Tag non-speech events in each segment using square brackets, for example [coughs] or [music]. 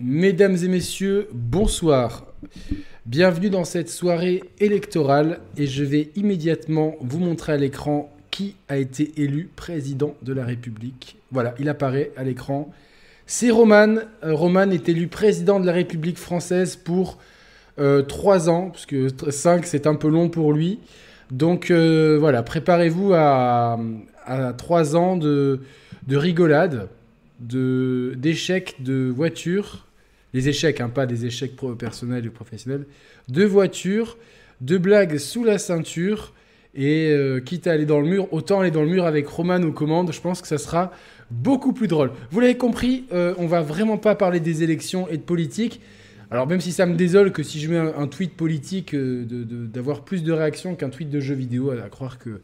Mesdames et messieurs, bonsoir. Bienvenue dans cette soirée électorale et je vais immédiatement vous montrer à l'écran qui a été élu président de la République. Voilà, il apparaît à l'écran. C'est Roman. Euh, Roman est élu président de la République française pour euh, 3 ans, puisque 5 c'est un peu long pour lui. Donc euh, voilà, préparez-vous à, à 3 ans de, de rigolade, de- d'échecs de voitures, les échecs, hein, pas des échecs personnels ou professionnels, de voitures, de blagues sous la ceinture, et euh, quitte à aller dans le mur, autant aller dans le mur avec Roman aux commandes, je pense que ça sera beaucoup plus drôle. Vous l'avez compris, euh, on va vraiment pas parler des élections et de politique. Alors même si ça me désole que si je mets un, tweet politique, euh, d'avoir plus de réactions qu'un tweet de jeu vidéo, à croire que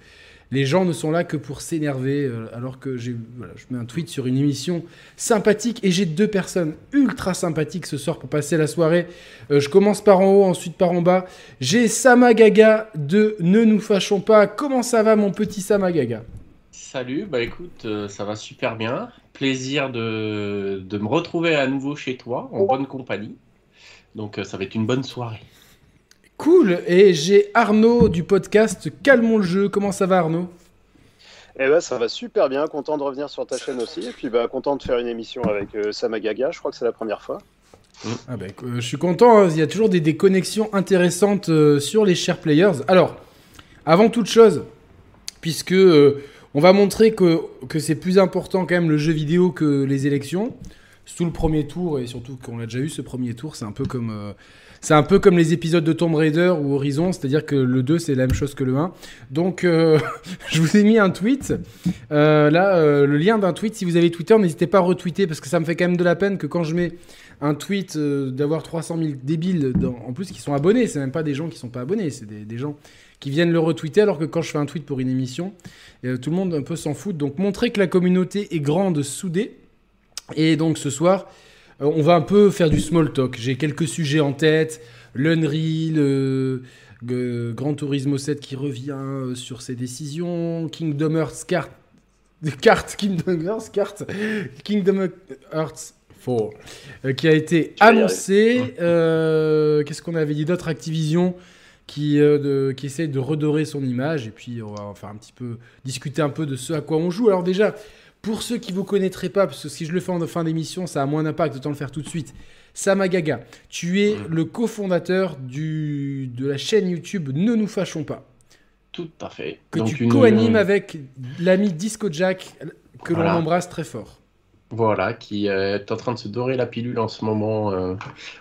les gens ne sont là que pour s'énerver, euh, alors que j'ai, voilà, je mets un tweet sur une émission sympathique et j'ai deux personnes ultra sympathiques ce soir pour passer la soirée. Euh, je commence par en haut, ensuite par en bas. J'ai Samagaga de Ne nous fâchons pas. Comment ça va mon petit Samagaga Salut, bah écoute, euh, ça va super bien. Plaisir de, de me retrouver à nouveau chez toi, en bonne compagnie. Donc euh, ça va être une bonne soirée. Cool. Et j'ai Arnaud du podcast Calmons le jeu. Comment ça va Arnaud? Eh ben, ça va super bien, content de revenir sur ta chaîne aussi, et puis bah, content de faire une émission avec euh, Samagaga, je crois que c'est la première fois. Ah ben, euh, je suis content, hein, il y a toujours des, des connexions intéressantes euh, sur les chers players. Alors, avant toute chose, puisque on va montrer que, que c'est plus important quand même le jeu vidéo que les élections, sous le premier tour, et surtout qu'on a déjà eu ce premier tour, c'est un peu comme... c'est un peu comme les épisodes de Tomb Raider ou Horizon, c'est-à-dire que le 2 c'est la même chose que le 1. Donc euh, [laughs] je vous ai mis un tweet. Euh, là, euh, le lien d'un tweet, si vous avez Twitter, n'hésitez pas à retweeter parce que ça me fait quand même de la peine que quand je mets un tweet d'avoir 300 000 débiles en plus qui sont abonnés, c'est même pas des gens qui sont pas abonnés, c'est des, gens qui viennent le retweeter alors que quand je fais un tweet pour une émission, tout le monde un peu s'en fout. Donc montrer que la communauté est grande, soudée. Et donc ce soir, on va un peu faire du small talk. J'ai quelques sujets en tête. L'Unreal, euh, G- Gran Turismo 7 qui revient euh, sur ses décisions, Kingdom Hearts [laughs] Kingdom Hearts Kingdom Hearts 4 euh, qui a été annoncé. Euh, Qu'est-ce qu'on avait dit d'autre? Activision qui, euh, de- qui essaie de redorer son image et puis on va faire un petit peu discuter un peu de ce à quoi on joue. Alors déjà, pour ceux qui vous connaîtraient pas, parce que si je le fais en fin d'émission, ça a moins d'impact, autant le faire tout de suite. Samagaga, tu es le cofondateur du, de la chaîne YouTube Ne nous fâchons pas, Tout à fait. que Donc, tu une- co-animes avec l'ami Disco Jack, que l'on Voilà. embrasse très fort. Voilà, qui euh, est en train de se dorer la pilule en ce moment euh,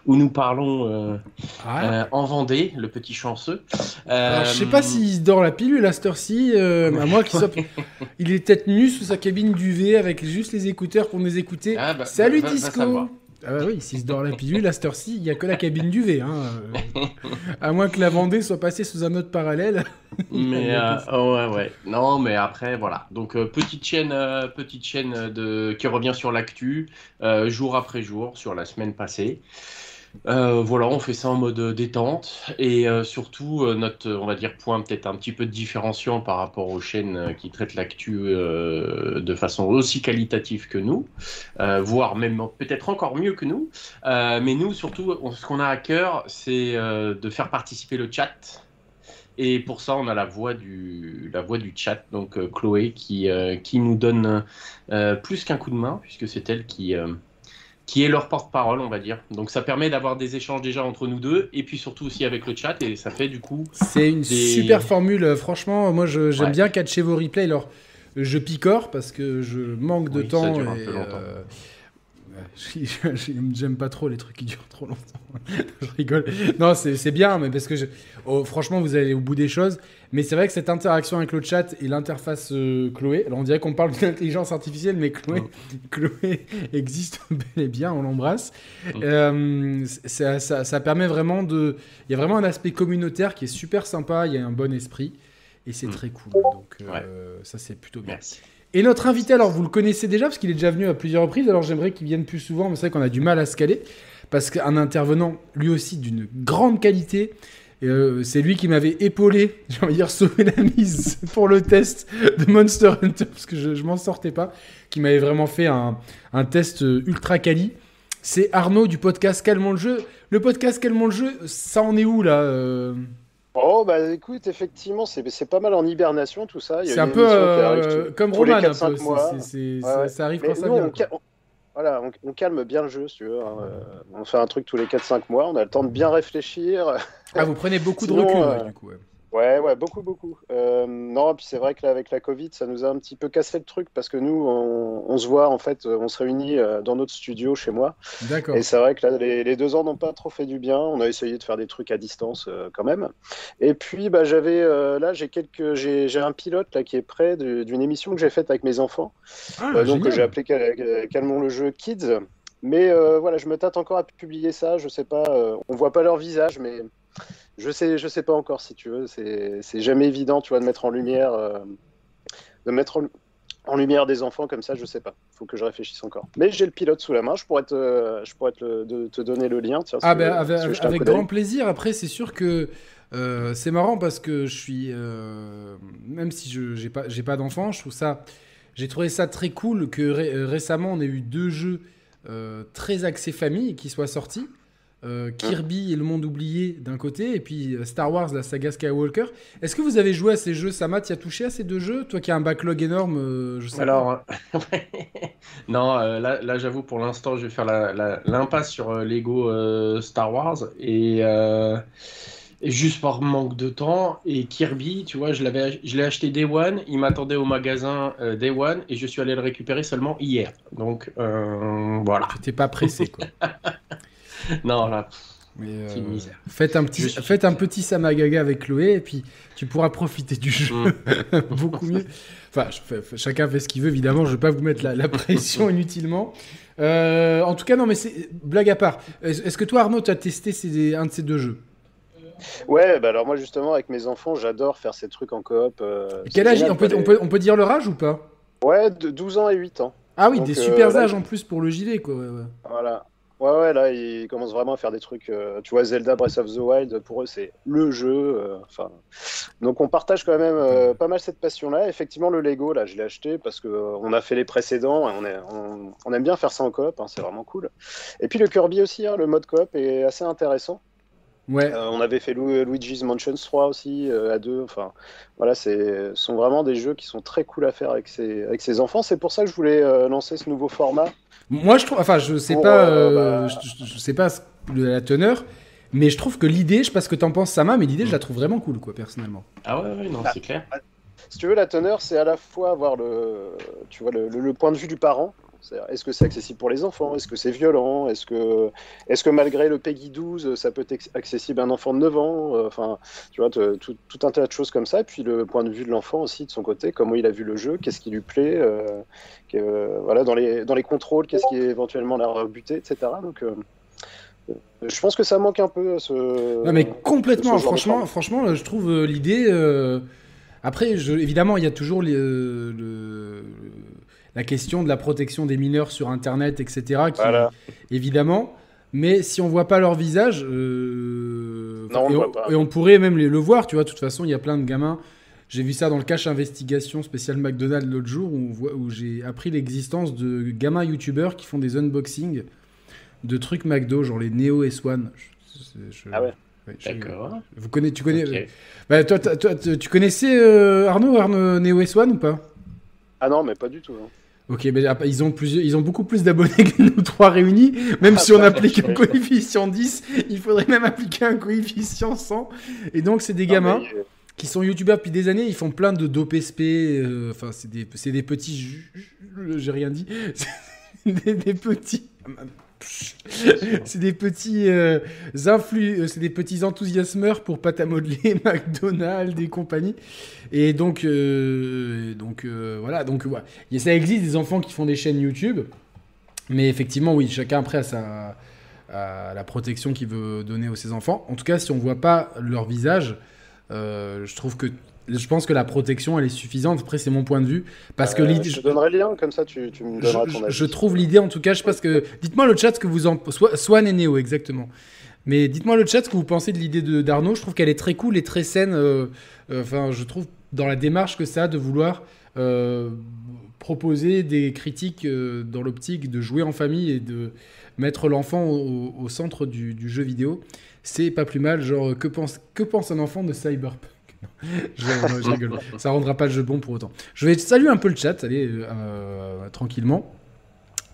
où nous parlons euh, Ah. en Vendée, le petit chanceux. Alors, je sais pas s'il se dort la pilule à cette heure-ci, à moi soit... Il est peut-être nu sous sa cabine d'UV avec juste les écouteurs pour nous écouter. Ah, bah, Salut va Disco. Ah bah oui, s'il se dort la pilule à cette heure-ci, il n'y a que la cabine d'UV. Hein. euh, [laughs] à moins que la Vendée soit passée sous un autre parallèle. Mais [laughs] euh, oh, ouais, ouais. Non, mais après, voilà. Donc, euh, petite chaîne, euh, petite chaîne de... qui revient sur l'actu, jour après jour, sur la semaine passée. Euh, voilà, on fait ça en mode euh, détente. Et euh, surtout, notre, on va dire, point peut-être un petit peu différenciant par rapport aux chaînes qui traitent l'actu de façon aussi qualitative que nous, voire même peut-être encore mieux que nous. Mais nous, surtout, ce qu'on a à cœur, c'est de faire participer le chat. Et pour ça, on a la voix du, la voix du chat, donc Chloé, qui, qui nous donne plus qu'un coup de main, puisque c'est elle qui, qui est leur porte-parole, on va dire. Donc ça permet d'avoir des échanges déjà entre nous deux, et puis surtout aussi avec le chat, et ça fait du coup... C'est une Des- super formule. Franchement, moi, j'aime Ouais. bien catcher vos replays. Alors, je picore parce que je manque de Oui, ça temps. dure un et, peu longtemps. euh, [laughs] J'aime pas trop les trucs qui durent trop longtemps. [laughs] je rigole. Non, c'est c'est bien, mais parce que je- oh, franchement, vous allez au bout des choses. Mais c'est vrai que cette interaction avec le chat et l'interface euh, Chloé, alors on dirait qu'on parle d'intelligence artificielle, mais Chloé, [laughs] Chloé existe bel et bien, on l'embrasse. Euh, ça, ça- ça permet vraiment de. Il y a vraiment un aspect communautaire qui est super sympa, il y a un bon esprit. Et c'est Mm. très cool. Donc, euh, ça, c'est plutôt bien. Merci. Et notre invité, alors vous le connaissez déjà parce qu'il est déjà venu à plusieurs reprises, alors j'aimerais qu'il vienne plus souvent, mais c'est vrai qu'on a du mal à se caler, parce qu'un intervenant, lui aussi, d'une grande qualité, euh, c'est lui qui m'avait épaulé, [laughs] j'ai envie de dire sauvé la mise pour le test de Monster Hunter, parce que je, je m'en sortais pas, qui m'avait vraiment fait un, un test euh, ultra quali. C'est Arnaud du podcast Calmons le jeu. Le podcast Calmons le jeu, ça en est où là euh Oh bah écoute, effectivement, c'est pas mal en hibernation tout ça. C'est un peu euh, comme Roman, un peu. Ça arrive quand ça vient. voilà, on, calme bien le jeu, si tu veux. Hein. On fait un truc tous les 4-5 mois, on a le temps de bien réfléchir. Ah, vous prenez beaucoup de recul, du coup. Ouais, ouais, beaucoup, beaucoup. Euh, non, puis c'est vrai que là, avec la Covid, ça nous a un petit peu cassé le truc parce que nous, on, se voit, en fait, on se réunit euh, dans notre studio chez moi. D'accord. Et c'est vrai que là, les, deux ans n'ont pas trop fait du bien. On a essayé de faire des trucs à distance euh, quand même. Et puis, bah, j'avais, là, j'ai quelques, j'ai, un pilote là qui est prêt d'une émission que j'ai faite avec mes enfants. Ah, donc, j'ai appelé Calmons le jeu Kids. Mais voilà, je me tâte encore à publier ça. Je sais pas, on voit pas leur visage, mais je sais, je sais pas encore si tu veux. C'est jamais évident, tu vois, de mettre en lumière, euh, de mettre en, lumière des enfants comme ça. Je sais pas. Faut que je réfléchisse encore. Mais j'ai le pilote sous la main. Je pourrais te, je pourrais te, de, te donner le lien. ah ben avec, grand plaisir. Après, c'est sûr que euh, c'est marrant parce que je suis, euh, même si je j'ai pas, j'ai pas d'enfant, je trouve ça, j'ai trouvé ça très cool que récemment on ait eu deux jeux très axés famille qui soient sortis. Euh, Kirby et le monde oublié d'un côté, et puis euh, Star Wars, la saga Skywalker. Est-ce que vous avez joué à ces jeux? Samat, tu as touché à ces deux jeux? Toi qui as un backlog énorme, euh, je sais Alors, [laughs] non, là, là j'avoue, pour l'instant, je vais faire l'impasse sur Lego Star Wars, et, juste par manque de temps. Et Kirby, tu vois, je l'ai acheté Day One, il m'attendait au magasin Day One, et je suis allé le récupérer seulement hier. Donc, voilà. Tu pas pressé, quoi. [laughs] [laughs] non, là. Euh, faites un petit, faites un petit Samagaga avec Chloé et puis tu pourras profiter du jeu mm. [laughs] beaucoup mieux. Enfin, chacun fait ce qu'il veut, évidemment. Je ne vais pas vous mettre la, pression [laughs] inutilement. Euh, en tout cas, non, mais c'est blague à part. Est-ce que toi, Arnaud, tu as testé un de ces deux jeux? Ouais, bah alors moi justement avec mes enfants, j'adore faire ces trucs en coop. Euh, Quel âge on peut, on, peut, on peut, dire leur âge ou pas? Ouais, de 12 ans et 8 ans. Ah oui, des super âges en plus pour le gilet quoi. Voilà. Ouais, ouais, là, ils commencent vraiment à faire des trucs. Euh, tu vois, Zelda Breath of the Wild, pour eux, c'est le jeu. Euh, enfin, donc, on partage quand même euh, pas mal cette passion-là. Effectivement, le Lego, là, je l'ai acheté parce que on a fait les précédents et on, est, on, aime bien faire ça en coop. Hein, c'est vraiment cool. Et puis le Kirby aussi, hein, le mode coop est assez intéressant. Ouais. on avait fait Luigi's Mansion 3 aussi à deux. Enfin, voilà, c'est sont vraiment des jeux qui sont très cool à faire avec ses, avec ses enfants. C'est pour ça que je voulais lancer ce nouveau format moi, je trouve, enfin, je sais pas, euh, bah. je, sais pas la teneur, mais je trouve que l'idée, je sais pas ce que t'en penses, Sama, mais l'idée, je la trouve vraiment cool, quoi, personnellement. Ah ouais, non, c'est clair. Si tu veux, la teneur, c'est à la fois avoir le, tu vois, le, point de vue du parent. Est-ce que c'est accessible pour les enfants? Est-ce que c'est violent? Est-ce que, est que malgré le Peggy 12, ça peut être accessible à un enfant de 9 ans? Euh, Enfin, tu vois, tout, tout, un tas de choses comme ça. Et puis le point de vue de l'enfant aussi, de son côté, comment il a vu le jeu, qu'est-ce qui lui plaît, euh, euh, voilà, dans les, dans les contrôles, qu'est-ce qui est éventuellement l'a rebuté, etc. Donc, euh, je pense que ça manque un peu ce. Non, mais complètement, franchement, franchement, je trouve l'idée. Après, je, évidemment, il y a toujours le, la question de la protection des mineurs sur Internet, etc. Qui, Évidemment. Mais si on voit pas leur visage, non, on et, on, pourrait même le voir, tu vois. De toute façon, il y a plein de gamins j'ai vu ça dans le cache investigation spécial McDonald's l'autre jour où, où j'ai appris l'existence de gamins youtubeurs qui font des unboxings de trucs McDo, genre les Neo et Swan. ah ouais. D'accord. Vous connaissez, tu connais. Bah, toi, tu connaissais euh, Arnaud, Arnaud Neo et Swan ou pas? Ah non, mais pas du tout. Hein. Ok, mais ils ont, plus, ils ont beaucoup plus d'abonnés que nous trois réunis. Même ah, si on applique un coefficient 10, il faudrait même appliquer un coefficient 100. Et donc, c'est des gamins qui sont youtubeurs depuis des années, ils font plein de dopsp, euh, enfin c'est des, des, petits, j'ai rien dit, [laughs] des, des, petits, c'est des petits euh, euh, c'est des petits enthousiasmeurs pour pâte à modeler, [laughs] McDonald's et compagnie. Et donc, donc voilà, donc ça existe des enfants qui font des chaînes YouTube, mais effectivement oui, chacun après a sa la protection qu'il veut donner à ses enfants. En tout cas, si on voit pas leur visage, euh, je trouve que je pense que la protection elle est suffisante. Après, c'est mon point de vue parce que euh, Je te donnerai le lien comme ça, tu, tu me donneras ton avis. Je trouve l'idée en tout cas. Je pense que dites-moi le chat ce que vous en Swan et Neo exactement. Mais dites-moi le chat ce que vous pensez de l'idée de d'Arnaud. Je trouve qu'elle est très cool et très saine. Euh, enfin, je trouve dans la démarche que ça a de vouloir proposer des critiques dans l'optique de jouer en famille et de mettre l'enfant au, centre du, jeu vidéo. C'est pas plus mal, genre que pense, que pense un enfant de Cyberpunk? [laughs] je. Ça rendra pas le jeu bon pour autant. Je vais saluer un peu le chat, allez, tranquillement.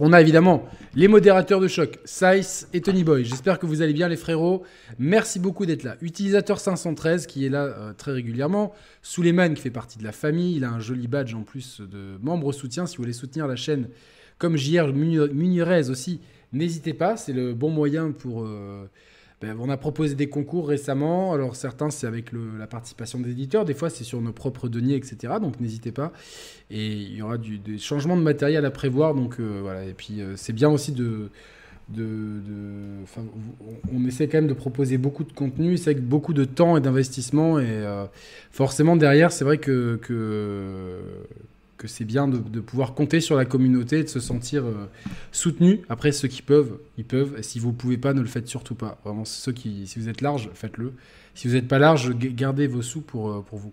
On a évidemment les modérateurs de choc, Sice et Tony Boy. J'espère que vous allez bien les frérots. Merci beaucoup d'être là. Utilisateur 513 qui est là euh, très régulièrement. Suleiman qui fait partie de la famille. Il a un joli badge en plus de membre soutien. Si vous voulez soutenir la chaîne comme JR Munirez aussi, n'hésitez pas. C'est le bon moyen pour... Euh, ben, on a proposé des concours récemment. Alors certains, c'est avec la participation des éditeurs. Des fois, c'est sur nos propres deniers, etc. Donc n'hésitez pas. Et il y aura des changements de matériel à prévoir. Donc euh, voilà. Et puis euh, c'est bien aussi de... on essaie quand même de proposer beaucoup de contenu, c'est avec beaucoup de temps et d'investissement. Et euh, forcément, derrière, c'est vrai que, que c'est bien de, pouvoir compter sur la communauté, de se sentir euh, soutenu. Après, ceux qui peuvent, ils peuvent. Et si vous ne pouvez pas, ne le faites surtout pas. Vraiment, ceux qui, si vous êtes large, faites-le. Si vous n'êtes pas large, gardez vos sous pour, euh, pour vous.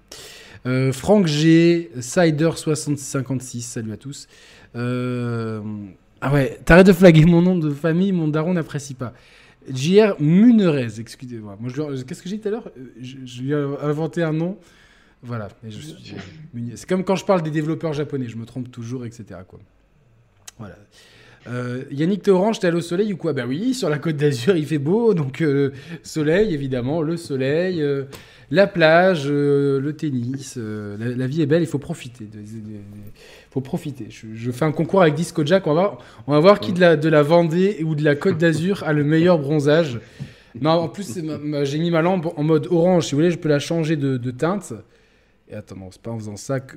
Euh, Franck G, Sider6056, salut à tous. ah ouais, t'arrêtes de flaguer mon nom de famille, mon daron n'apprécie pas. JR Munerez, excusez-moi. Moi, qu'est-ce que j'ai dit tout à l'heure? Je, lui ai inventé un nom. Voilà. [laughs] C'est comme quand je parle des développeurs japonais, je me trompe toujours, etc. Quoi. Voilà. Euh, Yannick Orange, t'es allé au soleil ou quoi? Bah oui, sur la côte d'Azur, il fait beau, donc euh, soleil, évidemment, le soleil, euh, la plage, le tennis, la, vie est belle, il faut profiter. Il faut profiter. Je, fais un concours avec Disco Jack, on va voir, on va voir qui de la, de la Vendée ou de la côte d'Azur a le meilleur bronzage. Non, en plus, j'ai mis ma lampe en mode orange, si vous voulez, je peux la changer de, de teinte. Et attends, c'est pas en faisant ça que.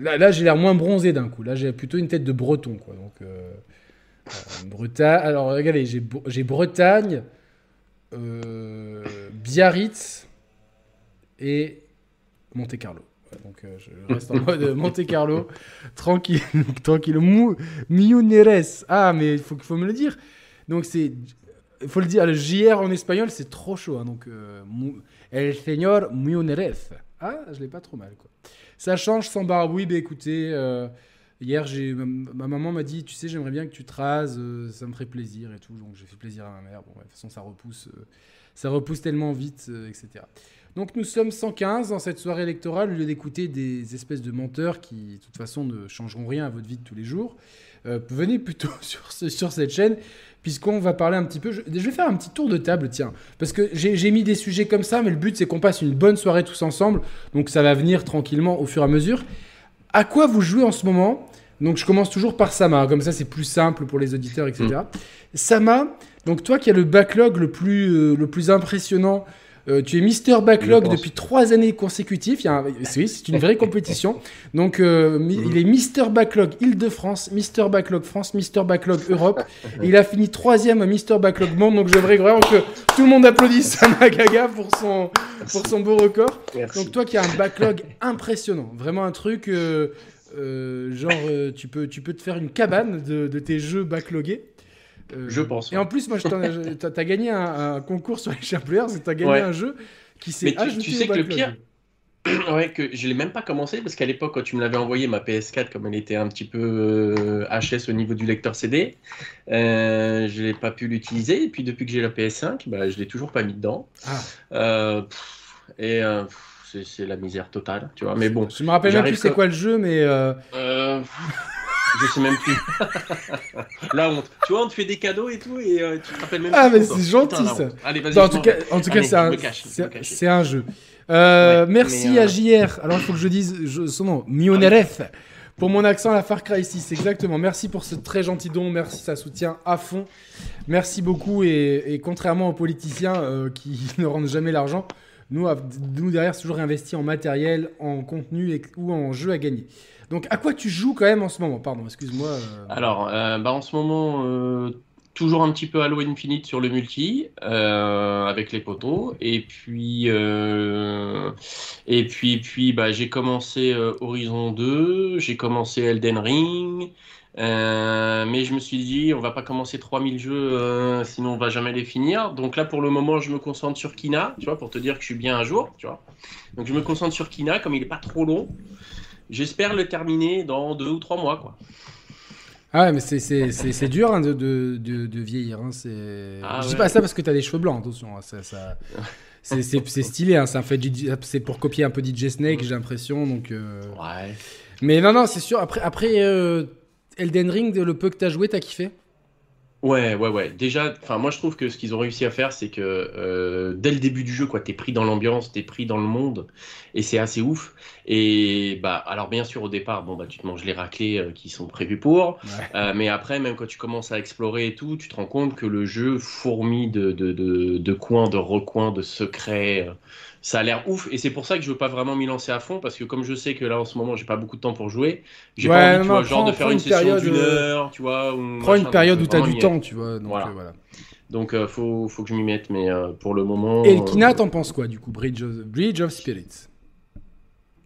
Là, j'ai l'air moins bronzé d'un coup. Là, j'ai plutôt une tête de breton, quoi. Donc, euh, Bretagne. Alors, regardez, j'ai Bretagne, euh, Biarritz et Monte Carlo. donc, euh, je reste en mode Monte Carlo, [laughs] tranquille, tranquille. Mioneres. Ah, mais il faut, faut me le dire. Donc, c'est. Il faut le dire, le JR en espagnol, c'est trop chaud. Hein, donc, El Señor Mioneres. Ah, je l'ai pas trop mal, quoi. Ça change sans barbouille. Bah écoutez, euh, hier, ma, maman m'a dit, tu sais, j'aimerais bien que tu te rases, euh, ça me ferait plaisir et tout. Donc j'ai fait plaisir à ma mère. Bon, de toute façon, ça repousse, euh, ça repousse tellement vite, etc. Donc nous sommes 115 dans cette soirée électorale, au lieu d'écouter des espèces de menteurs qui, de toute façon, ne changeront rien à votre vie de tous les jours. venez plutôt [laughs] sur, sur cette chaîne puisqu'on va parler un petit peu. Je, vais faire un petit tour de table, tiens, parce que j'ai mis des sujets comme ça, mais le but c'est qu'on passe une bonne soirée tous ensemble, donc ça va venir tranquillement au fur et à mesure. À quoi vous jouez en ce moment? Donc je commence toujours par Sama, comme ça c'est plus simple pour les auditeurs, etc. Mm. Sama, donc toi qui as le backlog le plus, euh, le plus impressionnant euh, tu es Mister Backlog depuis trois années consécutives. Oui, c'est une vraie compétition. [laughs] Donc, euh, il est Mister Backlog Île-de-France, Mister Backlog France, Mister Backlog Europe. il a fini troisième à Mister Backlog Monde. Donc, j'aimerais vraiment que tout le monde applaudisse Samagaga pour son, pour son beau record. Donc, toi qui as un backlog impressionnant, vraiment un truc. Euh, genre, tu, peux, tu peux te faire une cabane de, de tes jeux backlogués. Euh, je pense. Et en plus, moi, tu as, gagné un, concours sur les Chapleurs, tu as gagné un jeu qui s'est ajouté tu, tu sais que le pire, [clears throat] ouais, que je l'ai même pas commencé parce qu'à l'époque, quand tu me l'avais envoyé, ma PS4, comme elle était un petit peu HS euh, au niveau du lecteur CD, euh, je n'ai pas pu l'utiliser. Et puis depuis que j'ai la PS5, bah, je l'ai toujours pas mis dedans. Ah. Euh, et c'est la misère totale, tu vois. Mais bon. Je me rappelle même plus c'est quoi le jeu, mais. Je sais même plus. la honte. Tu vois, on te fait des cadeaux et tout, et euh, tu te rappelles même ah, plus. Ah, mais c'est gentil ça. Allez, vas-y. en, tout cas, en tout cas, c'est un, c'est un jeu. Euh, merci à euh, JR. Alors, il faut que je dise son nom. Mioneref. Pour mon accent à la Far Cry 6, exactement. Merci pour ce très gentil don. Merci, ça soutient à fond. Merci beaucoup. Et, contrairement aux politiciens qui [laughs] ne rendent jamais l'argent, nous, nous derrière, c'est toujours investi en matériel, en contenu ou en jeu à gagner. Donc, à quoi tu joues quand même en ce moment? Pardon, excuse-moi. Euh. Alors, euh, bah, en ce moment, euh, toujours un petit peu Halo Infinite sur le multi, avec les poteaux. Et puis, et puis, puis bah, j'ai commencé Horizon 2, j'ai commencé Elden Ring. mais je me suis dit, on va pas commencer 3000 jeux, sinon on va jamais les finir. Donc là, pour le moment, je me concentre sur Kina, tu vois, pour te dire que je suis bien à jour, tu vois. Donc je me concentre sur Kina, comme il est pas trop long. J'espère le terminer dans deux ou trois mois, quoi. Ah ouais, mais c'est dur hein, de, de, de, vieillir. Hein. Ah je dis pas ça parce que tu as des cheveux blancs, attention. Hein. Ça, ça... c'est stylé, hein. c'est pour copier un peu DJ Snake, j'ai l'impression. Donc, euh. Ouais. Mais non, non, c'est sûr. Après, après euh, Elden Ring, le peu que tu as joué, t'as kiffé? Ouais, ouais, ouais. Déjà, enfin, moi je trouve que ce qu'ils ont réussi à faire, c'est que euh, dès le début du jeu, quoi, t'es pris dans l'ambiance, t'es pris dans le monde, et c'est assez ouf. Et bah, alors bien sûr au départ, bon bah tu te manges les raclés euh, qui sont prévus pour, euh, mais après, même quand tu commences à explorer et tout, tu te rends compte que le jeu fourmille de, de, de, de coins, de recoins, de secrets ça a l'air ouf et c'est pour ça que je veux pas vraiment m'y lancer à fond parce que comme je sais que là en ce moment j'ai pas beaucoup de temps pour jouer, j'ai pas envie tu vois, genre de faire une, session d'une heure, tu vois. Prends une période où tu as du temps, tu vois. Donc, voilà. Euh, donc euh, faut, faut que je m'y mette, mais euh, pour le moment. Et Kina, t'en penses quoi du coup? Bridge of, Bridge of Spirits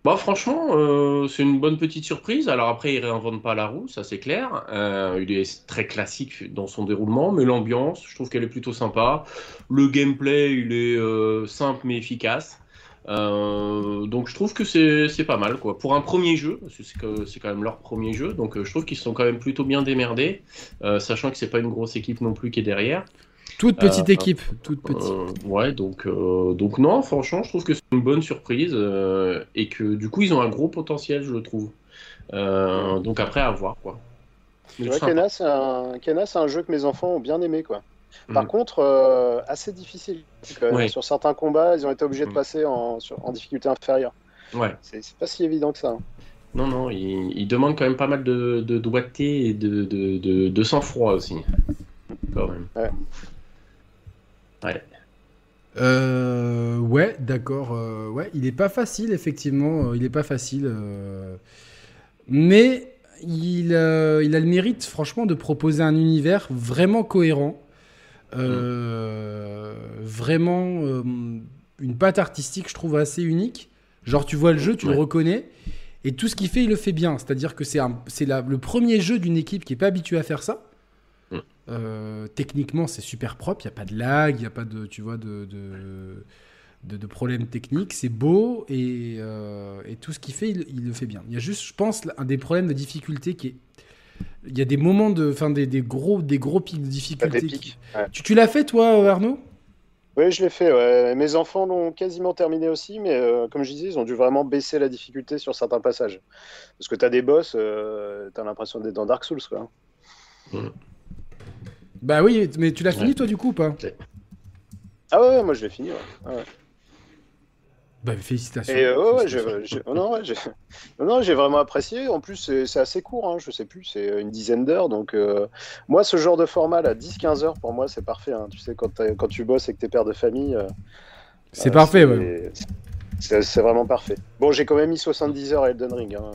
bah franchement, euh, c'est une bonne petite surprise. Alors après, il réinvente pas la roue, ça c'est clair. Euh, il est très classique dans son déroulement, mais l'ambiance, je trouve qu'elle est plutôt sympa. Le gameplay, il est euh, simple mais efficace. donc je trouve que c'est pas mal quoi. Pour un premier jeu, parce que c'est quand même leur premier jeu, donc je trouve qu'ils sont quand même plutôt bien démerdés, sachant que c'est pas une grosse équipe non plus qui est derrière. Toute petite euh, équipe, toute petite. Euh, ouais, donc, euh, donc non, franchement, je trouve que c'est une bonne surprise et que du coup, ils ont un gros potentiel, je le trouve. donc après, à voir, quoi. Kena, c'est un... un... jeu que mes enfants ont bien aimé, quoi. Par mm. contre, assez difficile. Sur certains combats, ils ont été obligés de mm. passer en, en difficulté inférieure. Ouais. C'est pas si évident que ça. Hein. Non, non, il, il, demande quand même pas mal de, de doigté et de, de, de sang-froid aussi. Quand même. Ouais. Ouais. Euh, ouais, d'accord. Euh, ouais, il est pas facile, effectivement. Euh, il est pas facile. Mais il, il a le mérite, franchement, de proposer un univers vraiment cohérent. Mm. Vraiment une patte artistique, je trouve, assez unique. Genre, tu vois le jeu, tu le reconnais. Et tout ce qu'il fait, il le fait bien. C'est-à-dire que c'est le premier jeu d'une équipe qui n'est pas habituée à faire ça. Euh, techniquement, c'est super propre. Il n'y a pas de lag, il n'y a pas de, tu vois, de, de, de, problèmes techniques. C'est beau et, euh, et, tout ce qu'il fait, il, le fait bien. Il y a juste, je pense, un des problèmes de difficulté qui est. Il y a des moments de. Enfin, des, des gros, des gros pics de difficulté. Tu, tu l'as fait, toi, Arnaud? Oui, je l'ai fait. Mes enfants l'ont quasiment terminé aussi, mais euh, comme je disais, ils ont dû vraiment baisser la difficulté sur certains passages. Parce que tu as des boss, tu as l'impression d'être dans Dark Souls. Quoi. Mmh. Bah oui, mais tu l'as fini toi du coup ou pas Ah ouais, moi je l'ai fini. Ouais. Bah félicitations. Et euh, ouais, j'ai, oh non, ouais, [laughs] non, j'ai vraiment apprécié. En plus, c'est, assez court, hein, je sais plus, c'est une dizaine d'heures. Donc, euh, moi, ce genre de format, là, 10-15 heures, pour moi, c'est parfait. Hein. Tu sais, quand, quand tu bosses avec tes pères de famille. Euh, c'est parfait, ouais. C'est, vraiment parfait. Bon, j'ai quand même mis 70 heures à Elden Ring. Hein.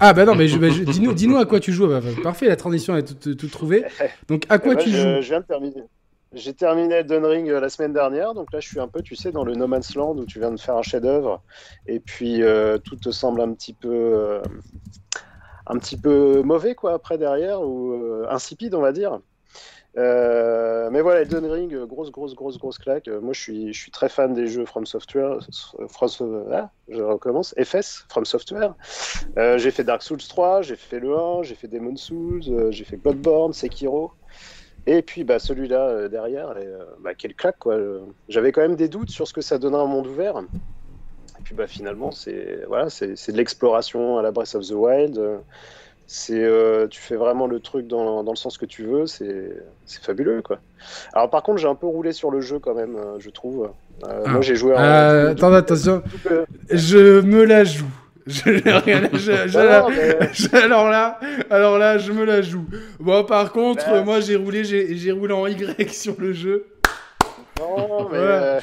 Ah bah non, mais bah, dis-nous dis à quoi tu joues. Bah, parfait, la transition est toute, trouvée. Donc à quoi tu joues Je viens de terminer. J'ai terminé Elden Ring euh, la semaine dernière, donc là je suis un peu, tu sais, dans le No Man's Land où tu viens de faire un chef-d'œuvre et puis euh, tout te semble un petit peu, euh, un petit peu mauvais quoi après derrière ou insipide on va dire. Euh, mais voilà, Elden Ring, grosse, grosse, grosse, grosse claque. Moi, je suis, je suis très fan des jeux From Software. From, ah, je recommence. FS, From Software. Euh, j'ai fait Dark Souls 3, j'ai fait le 1, j'ai fait Demon Souls, euh, j'ai fait Bloodborne, Sekiro. Et puis, bah, celui-là derrière, et, bah, quelle claque, quoi. J'avais quand même des doutes sur ce que ça donnait un monde ouvert. Et puis, bah, finalement, c'est voilà, c'est de l'exploration à la Breath of the Wild c'est euh, tu fais vraiment le truc dans, dans le sens que tu veux, c'est fabuleux quoi. Alors par contre j'ai un peu roulé sur le jeu quand même, euh, je trouve. Euh, moi j'ai joué. Euh, attends attention, je me la joue. [laughs] Je, rien, [laughs] je, alors là, alors là, je me la joue. Bon, par contre, bah, moi j'ai roulé, j'ai roulé en Y [laughs] sur le jeu. Non, mais.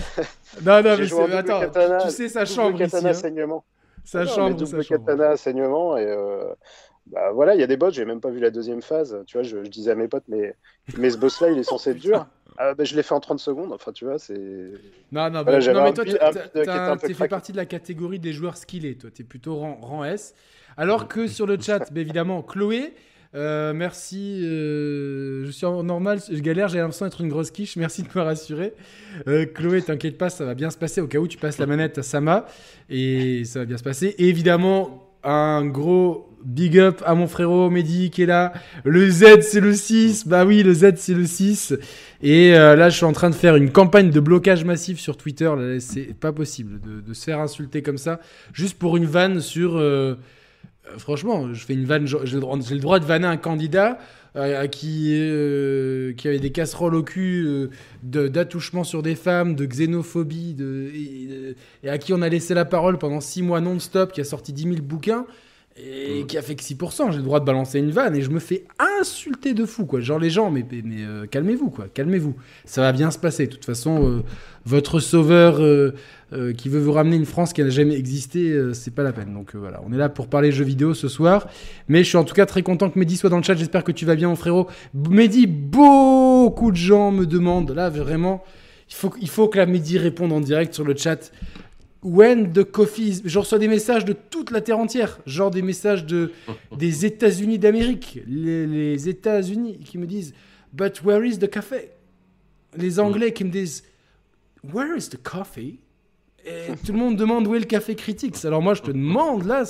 non, non, mais attends, tu sais, ça chambre ici. Hein. Ça ah chambre, double ça katana saignement et bah voilà, il y a des boss, j'ai même pas vu la deuxième phase. Tu vois, je, disais à mes potes, mais, mais ce boss-là, il est censé être dur. [laughs] Ah, bah, je l'ai fait en 30 secondes. Enfin, tu vois, c'est. Non, non, bah, non mais toi, tu fais partie de la catégorie des joueurs skillés. Toi, tu es plutôt rang, rang, S. Alors que sur le chat, bah, évidemment, Chloé. Euh, merci. Euh, je suis en normal, je galère, j'ai l'impression d'être une grosse quiche. Merci de me rassurer. Euh, Chloé, t'inquiète pas, ça va bien se passer. Au cas où tu passes la manette à Sama et ça va bien se passer. Et évidemment, un gros big up à mon frérot Mehdi qui est là. Le Z, c'est le 6. Bah oui, le Z, c'est le 6. Et euh, là, je suis en train de faire une campagne de blocage massif sur Twitter. C'est pas possible de, se faire insulter comme ça, juste pour une vanne sur. euh, euh, franchement, je fais une vanne. J'ai le, droit- de vanner un candidat qui, avait des casseroles au cul, euh, de- d'attouchement sur des femmes, de xénophobie, et à qui on a laissé la parole pendant six mois non-stop, qui a sorti 10 000 bouquins et qui a fait que 6%. J'ai le droit de balancer une vanne et je me fais insulter de fou, quoi. Genre les gens, mais, euh, calmez-vous, quoi. Calmez-vous. Ça va bien se passer. De toute façon, euh, votre sauveur euh, qui veut vous ramener une France qui n'a jamais existé, c'est pas la peine. Donc voilà, on est là pour parler jeux vidéo ce soir. Mais je suis en tout cas très content que Mehdi soit dans le chat. J'espère que tu vas bien, mon frérot. Mehdi, beaucoup de gens me demandent, là vraiment, il faut, il faut que la Mehdi réponde en direct sur le chat. When the coffee is... Je reçois des messages de toute la terre entière, genre des messages de, [laughs] des États-Unis d'Amérique, les, les États-Unis qui me disent But where is the café Les Anglais qui me disent Where is the coffee? Et tout le monde demande où est le café critique. Alors moi je te demande là,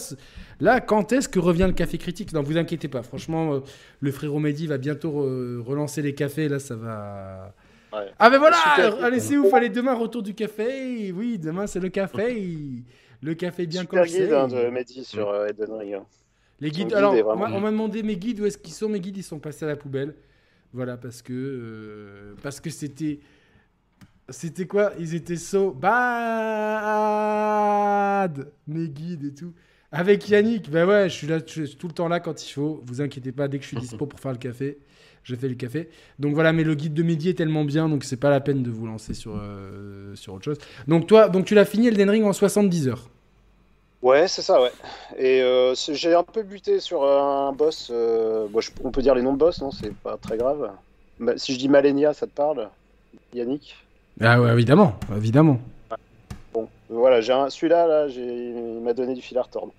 là quand est-ce que revient le café critique? Non, vous inquiétez pas. Franchement, euh, le frérot Mehdi va bientôt re- relancer les cafés. Là, ça va. Ouais. Ah ben voilà Super. Allez, c'est ouf Allez, demain, retour du café Oui, demain, c'est le café Le café bien Super corsé. guide hein, de Mehdi sur euh, Elden Ring. hein. Les guides, guide alors, on m'a- on m'a demandé mes guides, où est-ce qu'ils sont? Mes guides, ils sont passés à la poubelle. Voilà, parce que... euh, parce que c'était... C'était quoi? Ils étaient so bad Mes guides et tout. Avec Yannick, ben ouais, je suis là, je suis tout le temps là quand il faut. Vous inquiétez pas, dès que je suis dispo pour faire le café, je fais le café. Donc voilà, mais le guide de Mehdi est tellement bien, donc c'est pas la peine de vous lancer sur, euh, sur autre chose. Donc toi, donc tu l'as fini Elden Ring en 70 heures. Ouais, c'est ça, ouais. Et euh, j'ai un peu buté sur un boss. euh, bon, je- on peut dire les noms de boss, non C'est pas très grave. Si je dis Malenia, ça te parle Yannick? Ah ouais, évidemment, évidemment. Bon, voilà, j'ai un- celui-là, là, j'ai- il m'a donné du fil à retordre.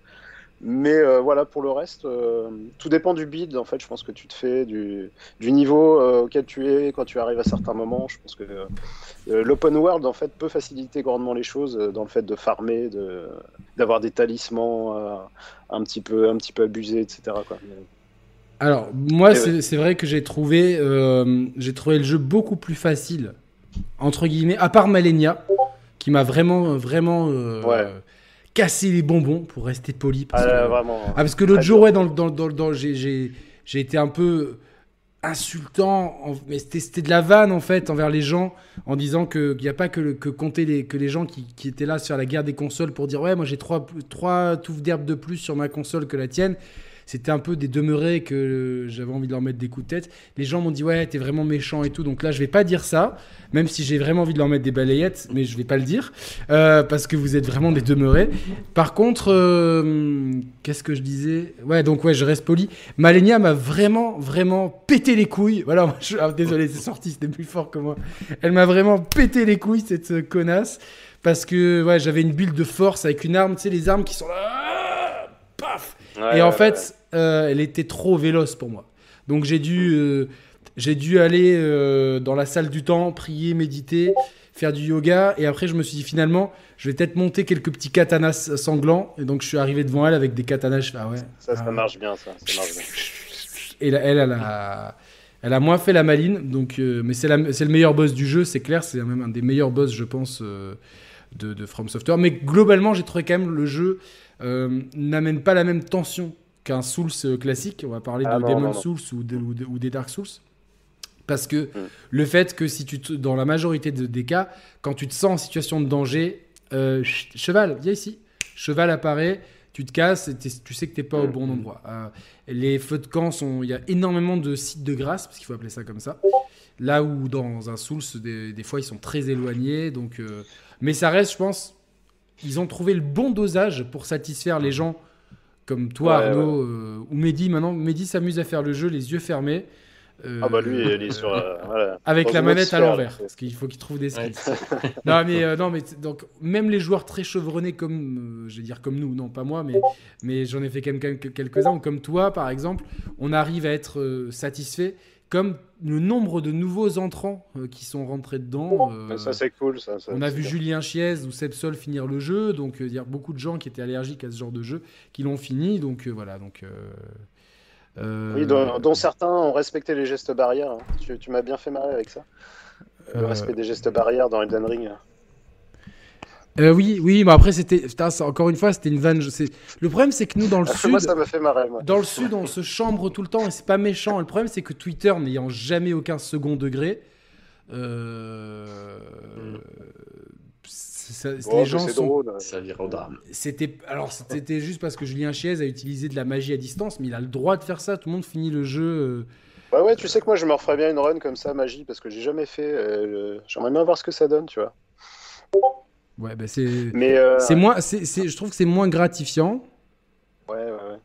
Mais euh, voilà, pour le reste, euh, tout dépend du build, en fait, je pense que tu te fais, du, du niveau euh, auquel tu es quand tu arrives à certains moments. Je pense que l'open world, en fait, peut faciliter grandement les choses dans le fait de farmer, de, d'avoir des talismans un, petit peu, un petit peu abusés, etc. Quoi. Alors, moi, c'est c'est vrai que j'ai trouvé, j'ai trouvé le jeu beaucoup plus facile, entre guillemets, à part Malenia, qui m'a vraiment, vraiment Ouais. Cassé les bonbons, pour rester poli. Parce Ah, que, vraiment. ah, parce que l'autre jour, ouais, dans, dans, dans, j'ai- été un peu insultant, en- mais c'était de la vanne en fait envers les gens, en disant qu'il n'y a pas que, le- que compter les, que les gens qui, qui étaient là sur la guerre des consoles pour dire ouais moi j'ai trois, trois touffes d'herbe de plus sur ma console que la tienne. C'était un peu des demeurés que j'avais envie de leur mettre des coups de tête. Les gens m'ont dit ouais t'es vraiment méchant et tout, donc là je vais pas dire ça, même si j'ai vraiment envie de leur mettre des balayettes, mais je vais pas le dire euh, parce que vous êtes vraiment des demeurés. Par contre, euh, qu'est-ce que je disais? Ouais donc ouais je reste poli. Malenia m'a vraiment, vraiment pété les couilles. Voilà, ah, désolé, c'est sorti, c'était plus fort que moi. Elle m'a vraiment pété les couilles, cette euh, connasse. Parce que ouais, j'avais une build de force avec une arme, tu sais, les armes qui sont là. Ouais, Et en fait, euh, elle était trop véloce pour moi. Donc j'ai dû, euh, j'ai dû aller euh, dans la salle du temps, prier, méditer, faire du yoga. Et après, je me suis dit finalement, je vais peut-être monter quelques petits katanas sanglants. Et donc je suis arrivé devant elle avec des katanas. Je fais, ah ouais. Ça, ça ah, marche bien, ça. ça marche bien. et là, elle, elle a, elle a moins fait la maline, donc, mais c'est le meilleur boss du jeu, c'est clair, c'est même un des meilleurs boss, je pense, de, de From Software. Mais globalement, j'ai trouvé quand même le jeu euh, n'amène pas la même tension qu'un Souls euh, classique. On va parler Ah de non, Demon non, non. Souls ou, de- ou de- ou des Dark Souls. Parce que Mm. le fait que si tu te- dans la majorité de- des cas, quand tu te sens en situation de danger, euh, ch- cheval, viens ici. Cheval apparaît, tu te casses, et tu sais que t'es pas au Mm. bon endroit. Euh, les feux de camp sont, il y a énormément de sites de grâce, parce qu'il faut appeler ça comme ça. Là où dans un Souls, des, des fois ils sont très éloignés, donc. euh, mais ça reste, je pense, ils ont trouvé le bon dosage pour satisfaire les gens comme toi, Ouais, Arnaud, euh, ou Mehdi. Maintenant, Mehdi s'amuse à faire le jeu les yeux fermés. Euh, Ah bah lui, il est sur. euh, [laughs] voilà. avec la manette à l'envers, parce qu'il faut qu'il trouve des skills. Ouais. [laughs] non mais non mais donc même les joueurs très chevronnés comme je vais dire comme nous, non pas moi, mais mais j'en ai fait quand même quelques- quelques-uns ou comme toi par exemple, on arrive à être satisfait comme le nombre de nouveaux entrants euh, qui sont rentrés dedans. Euh, ça, c'est cool. Ça, on a vu Julien Chiez ou Seb Sol finir le jeu, donc il y a beaucoup de gens qui étaient allergiques à ce genre de jeu qui l'ont fini, donc voilà. Donc, oui, dont, certains ont respecté les gestes barrières. Hein. Tu, tu m'as bien fait marrer avec ça. Le respect des gestes barrières dans Elden Ring. Euh, oui, oui, mais après c'était, encore une fois, c'était une vanne. Le problème, c'est que nous dans le sud, moi, ça fait marrer. Dans le sud, on se chambre tout le temps et c'est pas méchant. Le problème, c'est que Twitter, n'ayant jamais aucun second degré, euh... les gens sont. Drôle, ça vire au drame. C'était alors c'était juste parce que Julien Chiez a utilisé de la magie à distance, mais il a le droit de faire ça. Tout le monde finit le jeu. Euh, ouais, ouais, tu sais que moi, je me referais bien une run comme ça, magie, parce que j'ai jamais fait. Euh, j'aimerais bien voir ce que ça donne, tu vois. Ouais, bah c'est. Mais euh, c'est moins, c'est, je trouve que c'est moins gratifiant. Ouais, ouais, ouais.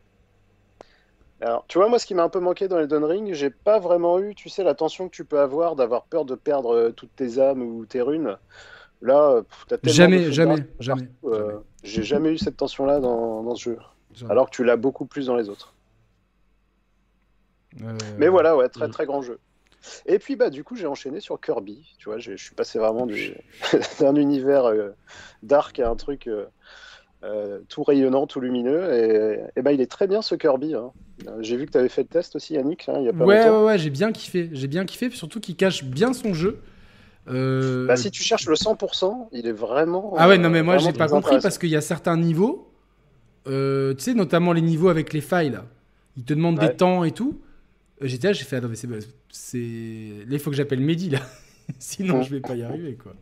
Alors, tu vois, moi, ce qui m'a un peu manqué dans Elden Ring, j'ai pas vraiment eu, tu sais, la tension que tu peux avoir d'avoir peur de perdre euh, toutes tes âmes ou tes runes. Là, t'as tellement jamais, jamais, jamais, euh, J'ai jamais eu cette tension-là dans, dans, ce jeu. Alors que tu l'as beaucoup plus dans les autres. Mais voilà, ouais, très très grand jeu. Et puis, bah, du coup, j'ai enchaîné sur Kirby. Tu vois, je suis passé vraiment [laughs] d'un univers euh, dark à un truc euh, euh, tout rayonnant, tout lumineux. Et, et, bah, il est très bien ce Kirby. Hein. J'ai vu que tu avais fait le test aussi, Yannick. Hein, il y a pas ouais, ouais, ouais, j'ai bien kiffé. J'ai bien kiffé, surtout qu'il cache bien son jeu. Bah, si tu cherches le 100%, il est vraiment. Ah ouais, non, mais moi, j'ai pas compris parce qu'il y a certains niveaux, tu sais, notamment les niveaux avec les failles, là. Ils te demandent des temps et tout. GTA, j'ai fait, attends, c'est. c'est... Là, il faut que j'appelle Mehdi, là. [laughs] Sinon, je vais pas y arriver, quoi.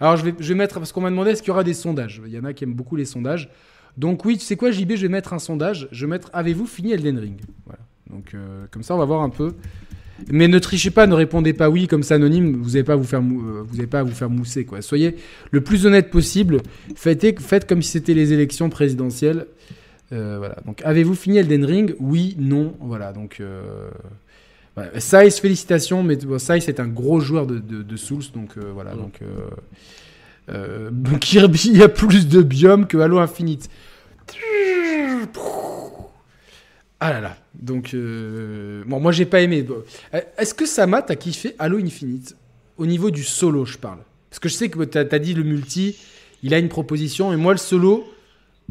Alors, je vais, je vais mettre. Parce qu'on m'a demandé est-ce qu'il y aura des sondages? Il y en a qui aiment beaucoup les sondages. Donc, oui, tu sais quoi, JB, je vais mettre un sondage. Je vais mettre Avez-vous fini Elden Ring? Voilà. Donc, euh, comme ça, on va voir un peu. Mais ne trichez pas, ne répondez pas oui comme ça anonyme. Vous n'avez pas à vous faire, euh, vous avez pas à vous faire mousser, quoi. Soyez le plus honnête possible. Faites, faites comme si c'était les élections présidentielles. Euh, voilà. Donc, avez-vous fini Elden Ring? Oui, non. Voilà. Donc, euh... Size, félicitations, mais bon, Size est un gros joueur de, de, Souls, donc euh, voilà. Donc, euh, [laughs] Kirby, il y a plus de biomes que Halo Infinite. Ah là là. Donc, bon, moi j'ai pas aimé. Est-ce que Sama, t'as kiffé Halo Infinite? Au niveau du solo, je parle. Parce que je sais que t'as as dit le multi, il a une proposition, et moi le solo,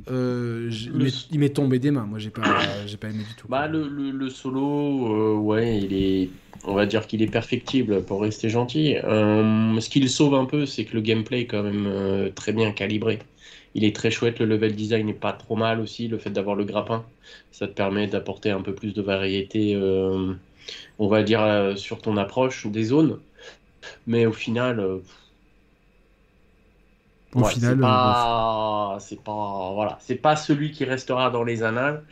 euh, il m'est tombé des mains. Moi, j'ai pas, [coughs] j'ai pas aimé du tout. Bah, le, le, solo, euh, ouais, il est, on va dire qu'il est perfectible pour rester gentil. Euh, ce qui le sauve un peu, c'est que le gameplay est quand même très bien calibré. Il est très chouette, le level design n'est pas trop mal aussi. Le fait d'avoir le grappin, ça te permet d'apporter un peu plus de variété, on va dire, sur ton approche des zones. Mais au final au final, euh, c'est pas, voilà, c'est pas celui qui restera dans les annales.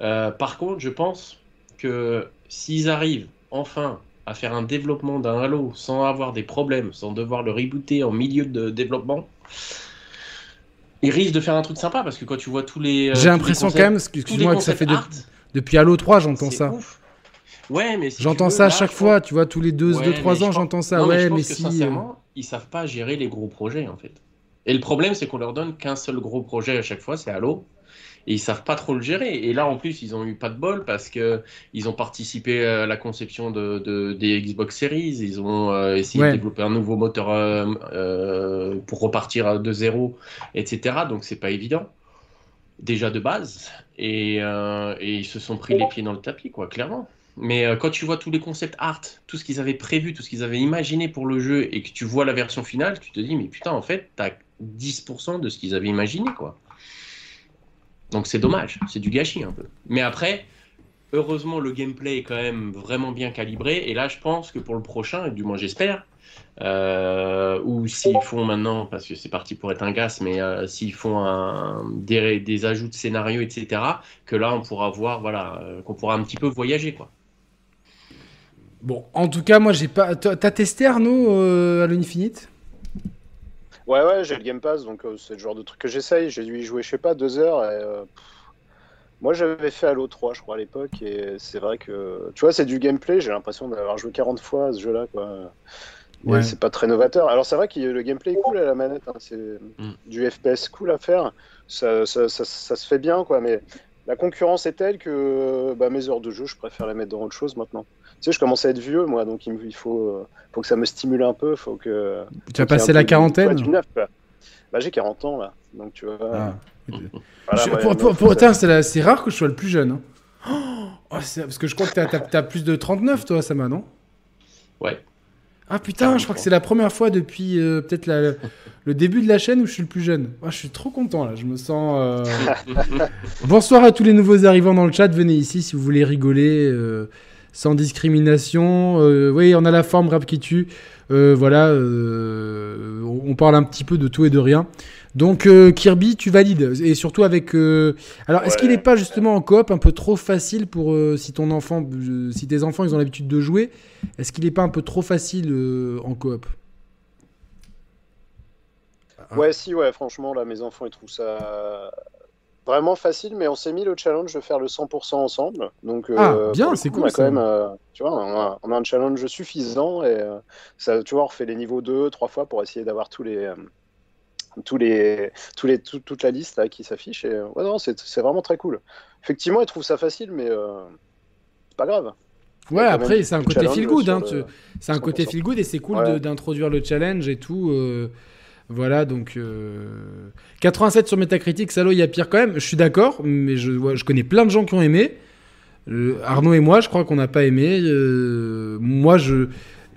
Euh, par contre, je pense que s'ils arrivent enfin à faire un développement d'un Halo sans avoir des problèmes, sans devoir le rebooter en milieu de développement, ils risquent de faire un truc sympa parce que quand tu vois tous les. Euh, J'ai l'impression quand même, excuse-moi, que ça fait depuis Halo 3, j'entends ça. Ouais, mais j'entends ça à chaque fois, tu vois, tous les 2-3 ans, j'entends ça. ouais, mais, si. Sincèrement, ils savent pas gérer les gros projets en fait. Et le problème, c'est qu'on leur donne qu'un seul gros projet à chaque fois, c'est Halo. Et ils savent pas trop le gérer. Et là, en plus, ils ont eu pas de bol parce que ils ont participé à la conception de, des Xbox Series. Ils ont euh, essayé de développer un nouveau moteur euh, euh, pour repartir de zéro, etc. Donc, c'est pas évident déjà de base. Et, et, ils se sont pris les pieds dans le tapis, quoi, clairement. Mais quand tu vois tous les concepts art, tout ce qu'ils avaient prévu, tout ce qu'ils avaient imaginé pour le jeu, et que tu vois la version finale, tu te dis, mais putain, en fait, t'as 10% de ce qu'ils avaient imaginé, quoi. Donc c'est dommage, c'est du gâchis un peu. Mais après, heureusement, le gameplay est quand même vraiment bien calibré. Et là, je pense que pour le prochain, du moins j'espère, euh, ou s'ils font maintenant, parce que c'est parti pour être un gas, mais euh, s'ils font un, des, des, ajouts de scénario, etc., que là, on pourra voir, voilà, euh, qu'on pourra un petit peu voyager, quoi. Bon, en tout cas, moi, j'ai pas. T'as testé Arnaud à l'Infinite? Ouais, ouais, j'ai le Game Pass, donc euh, c'est le genre de truc que j'essaye. J'ai dû y jouer, je sais pas, deux heures. Et, euh, moi, j'avais fait Halo 3, je crois, à l'époque, et c'est vrai que, tu vois, c'est du gameplay. J'ai l'impression d'avoir joué 40 fois à ce jeu-là, quoi. Ouais. C'est pas très novateur. Alors, c'est vrai que le gameplay est cool à la manette. Hein. C'est mm. du FPS cool à faire. Ça, ça, ça, ça, se fait bien, quoi. Mais la concurrence est telle que bah, mes heures de jeu, je préfère les mettre dans autre chose maintenant. Sais, je commence à être vieux, moi, donc il, faut, faut que ça me stimule un peu. Faut que, tu as passé la quarantaine bah, J'ai 40 ans, là. Donc, tu vois. Ah. c'est rare que je sois le plus jeune. Hein. Oh, parce que je crois que tu as, plus de 39, toi, Sama, non? Ouais. Ah putain, je crois que c'est la première fois depuis euh, peut-être le début de la chaîne où je suis le plus jeune. Ah, je suis trop content là, je me sens. Euh, [laughs] Bonsoir à tous les nouveaux arrivants dans le chat, venez ici si vous voulez rigoler euh, sans discrimination. oui, on a la forme rap qui tue. voilà, on parle un petit peu de tout et de rien. Donc Kirby, tu valides et surtout avec. Alors, est-ce qu'il n'est pas justement en coop un peu trop facile pour si ton enfant, si tes enfants ils ont l'habitude de jouer, est-ce qu'il n'est pas un peu trop facile euh, en coop? Ouais, si, ouais, franchement, là, mes enfants, ils trouvent ça vraiment facile, mais on s'est mis le challenge de faire le 100% ensemble. Donc, euh, ah, bien, c'est cool. On a quand même, euh, tu vois, on a, un challenge suffisant et ça, tu vois, on refait les niveaux 2, 3 fois pour essayer d'avoir tous les. tous les, tous les, toute la liste là, qui s'affiche. Et ouais, non, c'est vraiment très cool. Effectivement, ils trouvent ça facile, mais c'est pas grave. Ouais, après, c'est un côté feel good. Hein, C'est un côté feel good et c'est cool d'introduire le challenge et tout. Euh, voilà, donc. 87 euh, sur Metacritic, salaud, il y a pire quand même. Je suis d'accord, mais je, je connais plein de gens qui ont aimé. Euh, Arnaud et moi, je crois qu'on n'a pas aimé. moi, je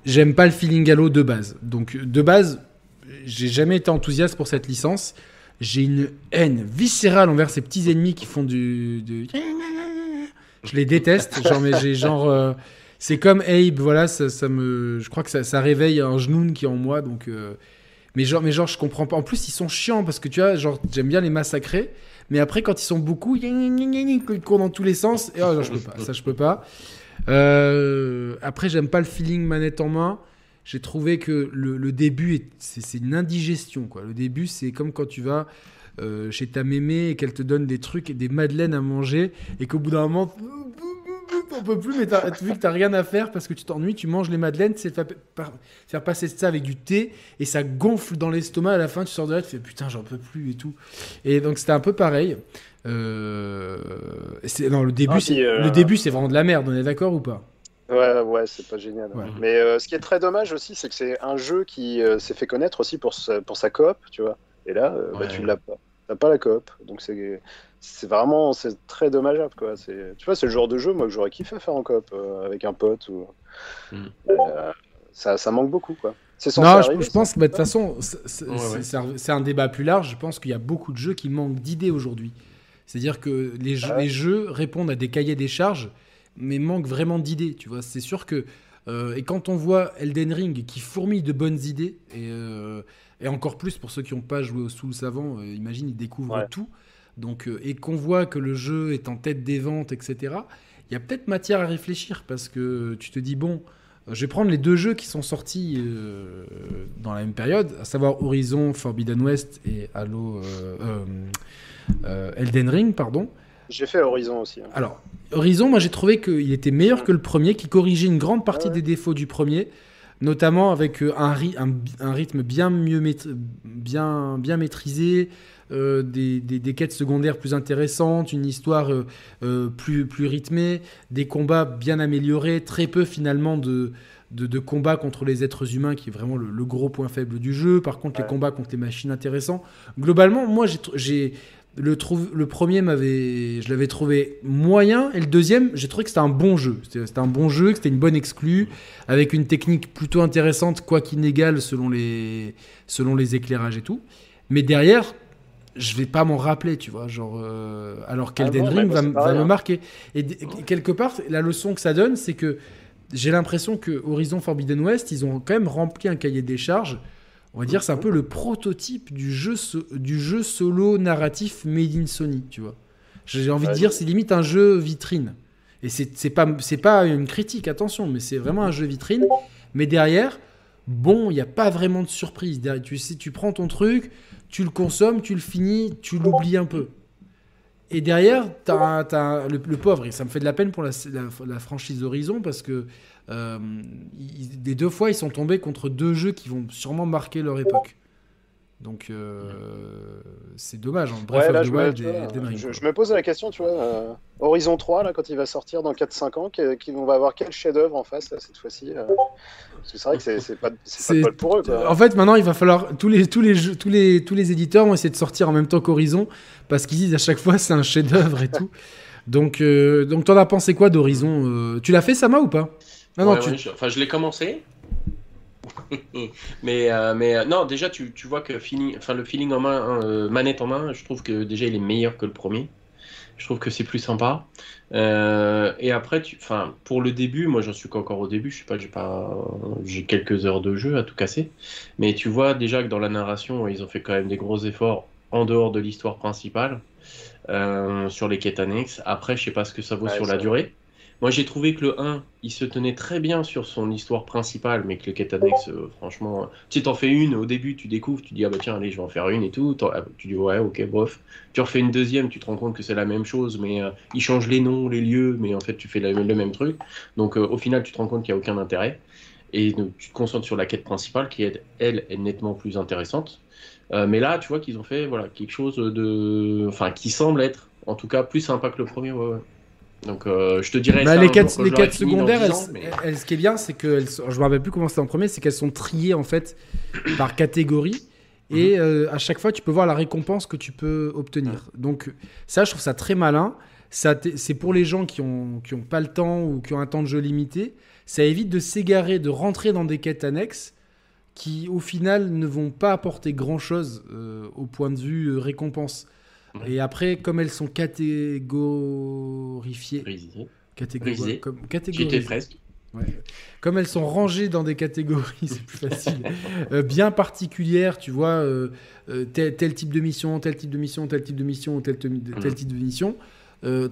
j'aime pas le feeling Halo de base. Donc, de base, j'ai jamais été enthousiaste pour cette licence. J'ai une haine viscérale envers ces petits ennemis qui font du je les déteste. Genre, mais j'ai genre. Euh, c'est comme Abe, voilà, ça, me. Je crois que ça, réveille un genou qui est en moi, donc. Mais genre, mais genre, je comprends pas. En plus, ils sont chiants parce que tu vois, genre, j'aime bien les massacrer. Mais après, quand ils sont beaucoup, ils courent dans tous les sens. Et oh, je peux pas. Ça, je peux pas. Euh, après, j'aime pas le feeling manette en main. J'ai trouvé que le, début, c'est une indigestion. Quoi. Le début, c'est comme quand tu vas euh, chez ta mémé et qu'elle te donne des trucs des madeleines à manger et qu'au bout d'un moment on peut plus mais vu que t'as rien à faire parce que tu t'ennuies tu manges les madeleines c'est faire, passer ça avec du thé et ça gonfle dans l'estomac à la fin tu sors de là tu fais putain j'en peux plus et tout et donc c'était un peu pareil euh, non le début ah, c'est euh, le début c'est vraiment de la merde on est d'accord ou pas? Ouais, ouais, c'est pas génial. Mais ce qui est très dommage aussi, c'est que c'est un jeu qui s'est fait connaître aussi pour sa, pour sa coop, tu vois. Et là, bah, tu l'as pas pas la coop. Donc c'est c'est vraiment c'est très dommageable quoi. C'est tu vois c'est le genre de jeu moi que j'aurais kiffé faire en coop euh, avec un pote ou mm. euh, ça, ça, manque beaucoup quoi. Non, je, pense que bah, de toute façon c'est un débat plus large. Je pense qu'il y a beaucoup de jeux qui manquent d'idées aujourd'hui. C'est-à-dire que les jeux, les jeux répondent à des cahiers des charges, mais manquent vraiment d'idées. Tu vois, c'est sûr que euh, et quand on voit Elden Ring qui fourmille de bonnes idées et et encore plus pour ceux qui n'ont pas joué au Souls avant, euh, imagine, ils découvrent tout. Donc, euh, et qu'on voit que le jeu est en tête des ventes, etc. Il y a peut-être matière à réfléchir parce que tu te dis, bon, euh, je vais prendre les deux jeux qui sont sortis dans la même période, à savoir Horizon Forbidden West et Halo Elden Ring, pardon. J'ai fait Horizon aussi. Hein. Alors, Horizon, moi j'ai trouvé qu'il était meilleur que le premier, qui corrigeait une grande partie des défauts du premier notamment avec euh, un, un, rythme bien mieux bien, bien maîtrisé, euh, des, des, quêtes secondaires plus intéressantes, une histoire euh, plus, plus rythmée, des combats bien améliorés, très peu finalement de, de, combats contre les êtres humains, qui est vraiment le, gros point faible du jeu. Par contre, les combats contre les machines intéressants. Globalement, moi, j'ai le, le premier m'avait, je l'avais trouvé moyen, et le deuxième, j'ai trouvé que c'était un bon jeu. C'était un bon jeu, que c'était une bonne exclue, avec une technique plutôt intéressante, quoi qu'inégale selon les, selon les éclairages et tout. Mais derrière, je vais pas m'en rappeler, tu vois, genre, euh, alors qu'Elden ah Ring va, me marquer. Et, quelque part, la leçon que ça donne, c'est que j'ai l'impression que Horizon Forbidden West, ils ont quand même rempli un cahier des charges on va dire, c'est un peu le prototype du jeu, du jeu solo narratif made in Sony, tu vois. J'ai envie de dire, c'est limite un jeu vitrine. Et c'est pas, pas une critique, attention, mais c'est vraiment un jeu vitrine. Mais derrière, bon, il n'y a pas vraiment de surprise. Tu sais, tu prends ton truc, tu le consommes, tu le finis, tu l'oublies un peu. Et derrière, as, le, pauvre, et ça me fait de la peine pour la, franchise Horizon parce que des euh, deux fois, ils sont tombés contre deux jeux qui vont sûrement marquer leur époque. Donc euh, c'est dommage. Hein. Bref, Ouais, là, je the me, vois, Ring, je- me pose la question, tu vois, euh, Horizon 3, là, quand il va sortir dans 4-5 ans, qui- on va avoir quel chef-d'œuvre en face, là, cette fois-ci euh, Parce que c'est vrai que c'est pas, c'est pas bol pour eux, quoi. En fait, maintenant, il va falloir tous les tous les jeux- tous les tous les éditeurs vont essayer de sortir en même temps qu'Horizon parce qu'ils disent à chaque fois c'est un chef-d'œuvre et tout. Donc euh, donc t'en as pensé quoi d'Horizon euh, Tu l'as fait Sama ou pas? Non non, Ouais, tu ouais, je- Enfin, je l'ai commencé. [laughs] mais euh, mais euh, non, déjà, tu, tu vois que feeling, enfin, le feeling en main, hein, euh, manette en main, je trouve que déjà il est meilleur que le premier. Je trouve que c'est plus sympa. Et après, tu, enfin, pour le début, moi j'en suis qu'encore au début, je sais pas, j'ai pas, j'ai quelques heures de jeu à tout casser. Mais tu vois déjà que dans la narration, ils ont fait quand même des gros efforts en dehors de l'histoire principale sur les quêtes annexes. Après, je sais pas ce que ça vaut Ouais, sur ça la durée. Moi, j'ai trouvé que le 1, il se tenait très bien sur son histoire principale, mais que les quêtes annexes, euh, franchement, euh, si t'en fais une au début, tu découvres, tu dis ah bah tiens, allez, je vais en faire une et tout. Ah, Tu dis ouais, ok, bof. Tu refais une deuxième, tu te rends compte que c'est la même chose, mais euh, ils changent les noms, les lieux, mais en fait, tu fais le même truc. Donc, euh, au final, tu te rends compte qu'il n'y a aucun intérêt. Et donc, tu te concentres sur la quête principale, qui est, elle, est nettement plus intéressante. Euh, mais là, tu vois qu'ils ont fait voilà, quelque chose de. Enfin, qui semble être, en tout cas, plus sympa que le premier. Ouais, ouais. Donc, euh, je te dirais. Bah, ça les un quêtes, les secondaires, 10 elles, ans, mais- elles- ce qui est bien, c'est que je me rappelle plus comment c'était en premier, c'est qu'elles sont triées en fait par catégorie. Et Mhm. euh, à chaque fois, tu peux voir la récompense que tu peux obtenir. Donc ça, je trouve ça très malin. C'est pour les gens qui ont, qui ont pas le temps ou qui ont un temps de jeu limité. Ça évite de s'égarer, de rentrer dans des quêtes annexes qui, au final, ne vont pas apporter grand-chose euh, au point de vue récompense. Et après, comme elles sont catégorifiées, Brisé. comme, presque. Ouais. Elles sont rangées dans des catégories, [laughs] c'est plus facile, euh, bien particulières, tu vois, euh, euh, tel, tel type de mission, tel type de mission, tel type de mission, tel, tel Mhm. type de mission.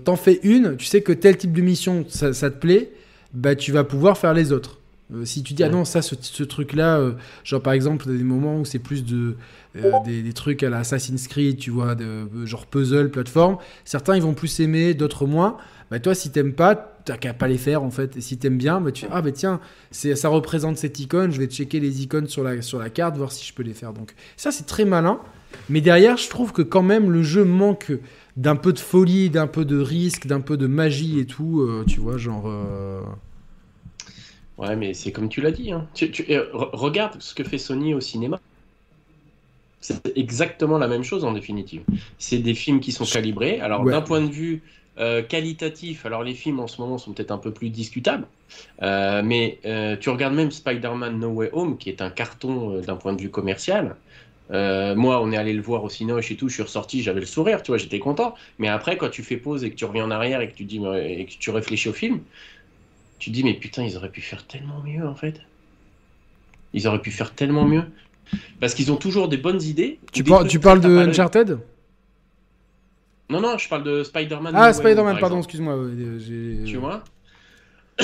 T'en fais une, tu sais que tel type de mission, ça, ça te plaît, bah tu vas pouvoir faire les autres. Euh, si tu dis, ah non, ça, ce, ce truc-là, euh, genre par exemple, des moments où c'est plus de, euh, des, des trucs à la Assassin's Creed, tu vois, de, genre puzzle, plateforme, certains ils vont plus aimer, d'autres moins. Bah toi, si t'aimes pas, t'as qu'à pas les faire en fait. Et si t'aimes bien, bah tu ah bah tiens, c'est ça représente cette icône, je vais checker les icônes sur la sur la carte, voir si je peux les faire. Donc ça c'est très malin. Mais derrière, je trouve que quand même le jeu manque d'un peu de folie, d'un peu de risque, d'un peu de magie et tout. tu vois, genre. Ouais, mais c'est comme tu l'as dit. Hein. Tu, tu- re- regarde ce que fait Sony au cinéma. C'est exactement la même chose en définitive. C'est des films qui sont calibrés. Alors, Ouais. d'un point de vue euh, qualitatif, alors les films en ce moment sont peut-être un peu plus discutables. Euh, mais euh, tu regardes même Spider-Man No Way Home, qui est un carton d'un point de vue commercial. Moi, on est allé le voir au Cinoche et tout, je suis ressorti, j'avais le sourire, tu vois, j'étais content. Mais après, quand tu fais pause et que tu reviens en arrière et que tu dis et que tu réfléchis au film, tu te dis mais putain, ils auraient pu faire tellement mieux en fait. Ils auraient pu faire tellement mieux. Parce qu'ils ont toujours des bonnes idées. Tu, des par- parles de. Uncharted? Non, non, je parle de Spider-Man. Ah, Spider-Man, par pardon, excuse-moi. euh, Tu vois? [coughs]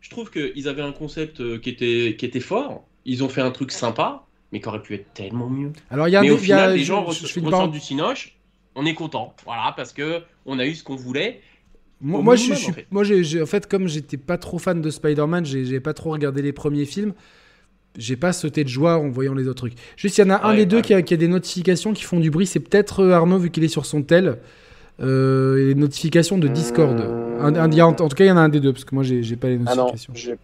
Je trouve qu'ils avaient un concept euh, qui était, qui était fort. Ils ont fait un truc sympa, mais qui aurait pu être tellement mieux. Alors il y a mais dé- au il y a- final, les gens je- je ressortent du Cinoche, on est content. Voilà, parce que on a eu ce qu'on voulait. Moi, je, suis- en fait. moi, j'ai, j'ai- en fait, comme j'étais pas trop fan de Spider-Man, j'ai, pas trop regardé les premiers films. J'ai pas sauté de joie en voyant les autres trucs. Juste, il y en a un Ouais, des deux qui a, qui a des notifications qui font du bruit. C'est peut-être euh, Arnaud, vu qu'il est sur son tel. Euh, les notifications de Discord. Un- un- il a- en, en tout cas, il y en a un des deux, parce que moi, j'ai, pas les Ah non, notifications.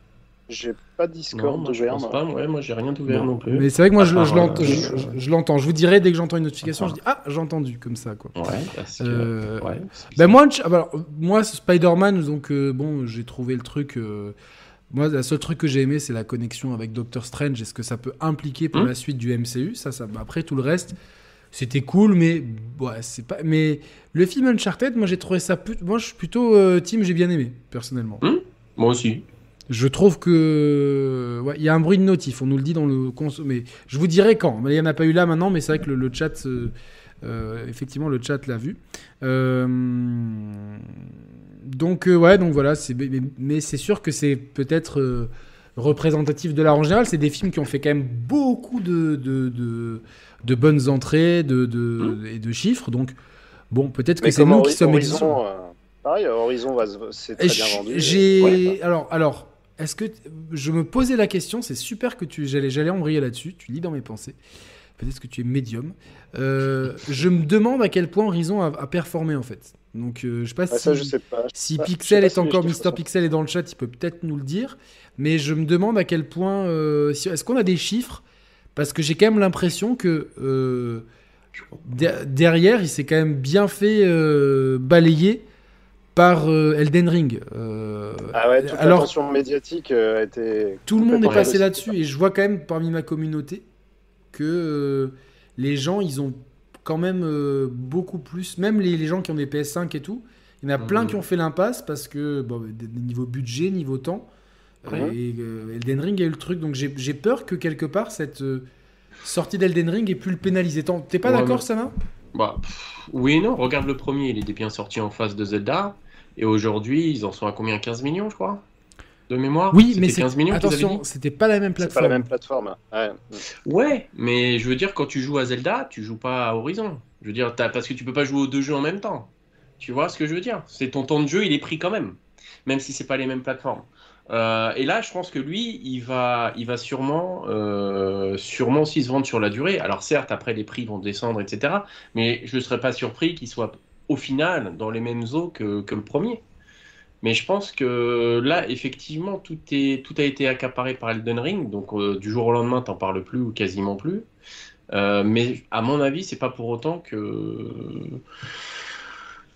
J'ai pas Non, Discord je ouvert. pense pas. Ouais, moi, j'ai rien ouvert Bon. non plus. Mais c'est vrai que moi, À je, part, je l'ent- euh, je- l'entends. Je vous dirai dès que j'entends une notification, je dis Ah, j'ai entendu, comme ça, quoi. Ouais, parce que. Euh, ouais, Ben moi, ah, bah alors, moi Spider-Man, donc euh, bon, j'ai trouvé le truc. euh, moi, le seul truc que j'ai aimé, c'est la connexion avec Doctor Strange et ce que ça peut impliquer pour Hmm. la suite du MCU. Ça, ça. Après, tout le reste, c'était cool, mais ouais, c'est pas. Mais le film Uncharted, moi, j'ai trouvé ça. Moi, je suis plutôt euh, team. J'ai bien aimé personnellement. Moi aussi. Je trouve que ouais, il y a un bruit de notif. On nous le dit dans le. Mais je vous dirai quand. Mais il y en a pas eu là maintenant. Mais c'est vrai que le, le chat, euh, euh, effectivement, le chat l'a vu. Euh, donc euh, ouais, donc voilà. Mais, mais c'est sûr que c'est peut-être représentatif de l'art en général. C'est des films qui ont fait quand même beaucoup de de, de, de bonnes entrées, de, de et de chiffres. Donc bon, peut-être que c'est nous qui sommes. Horizon, pareil, Horizon va se- c'est très bien vendu. J'ai Ouais. alors alors est-ce que je me posais la question, c'est super que tu j'allais j'allais embrayer là-dessus, tu lis dans mes pensées. peut-être que tu es médium. Euh, je me demande à quel point Horizon a, a performé en fait. Donc euh, je sais pas Ah, si, ça, je sais pas. si Ah, Pixel est si encore Mister. Pixel est dans le chat, il peut peut-être nous le dire. Mais je me demande à quel point. euh, si- Est-ce qu'on a des chiffres? Parce que j'ai quand même l'impression que der- derrière, il s'est quand même bien fait balayer par euh, Elden Ring. Euh, Ah ouais, toute alors, l'attention médiatique euh, a été. tout le monde est passé là-dessus et je vois quand même parmi ma communauté que euh, les gens, ils ont quand même euh, beaucoup plus, même les, les gens qui ont des PS5 et tout, il y en a plein Mhm. qui ont fait l'impasse parce que, bon, d- niveau budget, niveau temps, Mhm. et euh, Elden Ring a eu le truc, donc j'ai j'ai peur que quelque part cette euh, sortie d'Elden Ring ait pu le pénaliser. T'es pas Ouais, d'accord, mais- Sana? Bah, pff, oui et non, regarde le premier, il était bien sorti en face de Zelda. Et aujourd'hui, ils en sont à combien? 15 millions, je crois? De mémoire? Oui, mais C'était c'est 15 millions attention, c'était pas la même C'est pas plateforme. la même plateforme. Ouais. Ouais, mais je veux dire, quand tu joues à Zelda, tu joues pas à Horizon. Je veux dire, t'as- parce que tu peux pas jouer aux deux jeux en même temps. Tu vois ce que je veux dire? C'est ton temps de jeu, il est pris quand même, même si c'est pas les mêmes plateformes. Euh, et là, je pense que lui, il va, il va sûrement, euh, sûrement aussi se vendre sur la durée. Alors certes, après les prix vont descendre, etc. Mais je ne serais pas surpris qu'il soit au final dans les mêmes eaux que, que le premier. Mais je pense que là, effectivement, tout, est, tout a été accaparé par Elden Ring. Donc, euh, du jour au lendemain, t'en parles plus ou quasiment plus. Mais à mon avis, c'est pas pour autant que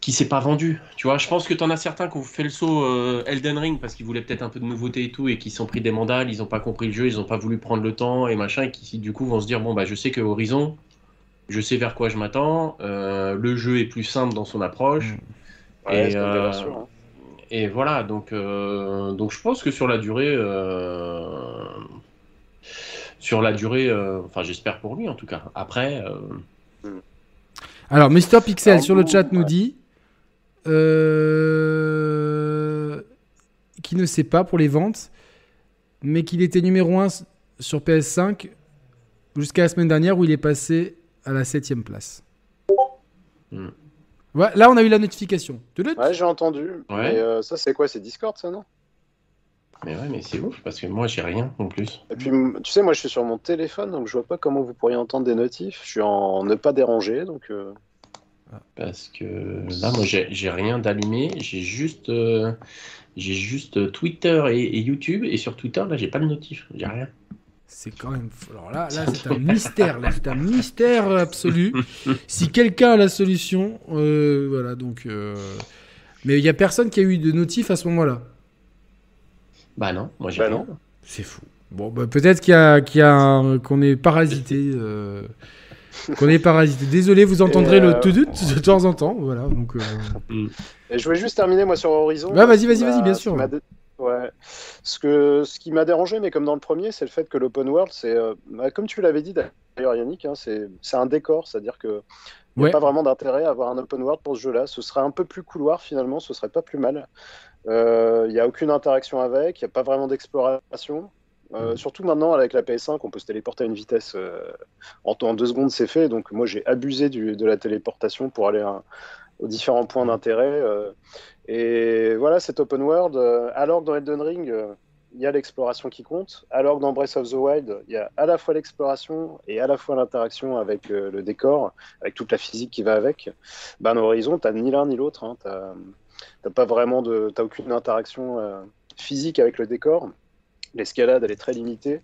qui s'est pas vendu. Tu vois, je pense que t'en as certains qui ont fait le saut euh, Elden Ring parce qu'ils voulaient peut-être un peu de nouveauté et tout et qui sont pris des mandales, ils ont pas compris le jeu, ils ont pas voulu prendre le temps et machin et qui du coup vont se dire bon bah je sais que Horizon, je sais vers quoi je m'attends, euh, le jeu est plus simple dans son approche. Ouais, Et, belle euh, hein. Et voilà, donc, euh, donc je pense que sur la durée, euh, sur la durée, euh, enfin j'espère pour lui en tout cas. Après, euh, Alors, Mister Pixel Alors, sur le chat nous ouais. dit euh, qu'il ne sait pas pour les ventes, mais qu'il était numéro 1 sur PS5 jusqu'à la semaine dernière où il est passé à la 7 place. Hmm. Ouais, là, on a eu la notification. Ouais, j'ai entendu. Ouais. Mais euh, ça, c'est quoi? C'est Discord, ça, non? Mais ouais, mais c'est ouf parce que moi j'ai rien en plus. Et puis, tu sais, moi, je suis sur mon téléphone, donc je vois pas comment vous pourriez entendre des notifs. Je suis en ne pas déranger, donc. euh, Parce que là, moi j'ai rien d'allumé, j'ai juste, euh, j'ai juste Twitter et, et YouTube et sur Twitter là j'ai pas de notif, j'ai rien. C'est quand même. fou. Alors là, là c'est [laughs] un mystère. Là, c'est un mystère absolu. si quelqu'un a la solution, euh, voilà. Donc, euh, mais il y a personne qui a eu de notif à ce moment-là. Bah non, moi j'ai Bah rien. non. C'est fou. Bon, bah, peut-être qu'il y a, qu'il y a un- qu'on est parasité. Euh, [laughs] qu'on est parasité. Désolé, vous entendrez le euh, tout de temps en temps. Voilà. Donc, euh, Et je voulais juste terminer, moi, sur Horizon. Ouais, vas-y, Ce qui vas-y, m'a- vas-y, bien ce qui sûr. Ouais. Ce, que, ce qui m'a dérangé, mais comme dans le premier, c'est le fait que l'open world, c'est. euh, bah, comme tu l'avais dit d'ailleurs, Yannick, hein, c'est c'est un décor, c'est-à-dire que. Il n'y Ouais. a pas vraiment d'intérêt à avoir un open world pour ce jeu-là. Ce serait un peu plus couloir finalement, ce serait pas plus mal. Euh, Il n'y a aucune interaction avec, il n'y a pas vraiment d'exploration. Euh, Mm. Surtout maintenant avec la PS5, on peut se téléporter à une vitesse euh, en, en deux secondes, c'est fait. Donc moi j'ai abusé du- de la téléportation pour aller à- aux différents points d'intérêt. euh. et voilà, cet open world, euh, alors que dans Elden Ring, il y a l'exploration qui compte, alors que dans Breath of the Wild, il y a à la fois l'exploration et à la fois l'interaction avec le décor, avec toute la physique qui va avec. Ben, dans Horizon, tu ni l'un ni l'autre. Hein. Tu n'as pas vraiment de, t'as aucune interaction physique avec le décor. L'escalade, elle est très limitée.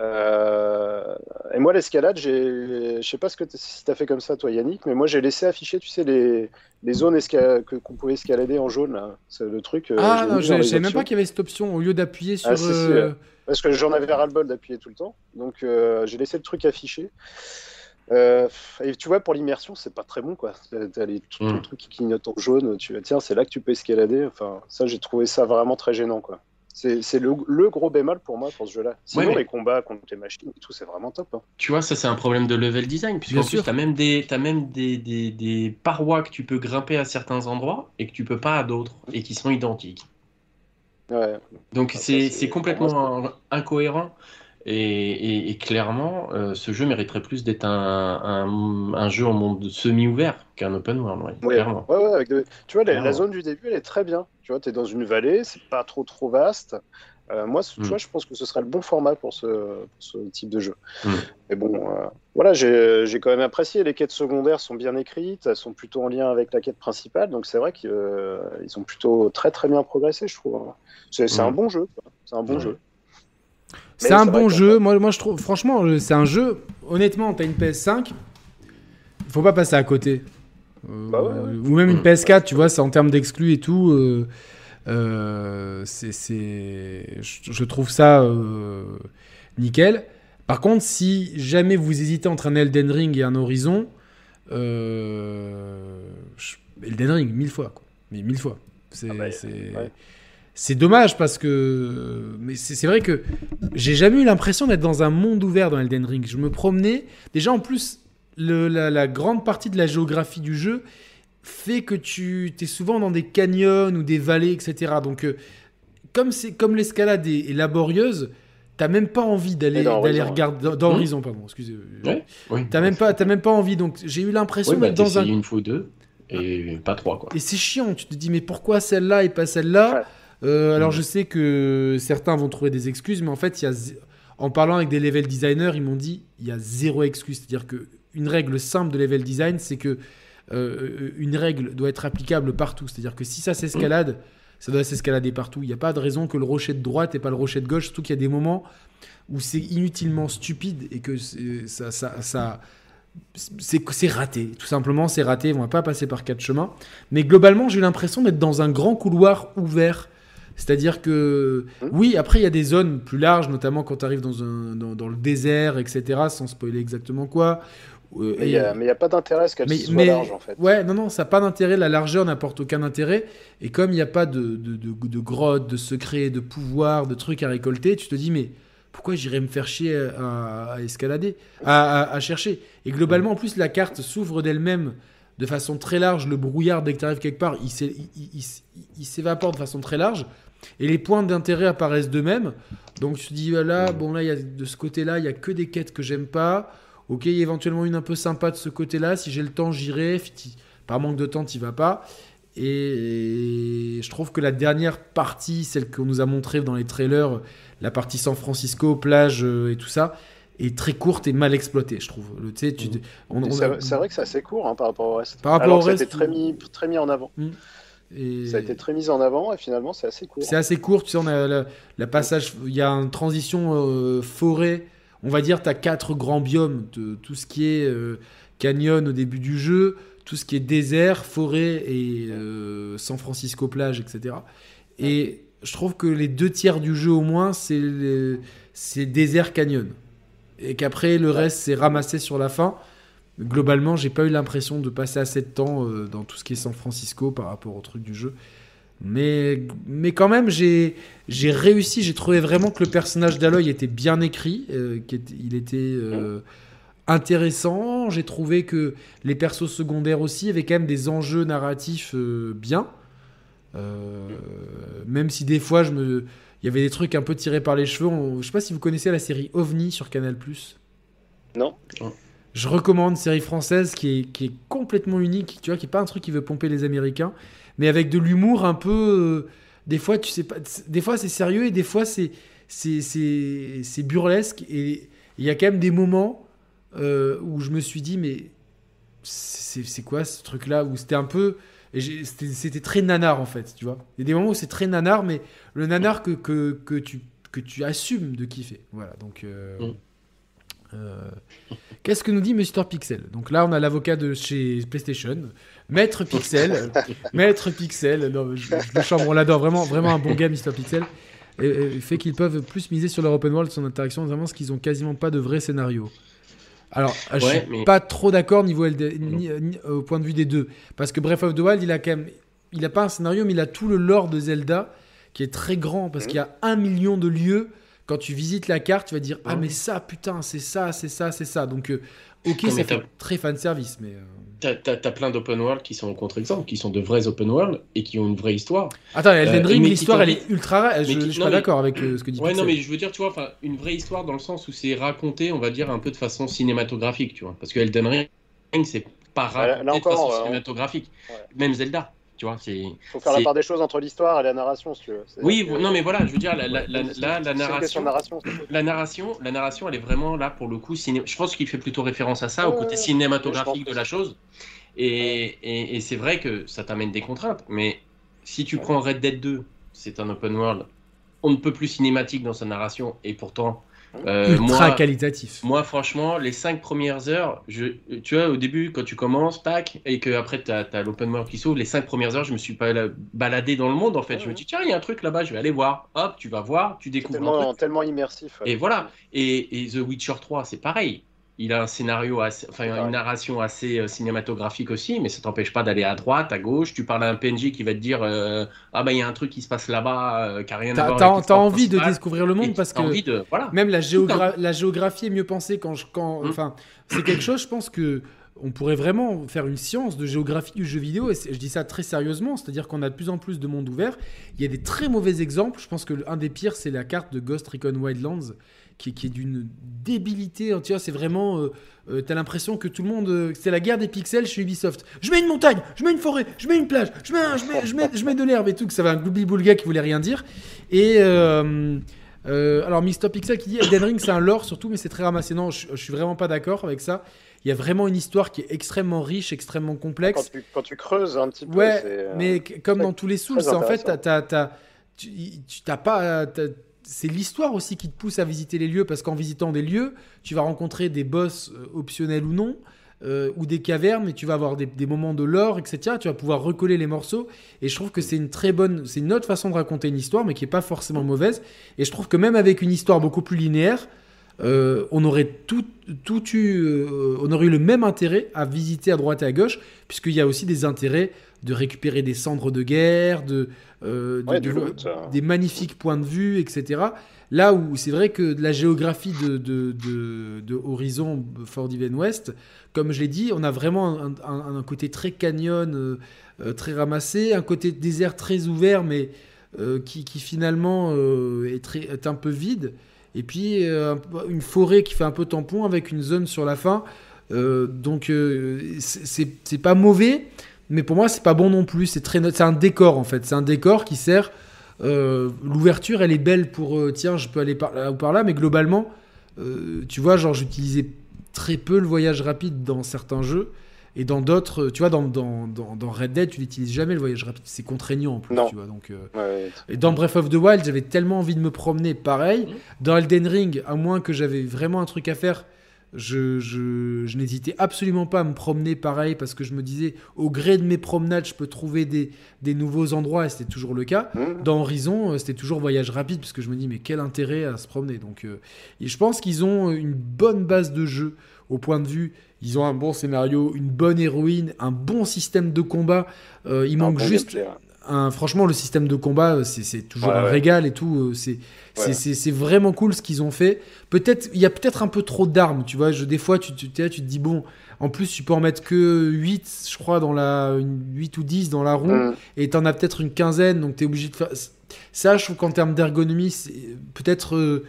Euh, et moi, l'escalade, je sais pas ce que si tu as fait comme ça, toi, Yannick, mais moi, j'ai laissé afficher, tu sais, les, les zones esca- que, qu'on pouvait escalader en jaune. C'est le truc. euh, ah non, je savais même pas qu'il y avait cette option au lieu d'appuyer sur. Ah, si, si, euh, Parce que j'en avais ras-le-bol d'appuyer tout le temps. Donc euh, j'ai laissé le truc affiché. Euh, et tu vois, pour l'immersion, c'est pas très bon, quoi. T'as les tout, Mm. le truc qui clignote en jaune. Tu tiens, c'est là que tu peux escalader. Enfin, ça, j'ai trouvé ça vraiment très gênant, quoi. C'est c'est le, le gros bémol pour moi pour ce jeu-là. Sinon, Ouais, mais- les combats contre les machines et tout, c'est vraiment top. hein. Tu vois, ça c'est un problème de level design, puisqu'en plus tu as même, des, t'as même des, des, des parois que tu peux grimper à certains endroits et que tu peux pas à d'autres, et qui sont identiques. Ouais. Donc Ah, c'est complètement incohérent. Et, et- et clairement, euh, ce jeu mériterait plus d'être un, un, un jeu en monde semi-ouvert qu'un open world, ouais, Ouais, clairement. ouais, ouais, avec de- Tu vois, la, zone du début, elle est très bien. Tu vois, tu es dans une vallée, c'est pas trop trop vaste. Euh, moi, tu Mm. vois, je pense que ce serait le bon format pour ce, pour ce type de jeu. Mm. Mais bon, euh, voilà, j'ai quand même apprécié. Les quêtes secondaires sont bien écrites, elles sont plutôt en lien avec la quête principale, donc c'est vrai qu'ils euh, ils ont plutôt très très bien progressé, je trouve. C'est Mm. un bon jeu. C'est un bon jeu. C'est un bon jeu. Moi, moi, je trouve, franchement, euh, c'est un jeu. Honnêtement, t'as une PS5, il faut pas passer à côté. Euh, Bah ouais, ouais. Ou même une Mm. PS4, tu vois, c'est en termes d'exclus et tout. euh, euh, c'est, je, je trouve ça nickel. Par contre, si jamais vous hésitez entre un Elden Ring et un Horizon, Elden Ring, mille fois, quoi. Mais mille fois. C'est, Ah bah, ouais. C'est dommage parce que. Mais c'est vrai que j'ai jamais eu l'impression d'être dans un monde ouvert dans Elden Ring. Je me promenais. Déjà, en plus, le- la, la grande partie de la géographie du jeu fait que tu es souvent dans des canyons ou des vallées, etc. Donc, euh, comme, c'est- comme l'escalade est, est laborieuse, t'as même pas envie d'aller d'aller regarder. Dans, Hmm. Horizon, pardon, excusez. Ouais, oui. T'as même, pas- t'as même pas envie. Donc, j'ai eu l'impression Ouais, bah, d'être dans un une fois deux, et pas trois, quoi. et c'est chiant, tu te dis mais pourquoi celle-là et pas celle-là? Ouais. Euh, Alors je sais que certains vont trouver des excuses, mais en fait, il y a, en parlant avec des level designers, ils m'ont dit il y a zéro excuse. C'est-à-dire que une règle simple de level design, c'est que euh, une règle doit être applicable partout. C'est-à-dire que si ça s'escalade, ça doit s'escalader partout. Il n'y a pas de raison que le rocher de droite et pas le rocher de gauche, surtout qu'il y a des moments où c'est inutilement stupide et que c'est- ça, ça, ça- c'est raté. Tout simplement, c'est raté. On va pas passer par quatre chemins. Mais globalement, j'ai eu l'impression d'être dans un grand couloir ouvert. C'est-à-dire que, Mhm. oui, après, il y a des zones plus larges, notamment quand tu arrives dans, un, dans, dans le désert, etc., sans spoiler exactement quoi. Euh, Mais il n'y a, pas d'intérêt à ce qu'elle soit mais- large, en fait. Ouais, non, non, ça n'a pas d'intérêt. La largeur n'apporte aucun intérêt. Et comme il n'y a pas de, de, de, de grottes, de secrets, de pouvoirs, de trucs à récolter, tu te dis, mais pourquoi j'irais me faire chier à, à escalader, à, à- à chercher? Et globalement, en plus, la carte s'ouvre d'elle-même de façon très large. Le brouillard, dès que tu arrives quelque part, il s'évapore de façon très large. Et les points d'intérêt apparaissent d'eux-mêmes. Donc tu te dis, bon, là, il y a, de ce côté-là, il y a que des quêtes que j'aime pas. Ok, il y a éventuellement une un peu sympa de ce côté-là. Si j'ai le temps, j'irai. Par manque de temps, tu vas pas. Et je trouve que la dernière partie, celle qu'on nous a montrée dans les trailers, la partie San Francisco, plage euh, et tout ça, est très courte et mal exploitée, je trouve. Le, tu sais, tu- on- on C'est vrai- que c'est assez court hein, par rapport au reste. Par rapport Alors au reste, été très mis, très mis en avant. Et- Ça a été très mis en avant et finalement c'est assez court. C'est assez court, tu sais, on a la passage, il y a une transition euh, forêt. On va dire, tu as quatre grands biomes, de tout ce qui est euh, canyon au début du jeu, tout ce qui est désert, forêt et euh, San Francisco plage, etc. Et je trouve que les deux tiers du jeu au moins, c'est le- c'est désert canyon. Et qu'après, le reste, c'est ramassé sur la fin. Globalement, j'ai pas eu l'impression de passer assez de temps euh, dans tout ce qui est San Francisco par rapport au truc du jeu. Mais, mais quand même, j'ai j'ai réussi. J'ai trouvé vraiment que le personnage d'Aloy était bien écrit. euh, qu'il était- il était euh, intéressant. J'ai trouvé que les persos secondaires aussi avaient quand même des enjeux narratifs euh, bien. Euh, même si des fois, je me, il y avait des trucs un peu tirés par les cheveux. On- je sais pas si vous connaissez la série OVNI sur Canal+. Non Je recommande une série française qui est, qui est complètement unique, tu vois, qui est pas un truc qui veut pomper les Américains, mais avec de l'humour un peu. euh, des fois, tu sais pas. Des fois, c'est sérieux et des fois, c'est c'est burlesque et il y a quand même des moments euh, où je me suis dit mais c'est quoi ce truc là où c'était un peu et c'était très nanar en fait tu vois il y a des moments où c'est très nanar mais le nanar que, que, que tu que tu assumes de kiffer voilà donc euh, Mm. Euh, qu'est-ce que nous dit Mr Pixel? Donc là on a l'avocat de chez PlayStation Maître Pixel [laughs] Maître Pixel non, je, je le chambre on l'adore vraiment vraiment un bon gars Mr Pixel et, et fait qu'ils peuvent plus miser sur leur open world son interaction notamment parce qu'ils ont quasiment pas de vrai scénario alors, je Ouais, suis mais- pas trop d'accord niveau LD ni- ni- au point de vue des deux. Parce que Breath of the Wild, il a quand même. Il a pas un scénario, mais il a tout le lore de Zelda qui est très grand. Parce qu'il y a un million de lieux. Quand tu visites la carte, tu vas dire Ah, Mhm. mais ça, putain, c'est ça, c'est ça, c'est ça. Donc, euh, ok, Non, ça fait très fan service, mais. euh, T'as plein d'open world qui sont contre-exemples, qui sont de vrais open world et qui ont une vraie histoire. Attends, Elden Euh, Ring, l'histoire, elle est ultra. Je, suis non, pas mais- d'accord avec euh, ce que dit Ouais, non, mais je veux dire, tu vois, enfin, une vraie histoire dans le sens où c'est raconté, on va dire, un peu de façon cinématographique, tu vois. Parce que Elden Ring, c'est pas Là- là raconté de façon cinématographique. Ouais. Même Zelda. Tu vois, c'est. faut faire la part des choses entre l'histoire et la narration, si tu veux. Oui, non, mais voilà, je veux dire, la, la, la, la narration, narration la narration, la narration, elle est vraiment là pour le coup. Ciné... Je pense qu'il fait plutôt référence à ça, au côté cinématographique de la chose. Et, et, et c'est vrai que ça t'amène des contraintes. Mais si tu prends Red Dead 2, c'est un open world. On ne peut plus cinématique dans sa narration, et pourtant, euh, Ultra qualitatif. Moi, franchement, les cinq premières heures, je, tu vois, au début, quand tu commences, tac, et que après tu as, l'open world qui s'ouvre, les cinq premières heures, je me suis pas baladé dans le monde en fait. Je me dis, tiens, il y a un truc là-bas, je vais aller voir. Hop, tu vas voir, tu découvres. Tellement, tellement immersif. Et voilà. Et, et The Witcher 3, c'est pareil il a un scénario, enfin une narration assez euh, cinématographique aussi, mais ça t'empêche pas d'aller à droite, à gauche. Tu parles à un PNJ qui va te dire euh, ah bah il y a un truc qui se passe là-bas euh, qui a rien à voir. T'as envie de découvrir le monde parce que même la, la, géographie est mieux pensée quand je, quand, enfin c'est quelque chose. Je pense que on pourrait vraiment faire une science de géographie du jeu vidéo, et je dis ça très sérieusement, c'est-à-dire qu'on a de plus en plus de mondes ouverts. Il y a des très mauvais exemples. Je pense que l'un des pires, c'est la carte de Ghost Recon Wildlands, qui, est d'une débilité. Tu vois, c'est vraiment. Euh, euh, t'as l'impression que tout le monde. Euh, c'est la guerre des pixels chez Ubisoft. Je mets une montagne, je mets une forêt, je mets une plage, je mets, je mets, je mets, je mets de l'herbe et tout, que ça va un gloubi-boulga qui voulait rien dire. Et. alors, Mr. Pixel qui dit Elden Ring, c'est un lore surtout, mais c'est très ramassé. Non, je, suis vraiment pas d'accord avec ça. Il y a vraiment une histoire qui est extrêmement riche, extrêmement complexe. Quand tu, quand tu creuses un petit peu. Ouais, mais comme dans tous les Souls, en fait, t'as, tu t'as pas c'est l'histoire aussi qui te pousse à visiter les lieux, parce qu'en visitant des lieux, tu vas rencontrer des boss euh, optionnels ou non, euh, ou des cavernes, et tu vas avoir des, moments de lore, etc. Tu vas pouvoir recoller les morceaux, et je trouve que c'est une très bonne, c'est une autre façon de raconter une histoire, mais qui est pas forcément mauvaise. Et je trouve que même avec une histoire beaucoup plus linéaire, euh, on aurait tout, tout eu, on aurait eu le même intérêt à visiter à droite et à gauche, puisqu'il y a aussi des intérêts de récupérer des cendres de guerre, de, euh, des magnifiques points de vue, etc. Là où c'est vrai que la géographie de, de, Horizon Forbidden West, comme je l'ai dit, on a vraiment un, côté très canyon, euh, euh, très ramassé, un côté désert très ouvert, mais qui, finalement est, très, est un peu vide. Et puis une forêt qui fait un peu tampon avec une zone sur la fin. donc c'est pas mauvais, mais pour moi c'est pas bon non plus. C'est très, c'est un décor en fait. C'est un décor qui sert. Euh, l'ouverture, elle est belle pour euh, tiens, je peux aller par là ou par là, mais globalement, euh, tu vois, genre j'utilisais très peu le voyage rapide dans certains jeux. Et dans d'autres, tu vois, dans, dans, dans, Red Dead, tu n'utilises jamais le voyage rapide. C'est contraignant en plus, tu vois. Donc, Et dans Breath of the Wild, j'avais tellement envie de me promener, pareil. Mmh. Dans Elden Ring, à moins que j'avais vraiment un truc à faire, je, je, n'hésitais absolument pas à me promener pareil parce que je me disais, au gré de mes promenades, je peux trouver des, des nouveaux endroits et c'était toujours le cas. Mmh. Dans Horizon, euh, c'était toujours voyage rapide parce que je me dis, mais quel intérêt à se promener. Donc, euh, et je pense qu'ils ont une bonne base de jeu au point de vue. Ils ont un bon scénario, une bonne héroïne, un bon système de combat. Euh, il manque juste franchement, le système de combat, c'est toujours un régal et tout. C'est c'est vraiment cool ce qu'ils ont fait. Peut-être, il y a peut-être un peu trop d'armes, tu vois. Je, des fois, tu, tu, tu, te dis, bon, en plus, tu peux en mettre que 8, je crois, dans la, 8 ou 10 dans la roue, mm. et tu en as peut-être une quinzaine, donc tu es obligé de faire. Ça, je trouve qu'en termes d'ergonomie, c'est peut-être euh,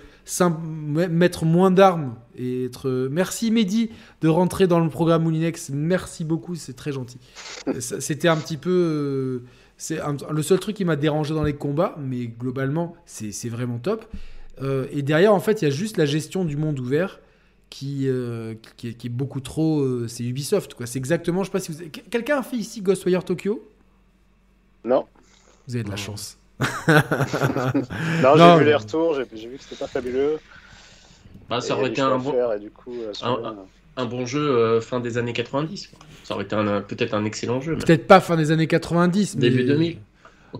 mettre moins d'armes et être. Euh, merci Mehdi de rentrer dans le programme Moulinex. Merci beaucoup, c'est très gentil. [laughs] C'était un petit peu. Euh, c'est le seul truc qui m'a dérangé dans les combats, mais globalement, c'est vraiment top. Euh, et derrière, en fait, il y a juste la gestion du monde ouvert qui, euh, qui, est, beaucoup trop. Euh, c'est Ubisoft, quoi. C'est exactement. Je sais pas si vous. Quelqu'un a fait ici Ghostwire Tokyo? Non. Vous avez de la chance. [laughs] non, [laughs] j'ai vu les retours, j'ai vu que c'était pas fabuleux. Bah, ça aurait été un bon. Et du coup, un bon jeu euh, fin des années 90. Ça aurait été peut-être un excellent jeu. Peut-être pas fin des années 90, mais... Début 2000. [laughs]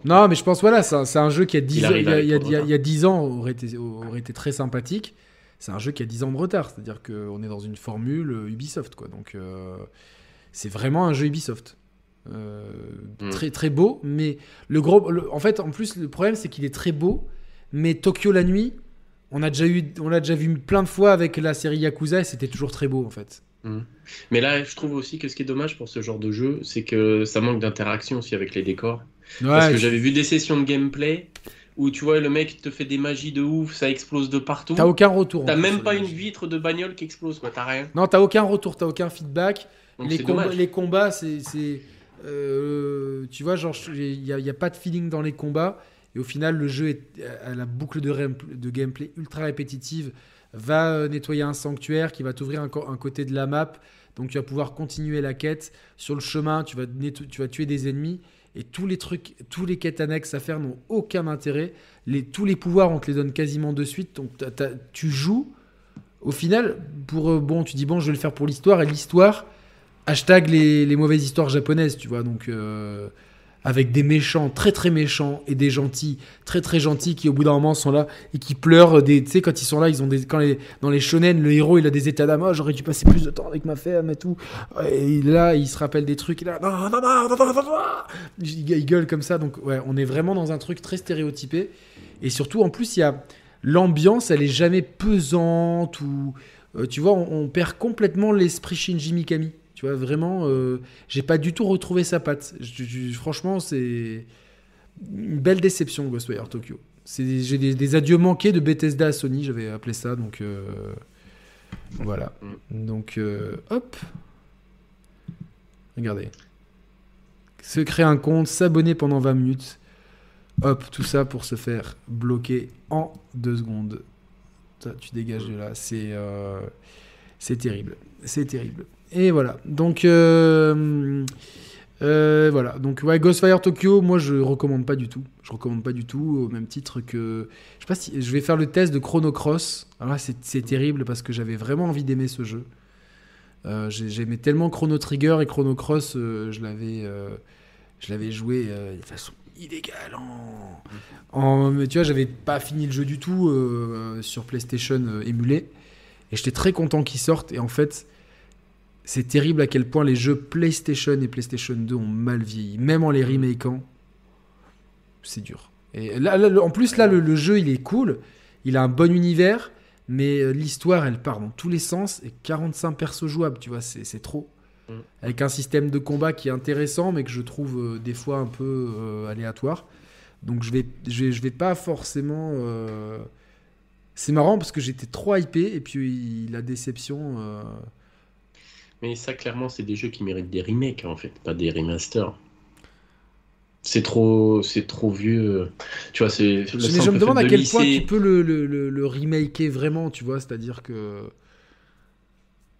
Non, mais je pense, voilà, c'est un, jeu qui a 10 ans, il, y a, 10 ans aurait été, aurait été très sympathique. C'est un jeu qui a 10 ans de retard, c'est-à-dire qu'on est dans une formule Ubisoft, quoi. Donc, euh, c'est vraiment un jeu Ubisoft. Euh, hmm. Très très beau, mais le gros, en fait, en plus, le problème c'est qu'il est très beau, mais Tokyo la nuit, on a déjà eu, on l'a déjà vu plein de fois avec la série Yakuza et c'était toujours très beau en fait. Mmh. Mais là, je trouve aussi que ce qui est dommage pour ce genre de jeu, c'est que ça manque d'interaction aussi avec les décors. Parce que j'avais vu des sessions de gameplay où tu vois le mec te fait des magies de ouf, ça explose de partout. T'as aucun retour. T'as même pas une vitre de bagnole qui explose, quoi. T'as rien. Non, t'as aucun retour, t'as aucun feedback. les, combats, les combats, c'est euh, tu vois, genre, il n'y a pas de feeling dans les combats. Et au final, le jeu est à la boucle de, gameplay ultra répétitive. Va euh, nettoyer un sanctuaire qui va t'ouvrir un, un côté de la map. Donc tu vas pouvoir continuer la quête. Sur le chemin, tu vas, tuer des ennemis. Et tous les trucs, tous les quêtes annexes à faire n'ont aucun intérêt. Tous les pouvoirs, on te les donne quasiment de suite. Donc tu joues. Au final, pour euh, bon, tu dis bon, je vais le faire pour l'histoire. Et l'histoire, hashtag les, mauvaises histoires japonaises, tu vois. Donc euh, avec des méchants très très méchants et des gentils très très gentils qui au bout d'un moment sont là et qui pleurent tu sais quand ils sont là ils ont des quand dans les shonen le héros il a des états d'âme. Ah, j'aurais dû passer plus de temps avec ma femme et tout. Et là il se rappelle des trucs il là non non non non non non, non. Il gueule comme ça. Donc ouais on est vraiment dans un truc très stéréotypé. Et surtout en plus il y a l'ambiance elle est jamais pesante ou euh, tu vois on, on perd complètement l'esprit Shinji Mikami tu vois vraiment euh, j'ai pas du tout retrouvé sa patte. Franchement c'est une belle déception Ghostwire Tokyo. J'ai des, adieux manqués de Bethesda à Sony j'avais appelé ça donc euh, voilà. Donc euh, hop. Regardez. Se créer un compte s'abonner pendant 20 minutes. Hop tout ça pour se faire bloquer en deux secondes. Tu dégages de là c'est euh, c'est terrible. C'est terrible et voilà donc euh, euh, voilà, donc ouais, Ghostfire Tokyo, moi je recommande pas du tout. Je recommande pas du tout, au même titre que. Je sais pas si. Je vais faire le test de Chrono Cross. Alors là, c'est terrible parce que j'avais vraiment envie d'aimer ce jeu. Euh, j'ai- J'aimais tellement Chrono Trigger et Chrono Cross, euh, je l'avais je l'avais joué de façon illégale. En... mais tu vois, j'avais pas fini le jeu du tout sur PlayStation émulé. Et j'étais très content qu'il sorte. Et en fait, c'est terrible à quel point les jeux PlayStation et PlayStation 2 ont mal vieilli. Même en les remakant, c'est dur. Et là, là, le- en plus, là, le, le jeu, il est cool. Il a un bon univers. Mais euh, l'histoire, elle part dans tous les sens. Et 45 persos jouables, tu vois, c'est c'est trop. Mm. Avec un système de combat qui est intéressant, mais que je trouve euh, des fois un peu euh, aléatoire. Donc je vais, je vais, je vais pas forcément. euh, C'est marrant parce que j'étais trop hypé et puis la déception. Mais ça, clairement, c'est des jeux qui méritent des remakes, en fait, pas des remasters. C'est trop, c'est trop vieux. Tu vois, c'est. Mais je me demande à quel point tu peux le, le, le, le remaker vraiment, tu vois, c'est-à-dire que.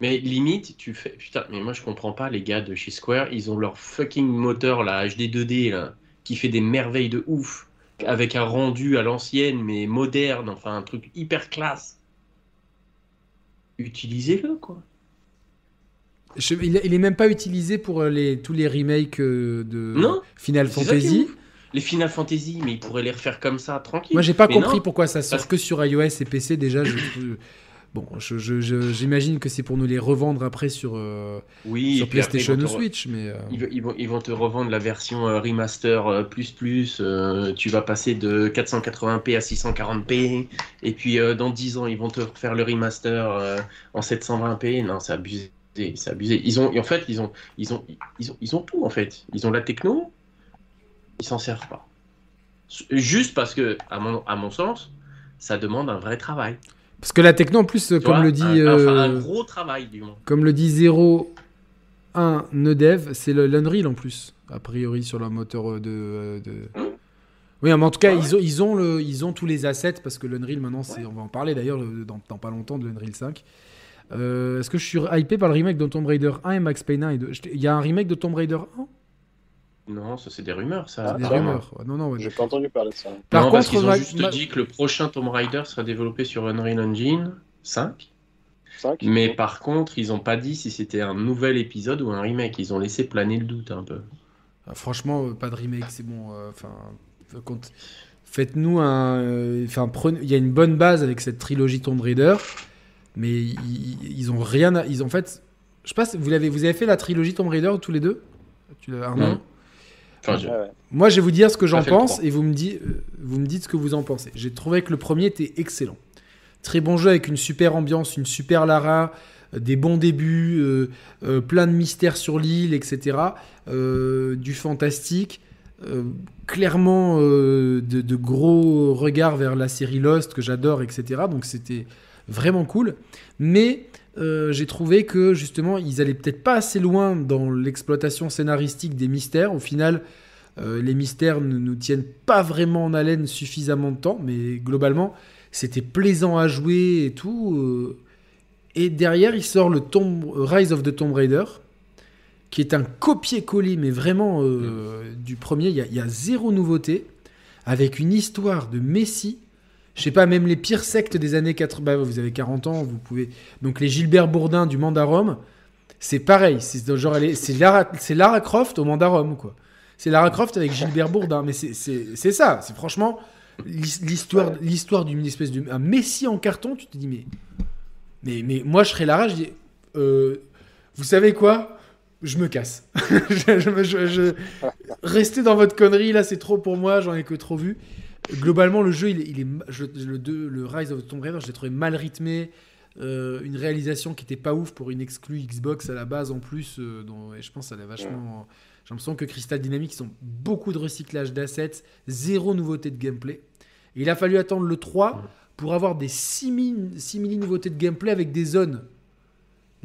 Mais limite, tu fais. Putain, mais moi je comprends pas, les gars de chez Square, ils ont leur fucking moteur, là, HD 2D, là, qui fait des merveilles de ouf, avec un rendu à l'ancienne, mais moderne, enfin un truc hyper classe. Utilisez-le, quoi. Je- il, il est même pas utilisé pour euh, les, tous les remakes euh, de Non, Final Fantasy. Les Final Fantasy, mais ils pourraient les refaire comme ça, tranquille. Moi, j'ai pas Mais compris non, pourquoi ça sort parce- que sur iOS et PC. Déjà, je, je- bon, j'imagine que c'est pour nous les revendre après sur, euh, Oui, PlayStation ou Switch. Mais euh, Ils, vont, ils vont te revendre la version euh, remaster euh, plus plus. euh, tu vas passer de 480p à 640p. Et puis euh, dans 10 ans, ils vont te faire le remaster euh, en 720p. Non, c'est abusé. C'est abusé. Ils ont, en fait, ils ont, ils, ont, ils, ont, ils ont tout en fait. Ils ont la techno. Ils s'en servent pas. Juste parce que, à mon, à mon sens, ça demande un vrai travail. parce que la techno, en plus, Tu comme vois, le dit, un, enfin, un euh, gros travail du moins. comme le dit 01 Nedev, c'est le- l'Unreal en plus, a priori sur leur moteur euh, de. euh, de... Hum. Oui, mais en tout cas, Ah ouais. ils, ont, ils, ont le, ils ont tous les assets parce que l'Unreal maintenant, c'est, on va en parler d'ailleurs le- dans, dans pas longtemps de l'Unreal 5. Euh, Est-ce que je suis hypé par le remake de Tomb Raider 1 et Max Payne 1 et 2 Je t'ai- Il y a un remake de Tomb Raider 1 Non, ça c'est des rumeurs, ça. Des rumeurs. Ouais, Non, non, ouais. J'ai pas entendu parler de ça. Par non, parce qu'ils ont juste Ma- dit que le prochain Tomb Raider sera développé sur Unreal Engine 5. 5 Mais par contre, ils n'ont pas dit si c'était un nouvel épisode ou un remake. Ils ont laissé planer le doute un peu. Ah, Franchement, euh, pas de remake, c'est bon. euh, Enfin, euh, faites-nous un. euh, Enfin, prenez- il y a une bonne base avec cette trilogie Tomb Raider, mais ils, ils ont rien. à- Ils ont en fait. Je sais pas, si vous l'avez, vous avez fait la trilogie Tomb Raider tous les deux? Tu l'as, Arnaud. Enfin, je-. Moi, je vais vous dire ce que j'en pense et vous me, dites, euh, vous me dites ce que vous en pensez. J'ai trouvé que le premier était excellent. Très bon jeu avec une super ambiance, une super Lara, euh, des bons débuts, euh, euh, plein de mystères sur l'île, etc. euh, du fantastique. euh, clairement euh, de, de gros regards vers la série Lost que j'adore, etc. Donc c'était vraiment cool. Mais euh, j'ai trouvé que justement, ils allaient peut-être pas assez loin dans l'exploitation scénaristique des mystères. Au final, euh, les mystères ne nous tiennent pas vraiment en haleine suffisamment de temps, mais globalement, c'était plaisant à jouer et tout. euh. Et derrière, il sort le Tomb- Rise of the Tomb Raider, qui est un copier-coller, mais vraiment euh, du premier. Il y, y a zéro nouveauté, avec une histoire de Messie. Je sais pas, même les pires sectes des années 80. bah, vous avez 40 ans, vous pouvez. Donc les Gilbert Bourdin du Mandarum, c'est pareil. C'est genre, c'est Lara, c'est Lara Croft au Mandarum, quoi. C'est Lara Croft avec Gilbert Bourdin, mais c'est- ça. C'est franchement l'his- l'histoire, l'histoire d'une espèce de un Messie en carton. Tu te dis mais mais, moi je serais Lara, je dis euh, vous savez quoi? Je me casse. [laughs] Restez dans votre connerie là, c'est trop pour moi, j'en ai que trop vu. Globalement, le jeu, il est, il est ma- je- le, Rise of the Tomb Raider, je l'ai trouvé mal rythmé. euh, une réalisation qui était pas ouf pour une exclue Xbox à la base en plus. euh, dont, et je pense que ça allait vachement. J'ai l'impression que Crystal Dynamics ils ont beaucoup de recyclage d'assets, zéro nouveauté de gameplay. Et il a fallu attendre le 3 pour avoir des simili, simili nouveautés de gameplay avec des zones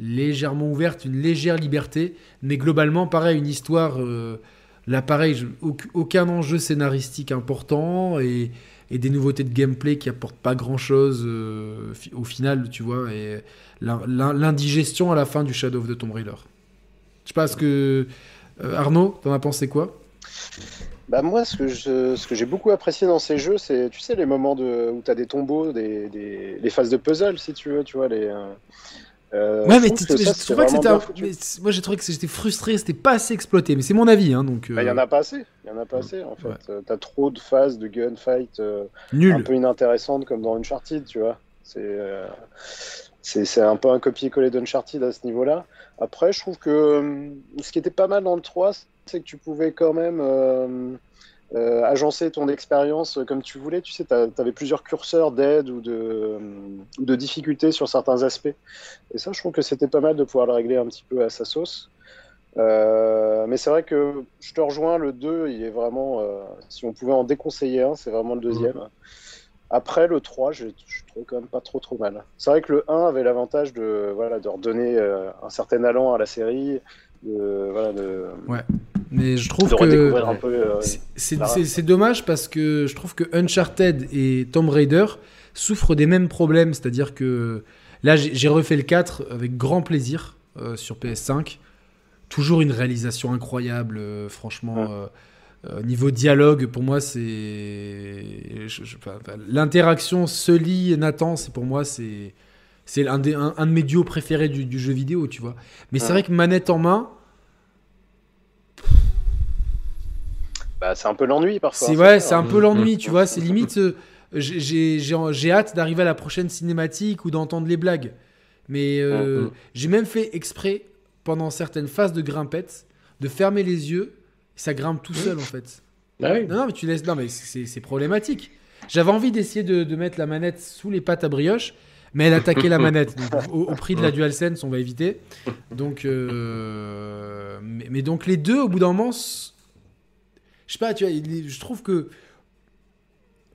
légèrement ouvertes, une légère liberté, mais globalement, pareil, une histoire. euh, là, pareil, aucun enjeu scénaristique important et, des nouveautés de gameplay qui apportent pas grand chose au final, tu vois, et l'in- l'in- l'indigestion à la fin du Shadow of the Tomb Raider. Je sais pas ce que. euh, Arnaud, t'en as pensé quoi? Bah moi, ce que j'ai beaucoup apprécié dans ces jeux, c'est, tu sais, les moments de, où tu as des tombeaux, des, des- les phases de puzzle, si tu veux, tu vois, les... euh, euh, Ouais, mais tu- que je ça, trouve pas que c'était. Moi, j'ai trouvé que j'étais frustré, c'était pas assez exploité, mais c'est mon avis, hein, donc. Bah, Il y en euh, a pas assez, il y en a pas assez, en fait. Ouais. Euh, T'as trop de phases de gunfight euh, un peu inintéressantes, comme dans Uncharted, tu vois. C'est... euh, C'est un peu un copier-coller d'Uncharted à ce niveau-là. Après, je trouve que euh, ce qui était pas mal dans le 3, c'est que tu pouvais quand même euh, euh, agencer ton expérience comme tu voulais. Tu sais, tu avais plusieurs curseurs d'aide ou de, euh, de difficultés sur certains aspects. Et ça, je trouve que c'était pas mal de pouvoir le régler un petit peu à sa sauce. Euh, mais c'est vrai que je te rejoins, le 2, il est vraiment. euh, si on pouvait en déconseiller un, c'est vraiment le deuxième. Après, le 3, je, je trouve quand même pas trop trop mal. C'est vrai que le 1 avait l'avantage de, voilà, de redonner euh, un certain allant à la série, de, voilà, de, Mais je trouve que. euh, C'est- dommage parce que je trouve que Uncharted et Tomb Raider souffrent des mêmes problèmes. C'est-à-dire que là, j'ai refait le 4 avec grand plaisir euh, sur PS5. Toujours une réalisation incroyable, euh, franchement. Ouais. niveau dialogue, pour moi, c'est. je- je- enfin, enfin, L'interaction Sully-Nathan, c'est pour moi, c'est. C'est un, des- un, un de mes duos préférés du, du jeu vidéo, tu vois. Mais c'est vrai que manette en main, bah, c'est un peu l'ennui parfois. C'est hein, ouais, c'est un peu Mm, l'ennui, mm, tu vois. C'est limite, euh, j'ai- j'ai j'ai- j'ai hâte d'arriver à la prochaine cinématique ou d'entendre les blagues. Mais euh, Mm, mm. j'ai même fait exprès pendant certaines phases de grimpette de fermer les yeux. Ça grimpe tout seul en fait. Ah oui. Non, non, mais tu laisses. Non, mais c'est problématique. J'avais envie d'essayer de, de mettre la manette sous les pattes à brioche, mais elle attaquait la [laughs] manette. Donc, au, au prix de la DualSense, on va éviter. Donc, euh, mais, mais donc les deux, au bout d'un moment, je sais pas, tu vois, il est- je trouve que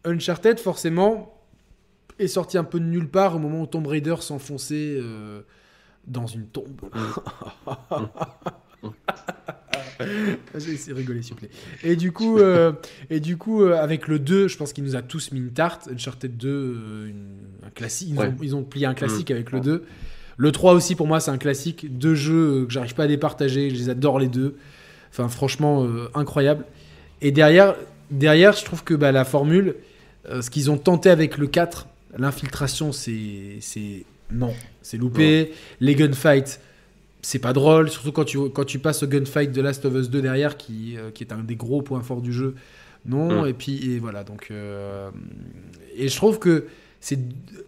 Uncharted, forcément, est sorti un peu de nulle part au moment où Tomb Raider s'enfonçait euh, dans une tombe. [laughs] J'ai essayé de rigoler, s'il vous plaît. Et du coup, euh, et du coup euh, avec le 2, je pense qu'il nous a tous mis une tarte. Uncharted 2, euh, une- un classique. Ils, Ouais. ont, ils ont plié un classique avec le 2. Le 3 aussi, pour moi, c'est un classique. Deux jeux que j'arrive pas à départager. Je les adore les deux. Enfin, franchement, euh, incroyable. Et derrière, derrière, je trouve que bah, la formule, euh, ce qu'ils ont tenté avec le 4, l'infiltration, c'est. Non, c'est loupé. Les gunfights, c'est pas drôle, surtout quand tu, quand tu passes au gunfight de Last of Us 2 derrière, qui, euh, qui est un des gros points forts du jeu. Non, Mm. et puis et voilà. Donc, euh, et je trouve que c'est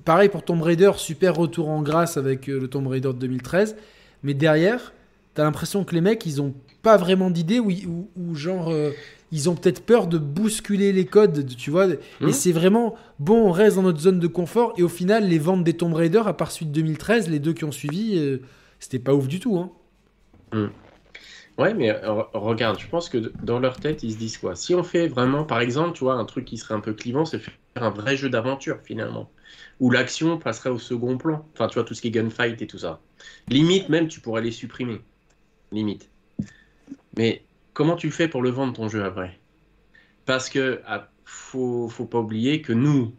pareil pour Tomb Raider, super retour en grâce avec le Tomb Raider de 2013. Mais derrière, t'as l'impression que les mecs, ils ont pas vraiment d'idée ou, ou, ou genre. euh, ils ont peut-être peur de bousculer les codes, tu vois. Et Mhm. c'est vraiment, bon, on reste dans notre zone de confort. Et au final, les ventes des Tomb Raider, à part suite 2013, les deux qui ont suivi, euh, c'était pas ouf du tout. Hein. Ouais, mais euh, regarde, je pense que dans leur tête, ils se disent quoi? Si on fait vraiment, par exemple, tu vois, un truc qui serait un peu clivant, c'est faire un vrai jeu d'aventure finalement, où l'action passerait au second plan. Enfin, tu vois, tout ce qui est gunfight et tout ça. Limite, même, tu pourrais les supprimer. Limite. Mais comment tu fais pour le vendre ton jeu après? Parce que ah, faut, faut pas oublier que nous,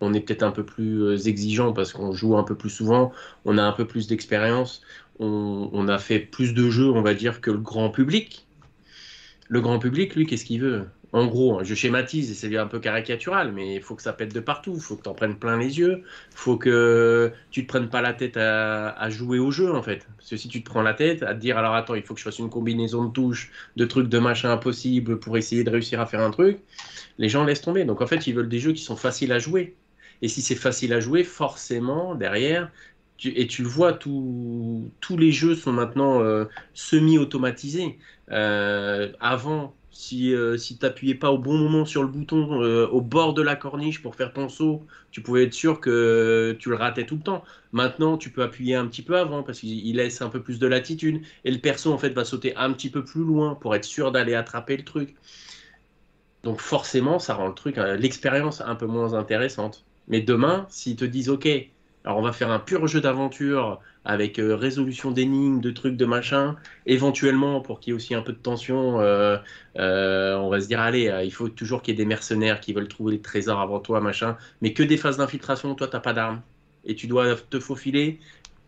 on est peut-être un peu plus euh, exigeant parce qu'on joue un peu plus souvent, on a un peu plus d'expérience, on, on, a fait plus de jeux, on va dire, que le grand public. Le grand public, lui, qu'est-ce qu'il veut? En gros, je schématise et c'est un peu caricatural, mais il faut que ça pète de partout, il faut que tu en prennes plein les yeux, faut que tu te prennes pas la tête à, jouer au jeu en fait. Parce que si tu te prends la tête à te dire alors attends, il faut que je fasse une combinaison de touches, de trucs, de machin impossible pour essayer de réussir à faire un truc, les gens laissent tomber. Donc en fait, ils veulent des jeux qui sont faciles à jouer. Et si c'est facile à jouer, forcément, derrière, et tu le vois, tous les jeux sont maintenant euh, semi-automatisés. Euh, avant, si, euh, si tu n'appuyais pas au bon moment sur le bouton euh, au bord de la corniche pour faire ton saut, tu pouvais être sûr que tu le ratais tout le temps. Maintenant, tu peux appuyer un petit peu avant parce qu'il laisse un peu plus de latitude. Et le perso, en fait, va sauter un petit peu plus loin pour être sûr d'aller attraper le truc. Donc forcément, ça rend le truc, euh, l'expérience un peu moins intéressante. Mais demain, s'ils te disent, OK, alors on va faire un pur jeu d'aventure avec euh, résolution d'énigmes, de trucs, de machin. Éventuellement, pour qu'il y ait aussi un peu de tension, euh, euh, on va se dire allez, il faut toujours qu'il y ait des mercenaires qui veulent trouver les trésors avant toi, machin. Mais que des phases d'infiltration, toi t'as pas d'armes et tu dois te faufiler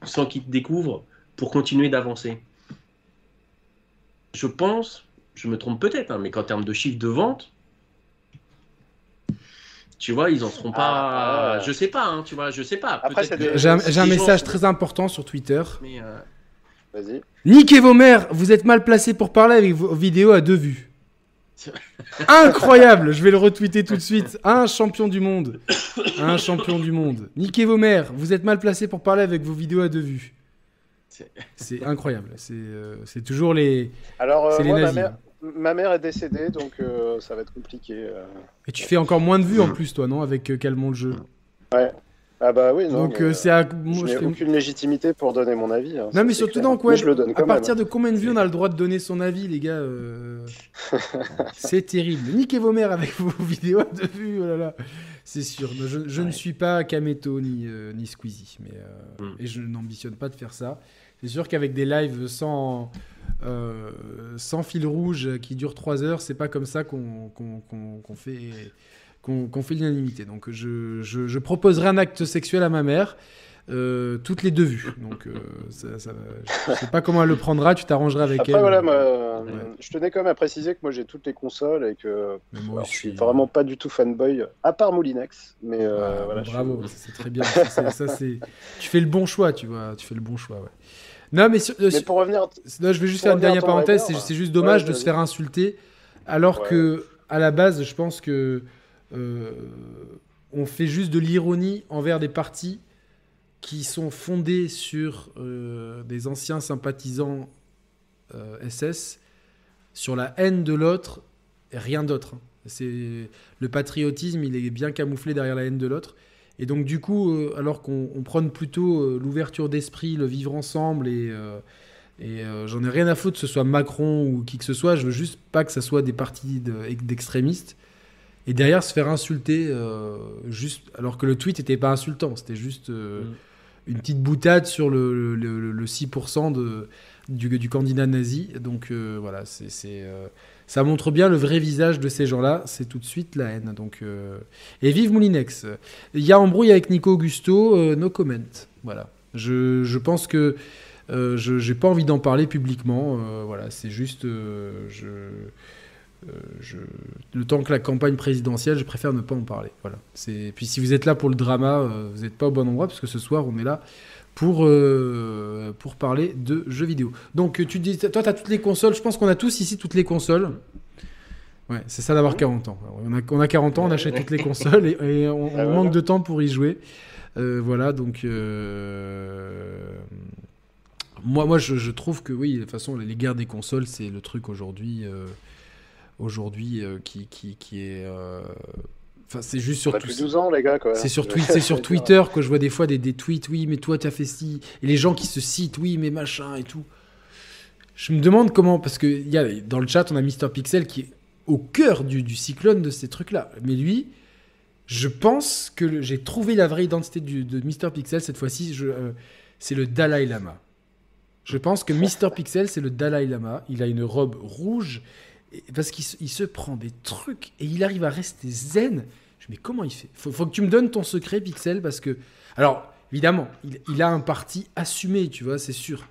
sans qu'ils te découvrent pour continuer d'avancer. Je pense, je me trompe peut-être, hein, mais qu'en termes de chiffre de vente, tu vois, ils en seront pas. Ah, ah. je sais pas, hein, tu vois, je sais pas. J'ai un, message très important sur Twitter. Euh, Vas-y. Niquez vos mères, vous êtes mal placé pour parler avec vos vidéos à deux vues. Incroyable, je vais le retweeter tout de suite. Un champion du monde. Un champion du monde. Niquez vos mères, vous êtes mal placé pour parler avec vos vidéos à deux vues. C'est incroyable. C'est euh, toujours les. Alors, euh, les nazis, hein ma mère est décédée, donc euh, ça va être compliqué. Euh. Et tu fais encore moins de vues en plus, toi, non Avec euh, Calmons le jeu? Ouais. Ah bah oui, non. Donc c'est à... je n'ai aucune légitimité pour donner mon avis. Hein, non, mais surtout, donc, ouais, je le donne à partir de combien de vues on a le droit de donner son avis, les gars C'est terrible. Niquez vos mères avec vos [laughs] vidéos de vues, oh là là. C'est sûr. Je, ne suis pas Kameto ni, ni Squeezie, mais, hmm. et je n'ambitionne pas de faire ça. C'est sûr qu'avec des lives sans euh, sans fil rouge qui dure 3 heures, c'est pas comme ça qu'on fait qu'on fait l'unanimité. Donc je, je, proposerai un acte sexuel à ma mère. Euh, toutes les deux vues. Donc, euh, ça, ça, je sais pas comment elle le prendra. Tu t'arrangeras avec Après, elle. Voilà, je tenais quand même à préciser que moi j'ai toutes les consoles et que moi, je suis vraiment pas du tout fanboy, à part Moulinex. Mais ah, voilà, bravo, c'est très bien. ça, tu fais le bon choix, tu vois. Tu fais le bon choix. Ouais. Non, mais, euh, pour revenir. je vais juste faire une dernière parenthèse. C'est juste dommage de se faire insulter, alors que à la base, je pense que euh, on fait juste de l'ironie envers des partis qui sont fondés sur euh, des anciens sympathisants SS, sur la haine de l'autre et rien d'autre. Hein. C'est le patriotisme, il est bien camouflé derrière la haine de l'autre. Et donc, du coup, euh, alors qu'on prône plutôt euh, l'ouverture d'esprit, le vivre ensemble, et, euh, j'en ai rien à foutre que ce soit Macron ou qui que ce soit, je veux juste pas que ce soit des partis d'extrémistes. et derrière, se faire insulter, juste, alors que le tweet n'était pas insultant, c'était juste une petite boutade sur le, le, 6% de, du, du, candidat nazi. Donc, voilà, c'est ça montre bien le vrai visage de ces gens-là. C'est tout de suite la haine. Donc, euh, Et vive Moulinex. Il y a embrouille avec Nico Augusto. Euh, no comment. Voilà. Je, je pense que euh, je n'ai pas envie d'en parler publiquement. voilà, c'est juste. le temps que la campagne présidentielle, je préfère ne pas en parler. Voilà. Puis si vous êtes là pour le drama, vous n'êtes pas au bon endroit, parce que ce soir, on est là pour, euh, pour parler de jeux vidéo. Donc tu dis, toi tu as toutes les consoles, je pense qu'on a tous ici toutes les consoles. Ouais, c'est ça d'avoir 40 ans. On a, on a 40 ans, on achète toutes les consoles et, on, ah, manque de temps pour y jouer. Euh, voilà, donc euh, moi, moi je, trouve que oui, de toute façon, les guerres des consoles, c'est le truc aujourd'hui aujourd'hui qui, qui, qui, est Enfin, c'est juste sur. Depuis 12 ans, les gars, quoi. [laughs] C'est sur, Twitter que je vois des fois des, des tweets. Oui, mais toi, t'as fait ci. Et les gens qui se citent. Oui, mais machin et tout. Je me demande comment. Parce que y a, dans le chat, on a Mister Pixel qui est au cœur du, du cyclone de ces trucs-là. Mais lui, Je pense que j'ai trouvé la vraie identité de Mr. Pixel cette fois-ci. Euh, c'est le Dalai Lama. Je pense que Mr. Pixel, c'est le Dalai Lama. Il a une robe rouge parce qu'il se prend des trucs et il arrive à rester zen. Je mais comment il fait? Faut, faut que tu me donnes ton secret, Pixel, parce que. Alors, évidemment, il, a un parti assumé, tu vois, c'est sûr.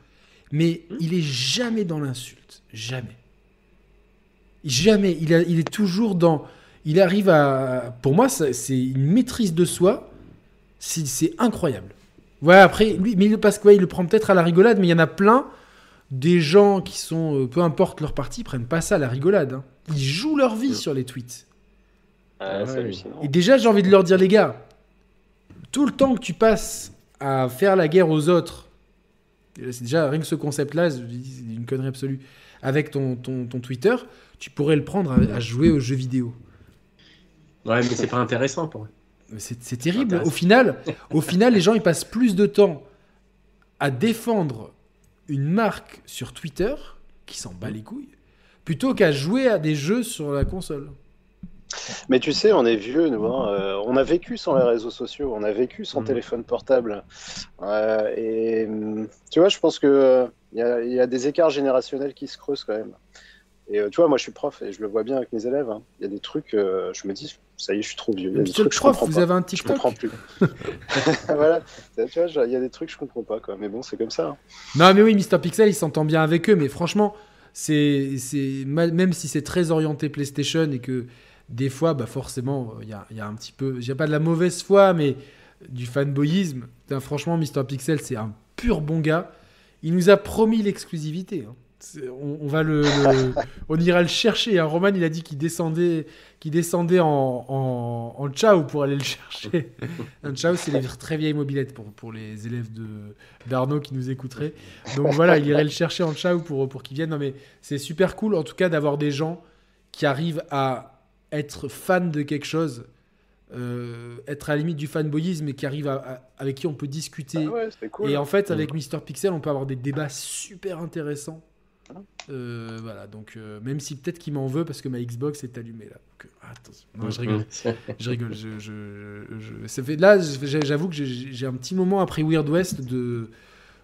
Mais il est jamais dans l'insulte. Jamais. Jamais. Il, il est toujours dans. Il arrive à. Pour moi, c'est une maîtrise de soi. C'est incroyable. Ouais, après, lui, mais parce qu'il il le prend peut-être à la rigolade, mais il y en a plein des gens qui sont, euh, peu importe leur parti, prennent pas ça à la rigolade. Hein. Ils jouent leur vie sur les tweets. Ah, Et déjà, j'ai envie de leur dire, les gars, tout le temps que tu passes à faire la guerre aux autres, c'est déjà rien que ce concept-là, c'est une connerie absolue, avec ton, ton, Twitter, tu pourrais le prendre à, jouer aux jeux vidéo. Ouais, mais c'est pas intéressant pour eux. C'est terrible. Au final, au final, les gens ils passent plus de temps à défendre une marque sur Twitter qui s'en bat les couilles plutôt qu'à jouer à des jeux sur la console. Mais tu sais, on est vieux, nous. Hein. Euh, on a vécu sans les réseaux sociaux, on a vécu sans mm. téléphone portable. Euh, et mm, tu vois, je pense que il y, a des écarts générationnels qui se creusent quand même. Et euh, tu vois, moi, je suis prof et je le vois bien avec mes élèves. Hein. Il y a des trucs, je me dis, ça y est, je suis trop vieux. Il y a des trucs, prof, vous avez un TikTok Je comprends plus. [laughs] voilà, tu vois, il y a des trucs, je comprends pas, quoi. Mais bon, c'est comme ça. Hein. Non, mais oui, Mister Pixel, il s'entend bien avec eux, mais franchement, c'est, même si c'est très orienté PlayStation et que des fois, bah forcément, il y a, y a, un petit peu, a pas de la mauvaise foi, mais du fanboyisme. franchement, Mister Pixel, c'est un pur bon gars. Il nous a promis l'exclusivité. Hein. On, va le, [laughs] on ira le chercher. Hein. Roman, il a dit qu'il descendait, qu'il descendait en, en, en Ciao pour aller le chercher. [laughs] Un Ciao, c'est les très vieilles mobilettes pour, pour les élèves de d'Arnaud qui nous écouteraient. Donc voilà, il irait le chercher en Ciao pour, pour qu'il vienne. Non mais c'est super cool, en tout cas, d'avoir des gens qui arrivent à être fan de quelque chose, euh, être à la limite du fanboyisme et qui arrive à, avec qui on peut discuter. Ah et en fait, avec Mister Pixel, on peut avoir des débats super intéressants. Ah. Euh, voilà, donc euh, même si peut-être qu'il m'en veut parce que ma Xbox est allumée là. attention, non, je rigole. [laughs] je rigole. Je, je, ça fait, là, j'avoue que j'ai un petit moment après Weird West de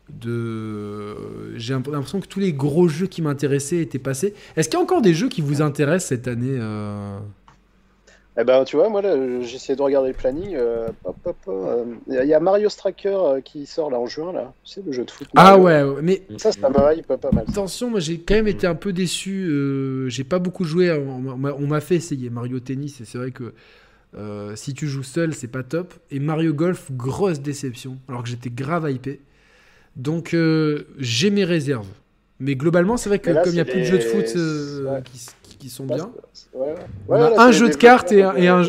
de j'ai l'impression que tous les gros jeux qui m'intéressaient étaient passés. Est-ce qu'il y a encore des jeux qui vous intéressent cette année euh? Eh ben, tu vois, moi là, j'essaie de regarder le planning. Euh, il y a Mario Striker euh, qui sort là en juin là. Tu sais le jeu de foot. Ah ouais, mais ça, ça me hype pas mal. Attention, moi j'ai quand même été un peu déçu. j'ai pas beaucoup joué. On m'a fait essayer Mario Tennis et c'est vrai que si tu joues seul, c'est pas top. Et Mario Golf, grosse déception. Alors que j'étais grave hypé. Donc euh, j'ai mes réserves. Mais globalement, c'est vrai que comme il n'y a plus de jeux de foot euh, qui, sont bien, on a un jeu de cartes et, un,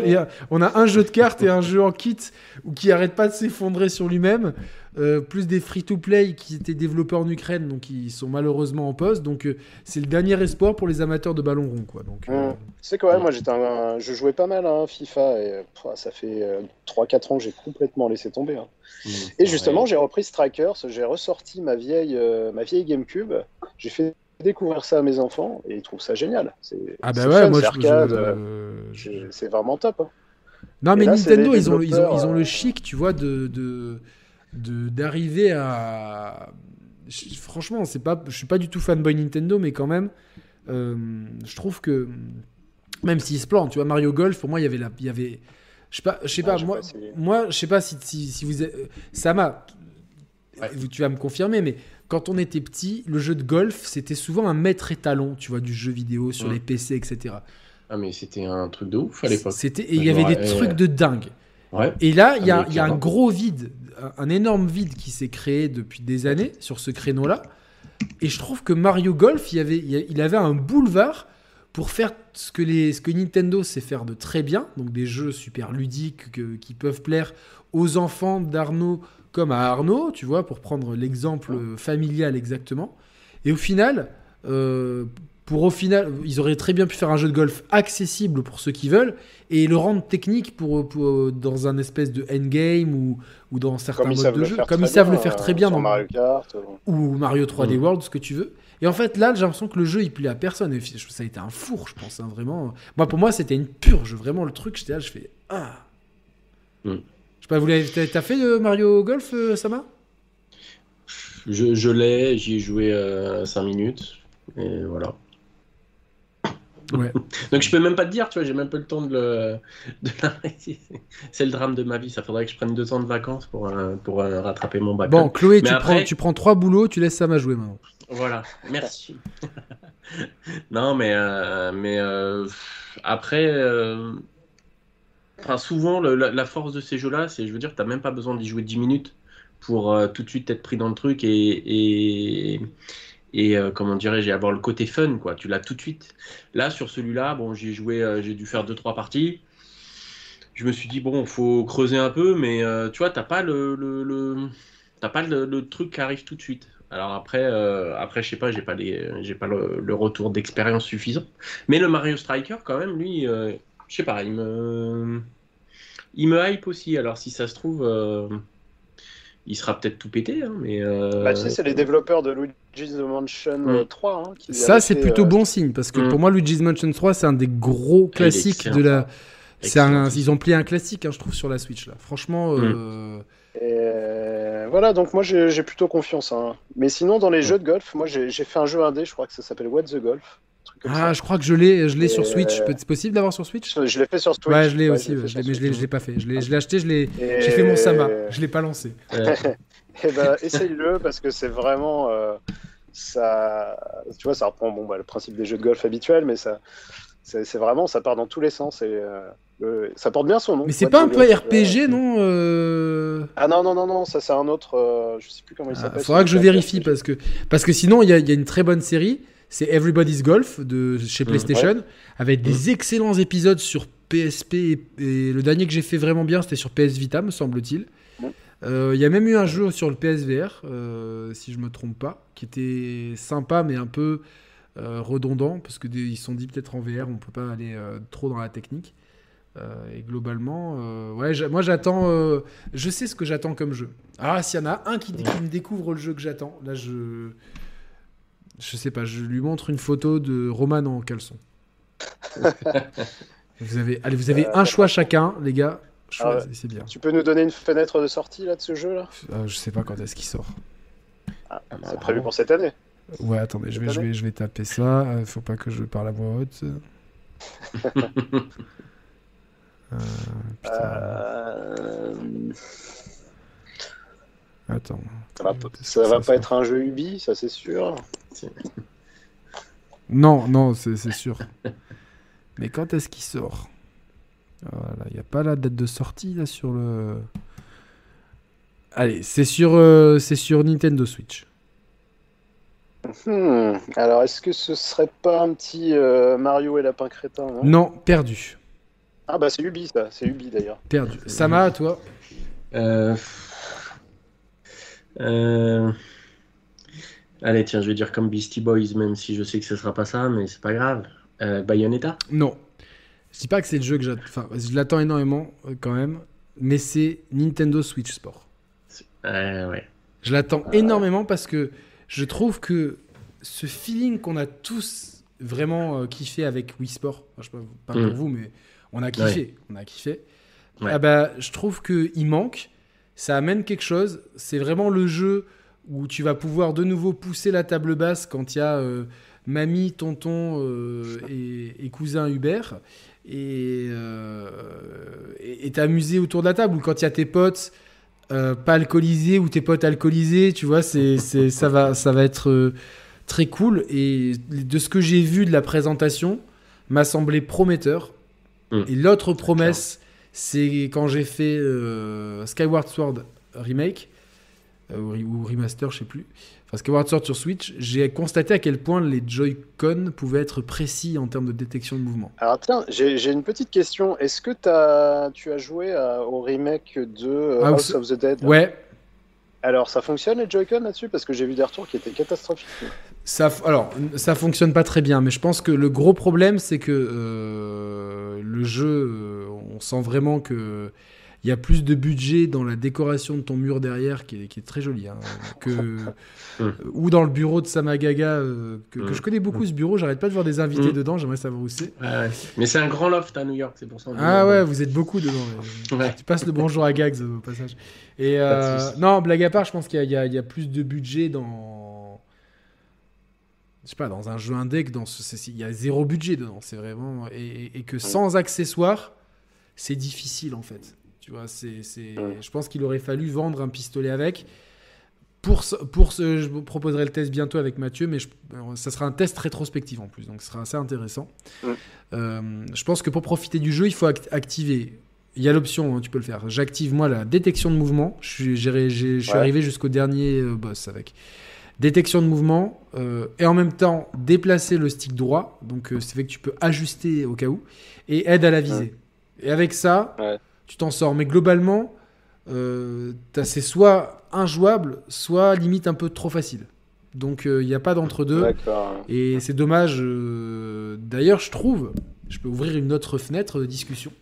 on a un jeu de cartes et un jeu en kit ou qui arrête pas de s'effondrer sur lui-même. Euh, plus des free-to-play qui étaient développés en Ukraine, donc ils sont malheureusement en pause. Donc c'est le dernier espoir pour les amateurs de ballon rond, quoi. Donc. Mmh. C'est quand même, moi j'étais je jouais pas mal à hein, FIFA et ça fait 3-4 ans que j'ai complètement laissé tomber. Hein. Mmh, et justement, j'ai repris Strikers, j'ai ressorti ma vieille, euh, ma vieille GameCube, j'ai fait découvrir ça à mes enfants et ils trouvent ça génial. Ah bah ouais, moi je, c'est vraiment top. Hein. Non mais Nintendo, ils ont, ils, ont, ils ont le euh, chic, tu vois, de d'arriver à franchement, c'est pas, je suis pas du tout fanboy Nintendo, mais quand même, euh, je trouve que même s'ils se plantent, tu vois, Mario Golf, pour moi, il y avait, la, il y avait je sais pas, je sais pas, moi, moi, je sais pas si, si, vous. Ça m'a. Tu vas me confirmer, mais quand on était petit, le jeu de golf, c'était souvent un maître étalon, tu vois, du jeu vidéo sur les PC, etc. Ah, mais c'était un truc de ouf à l'époque. C'était, il y avait des trucs de dingue. Et là, il y a, y a un gros vide, un énorme vide qui s'est créé depuis des années sur ce créneau-là. Et je trouve que Mario Golf, il, avait, il avait un boulevard pour faire ce que, les, ce que Nintendo sait faire de très bien, donc des jeux super ludiques qui peuvent plaire aux enfants d'Arnaud comme à Arnaud, tu vois, pour prendre l'exemple familial exactement. Et au final, euh, pour au final, ils auraient très bien pu faire un jeu de golf accessible pour ceux qui veulent et le rendre technique pour, dans un espèce de endgame ou, ou dans certains modes de jeu, comme ils savent le faire très bien dans Mario Kart ou Mario 3D mm. World, ce que tu veux. Et en fait, là, j'ai l'impression que le jeu, il plaît à personne. Et ça a été un four, je pense, hein, vraiment. Moi, pour moi, c'était une purge. Vraiment, le truc, j'étais là, je fais Ah Je sais pas, vous l'avez, t'as, t'as fait de Mario Golf, euh, Sama? Je, je l'ai, j'y ai joué 5 minutes. Et voilà. Ouais. [laughs] Donc je peux même pas te dire, tu vois, j'ai même pas le temps de le. de. C'est le drame de ma vie. Ça faudrait que je prenne deux ans de vacances pour, euh, pour euh, rattraper mon bac. Bon, Chloé, tu, après- prends, tu prends trois boulots, tu laisses Sama jouer maintenant. Voilà, merci. [laughs] non, mais, euh, mais après, enfin, souvent, le- la, la force de ces jeux-là, c'est, je veux dire, t'as même pas besoin d'y jouer 10 minutes pour tout de suite être pris dans le truc et, et, et euh, comment dirais-je, avoir le côté fun, quoi. Tu l'as tout de suite. Là, sur celui-là, bon, j'ai joué, euh, j'ai dû faire 2-3 parties. Je me suis dit, bon, faut creuser un peu, mais euh, tu vois, t'as pas le, le, le- pas le, truc qui arrive tout de suite. Alors après, euh, après je sais pas, j'ai pas, les, j'ai pas le, retour d'expérience suffisant. Mais le Mario Striker, quand même, lui, je sais pas, il me, il me hype aussi. Alors si ça se trouve, il sera peut-être tout pété, hein, mais. Bah, tu sais, c'est les développeurs de Luigi's Mansion Mm. euh, 3. hein, qui Ça, c'est plutôt euh, bon signe parce que Mm. pour moi, Luigi's Mansion 3, c'est un des gros classiques de la. Un, excellent. ils ont plié un classique, hein, je trouve, sur la Switch là. Franchement, euh, Et euh, voilà, donc moi j'ai plutôt confiance. hein. Mais sinon, dans les jeux de golf, moi j'ai fait un jeu indé, je crois que ça s'appelle What the Golf. ah, ça. je crois que je l'ai, je l'ai sur Switch. euh, C'est possible d'avoir sur Switch? Je, je l'ai fait sur Switch. Ouais, je l'ai Ouais, aussi, ouais, je mais je l'ai, pas fait. Je l'ai, je l'ai acheté, je l'ai, Et- j'ai fait mon Sama, je l'ai pas lancé. [laughs] Eh ben, essaye-le parce que c'est vraiment euh, ça. Tu vois, ça reprend bon, bah, le principe des jeux de golf habituels, mais ça, c'est vraiment ça part dans tous les sens et euh, le- ça porte bien son nom. Mais c'est pas un peu RPG, euh, non euh... Ah non non non non, ça c'est un autre. euh, je sais plus comment il ah, s'appelle. Faudra que je vérifie RPG. parce que parce que sinon il y a, il y a une très bonne série, c'est Everybody's Golf de chez Mm. PlayStation, avec des excellents épisodes sur PSP et, et le dernier que j'ai fait vraiment bien, c'était sur PS Vita, me semble-t-il. Euh, Il y a même eu un jeu sur le PSVR, euh, si je me trompe pas, qui était sympa mais un peu euh, redondant parce que des- ils se sont dit peut-être en VR on peut pas aller trop dans la technique. Euh, et globalement, euh, ouais, moi j'attends, euh, je sais ce que j'attends comme jeu. Ah, s'il y en a un qui, qui me découvre le jeu que j'attends, là je, je sais pas, je lui montre une photo de Roman en caleçon. [laughs] vous avez, allez, vous avez un choix chacun, les gars. Ah ouais. c'est bien. Tu peux nous donner une fenêtre de sortie là de ce jeu là? Euh, je sais pas quand est-ce qu'il sort. C'est prévu pour cette année. Ouais, attendez, je vais, je vais, je vais taper ça. Euh, faut pas que je parle à voix haute. Euh, [laughs] Euh, attends. Ça va, pas- ça être un jeu Ubi, ça c'est sûr. Non, non, c'est c'est sûr. [laughs] Mais quand est-ce qu'il sort? Voilà, il n'y a pas la date de sortie là sur le. Allez, c'est sur, euh, c'est sur Nintendo Switch. Hmm, Alors est-ce que ce serait pas un petit euh, Mario et Lapin Crétin non? Non, perdu. Ah bah c'est Ubi ça, c'est Ubi d'ailleurs. Perdu. Sama, toi Euh, euh, Allez, tiens, je vais dire comme Beastie Boys, même si je sais que ce sera pas ça, mais c'est pas grave. Euh, Bayonetta? Non. Je dis pas que c'est le jeu que j'attends. Enfin, je l'attends énormément euh, quand même. Mais c'est Nintendo Switch Sport. Euh, Ouais. Je l'attends énormément parce que je trouve que ce feeling qu'on a tous vraiment euh, kiffé avec Wii Sport, enfin, je sais pas, pas Mm. pour vous, mais on a kiffé, on a kiffé. Ouais. Ah bah, je trouve que il manque, ça amène quelque chose. C'est vraiment le jeu où tu vas pouvoir de nouveau pousser la table basse quand il y a euh, mamie, tonton euh, et, et cousin Hubert et euh, t'amuser autour de la table ou quand il y a tes potes euh, pas alcoolisés ou tes potes alcoolisés, tu vois, c'est, c'est, ça, va, ça va être euh, très cool. Et de ce que j'ai vu de la présentation, m'a semblé prometteur. Mm. Et l'autre promesse, c'est quand j'ai fait euh, Skyward Sword Remake, ou, re- ou Remaster, je sais plus. Enfin, Skyward Sword sur Switch, j'ai constaté à quel point les Joy-Con pouvaient être précis en termes de détection de mouvement. Alors tiens, j'ai une petite question. Est-ce que tu as joué à- au remake de euh, House- House of the Dead? Ouais, Alors ça fonctionne les Joy-Con là-dessus? Parce que j'ai vu des retours qui étaient catastrophiques. Ça, alors, ça fonctionne pas très bien, mais je pense que le gros problème, c'est que euh, le jeu, euh, on sent vraiment que il y a plus de budget dans la décoration de ton mur derrière qui est, qui est très joli. hein, que, [laughs] Mm. ou dans le bureau de Samagaga, euh, que, que Mm. je connais beaucoup ce bureau. J'arrête pas de voir des invités Mm. dedans. J'aimerais savoir où c'est. Mais c'est un grand loft à New York, c'est pour ça. Ah ouais, vous êtes beaucoup dedans. euh. Ouais. Tu passes le bonjour à Gags euh, au passage. Et euh, non, blague à part, je pense qu'il y, a- y y plus de budget dans. Je sais pas, dans un jeu indé que dans ce. Il y a zéro budget dedans. C'est vraiment. Et, et que sans accessoires, c'est difficile en fait. Tu vois, c'est. Je pense qu'il aurait fallu vendre un pistolet avec. Pour ce, pour ce, je vous proposerai le test bientôt avec Mathieu, mais je- ça sera un test rétrospectif en plus, donc ce sera assez intéressant. Euh, je pense que pour profiter du jeu, il faut act- activer. Il y a l'option, hein, tu peux le faire. J'active moi la détection de mouvement. Je suis, j'ai- j'ai- je suis Ouais. arrivé jusqu'au dernier euh, boss avec détection de mouvement euh, et en même temps déplacer le stick droit. Donc euh, ça fait que tu peux ajuster au cas où et aide à la visée. Et avec ça, Ouais. Tu t'en sors. Mais globalement, euh, t'as- c'est soit injouable, soit limite un peu trop facile. Donc euh, il n'y a pas d'entre-deux. Et c'est dommage. euh, D'ailleurs, je trouve, je peux ouvrir une autre fenêtre de discussion.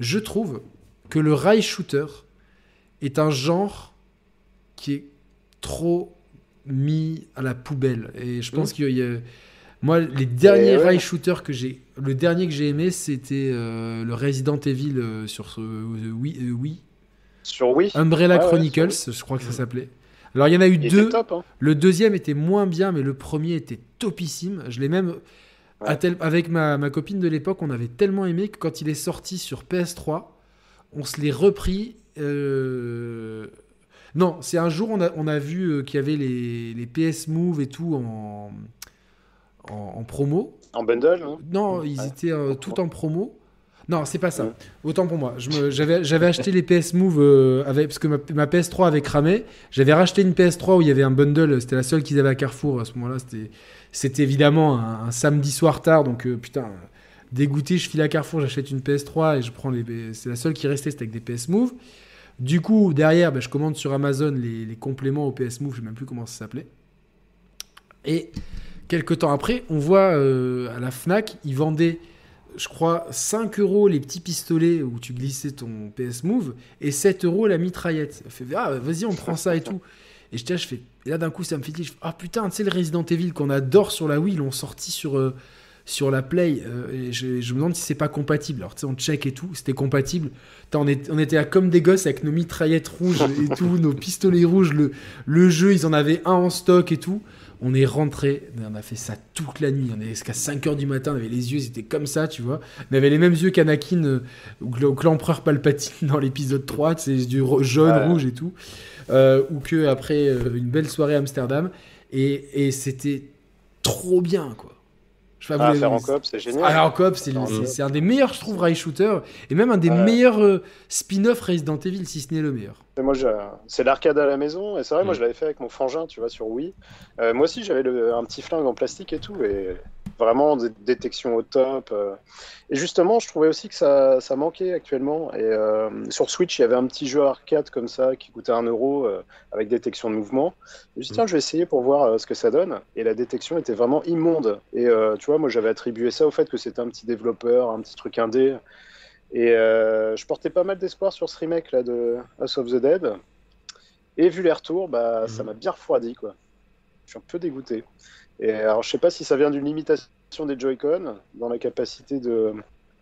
Je trouve que le rail shooter est un genre qui est trop mis à la poubelle. Et je pense Mmh. qu'il y a. Moi, les derniers Et ouais. rail shooters que j'ai. Le dernier que j'ai aimé, c'était euh, le Resident Evil euh, sur ce. euh, oui, oui. Sur Wii, Umbrella Ouais, ouais, Chronicles, sur je crois que ça s'appelait. Alors, il y en a eu il deux. top. Hein. Le deuxième était moins bien, mais le premier était topissime. Je l'ai même. à Ouais. tel- avec ma, ma copine de l'époque, on avait tellement aimé que quand il est sorti sur PS3, on se l'est repris. Non, c'est un jour, on a, on a vu qu'il y avait les, les PS Move et tout en, en, en promo. En bundle, non Non, ils Ouais. étaient euh, tout en promo. Non, c'est pas ça. Ouais. Autant pour moi. J'avais acheté les PS Move euh, avec, parce que ma, ma PS3 avait cramé. J'avais racheté une PS3 où il y avait un bundle. C'était la seule qu'ils avaient à Carrefour à ce moment-là. C'était- évidemment un, un samedi soir tard. Donc euh, putain, dégoûté, je file à Carrefour, j'achète une PS3 et je prends les. C'est la seule qui restait, c'était avec des PS Move. Du coup, derrière, ben, je commande sur Amazon les, les compléments au PS Move. Je sais même plus comment ça s'appelait. Et quelques temps après, on voit euh, à la Fnac, ils vendaient, je crois, 5 euros les petits pistolets où tu glissais ton PS Move et 7 euros la mitraillette. Ah, vas-y, on prend ça et tout. Et je, tiens, je fais, là d'un coup, ça me fait dire, ah putain, tu sais, le Resident Evil qu'on adore sur la Wii, ils l'ont sorti sur, euh, sur la Play. euh, et je, me demande si c'est pas compatible. Alors, tu sais, on check et tout, c'était compatible. On, on était à comme des gosses avec nos mitraillettes rouges et tout, nos pistolets rouges. Le, le jeu, ils en avaient un en stock et tout. On est rentré, on a fait ça toute la nuit. On est jusqu'à 5h du matin, on avait les yeux, ils étaient comme ça, tu vois. On avait les mêmes yeux qu'Anakin euh, ou que, l'empereur Palpatine dans l'épisode 3, tu sais, les yeux ro- jaune, rouge et tout. Euh, ou que après euh, une belle soirée à Amsterdam. Et, et c'était trop bien, quoi. Je sais pas, Ah, vous faire l'avez- en coop, c'est génial. ah, en coop, c'est un des meilleurs, je trouve, rail shooter. Et même un des Ouais. meilleurs euh, spin-off Resident Evil, si ce n'est le meilleur. Et Moi, j'ai- c'est l'arcade à la maison, et c'est vrai, moi Mm. je l'avais fait avec mon frangin, tu vois, sur Wii. Euh, moi aussi, j'avais le- un petit flingue en plastique et tout, et vraiment des détections au top. euh. Et justement, je trouvais aussi que ça, ça manquait actuellement. Et euh, sur Switch, il y avait un petit jeu arcade comme ça qui coûtait un euro euh, avec détection de mouvement. Je me suis dit, tiens, je vais essayer pour voir euh, ce que ça donne. Et la détection était vraiment immonde. Et tu vois, moi j'avais attribué ça au fait que c'était un petit développeur, un petit truc indé. Et je portais pas mal d'espoir sur ce remake là de House of the Dead. Et vu les retours, bah, ça Mhm. m'a bien refroidi quoi. Je suis un peu dégoûté. Et alors je sais pas si ça vient d'une limitation des Joy-Con dans la capacité de,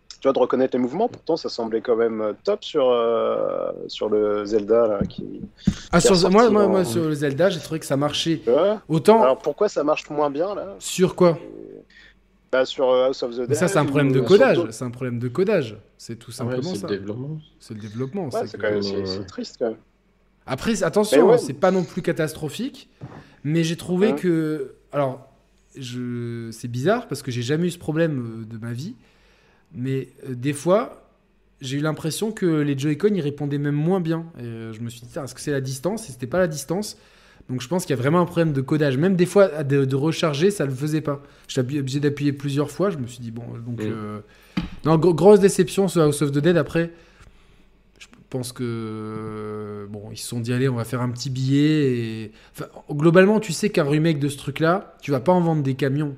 tu vois, de reconnaître les mouvements. Pourtant ça semblait quand même top sur, euh, sur le Zelda là, qui. Ah, Qui sur, moi, moi, moi, sur le Zelda, j'ai trouvé que ça marchait autant alors pourquoi ça marche moins bien là? Sur quoi? Et- bah, Sur euh, House of the Dead. Mais ça, c'est un problème de codage. C'est un problème de codage. C'est tout Ah ouais, simplement c'est ça. le développement. C'est le développement. Ouais, c'est c'est que- quand même c'est- Ouais. c'est triste quand même. Après, attention, hein, c'est pas non plus catastrophique, mais j'ai trouvé Hein? que. Alors, je... c'est bizarre parce que j'ai jamais eu ce problème euh, de ma vie, mais euh, des fois, j'ai eu l'impression que les Joy-Con ils répondaient même moins bien. Et euh, je me suis dit, est-ce que c'est la distance? Et c'était pas la distance. Donc je pense qu'il y a vraiment un problème de codage. Même des fois, de, de recharger, ça le faisait pas. J'étais obligé d'appuyer plusieurs fois. Je me suis dit, bon, donc. Mm. euh, Non, gro- grosse déception sur House of the Dead. Après, pense que. euh, Bon, ils se sont dit, allez, on va faire un petit billet. Et... Enfin, globalement, tu sais qu'un remake de ce truc-là, tu vas pas en vendre des camions.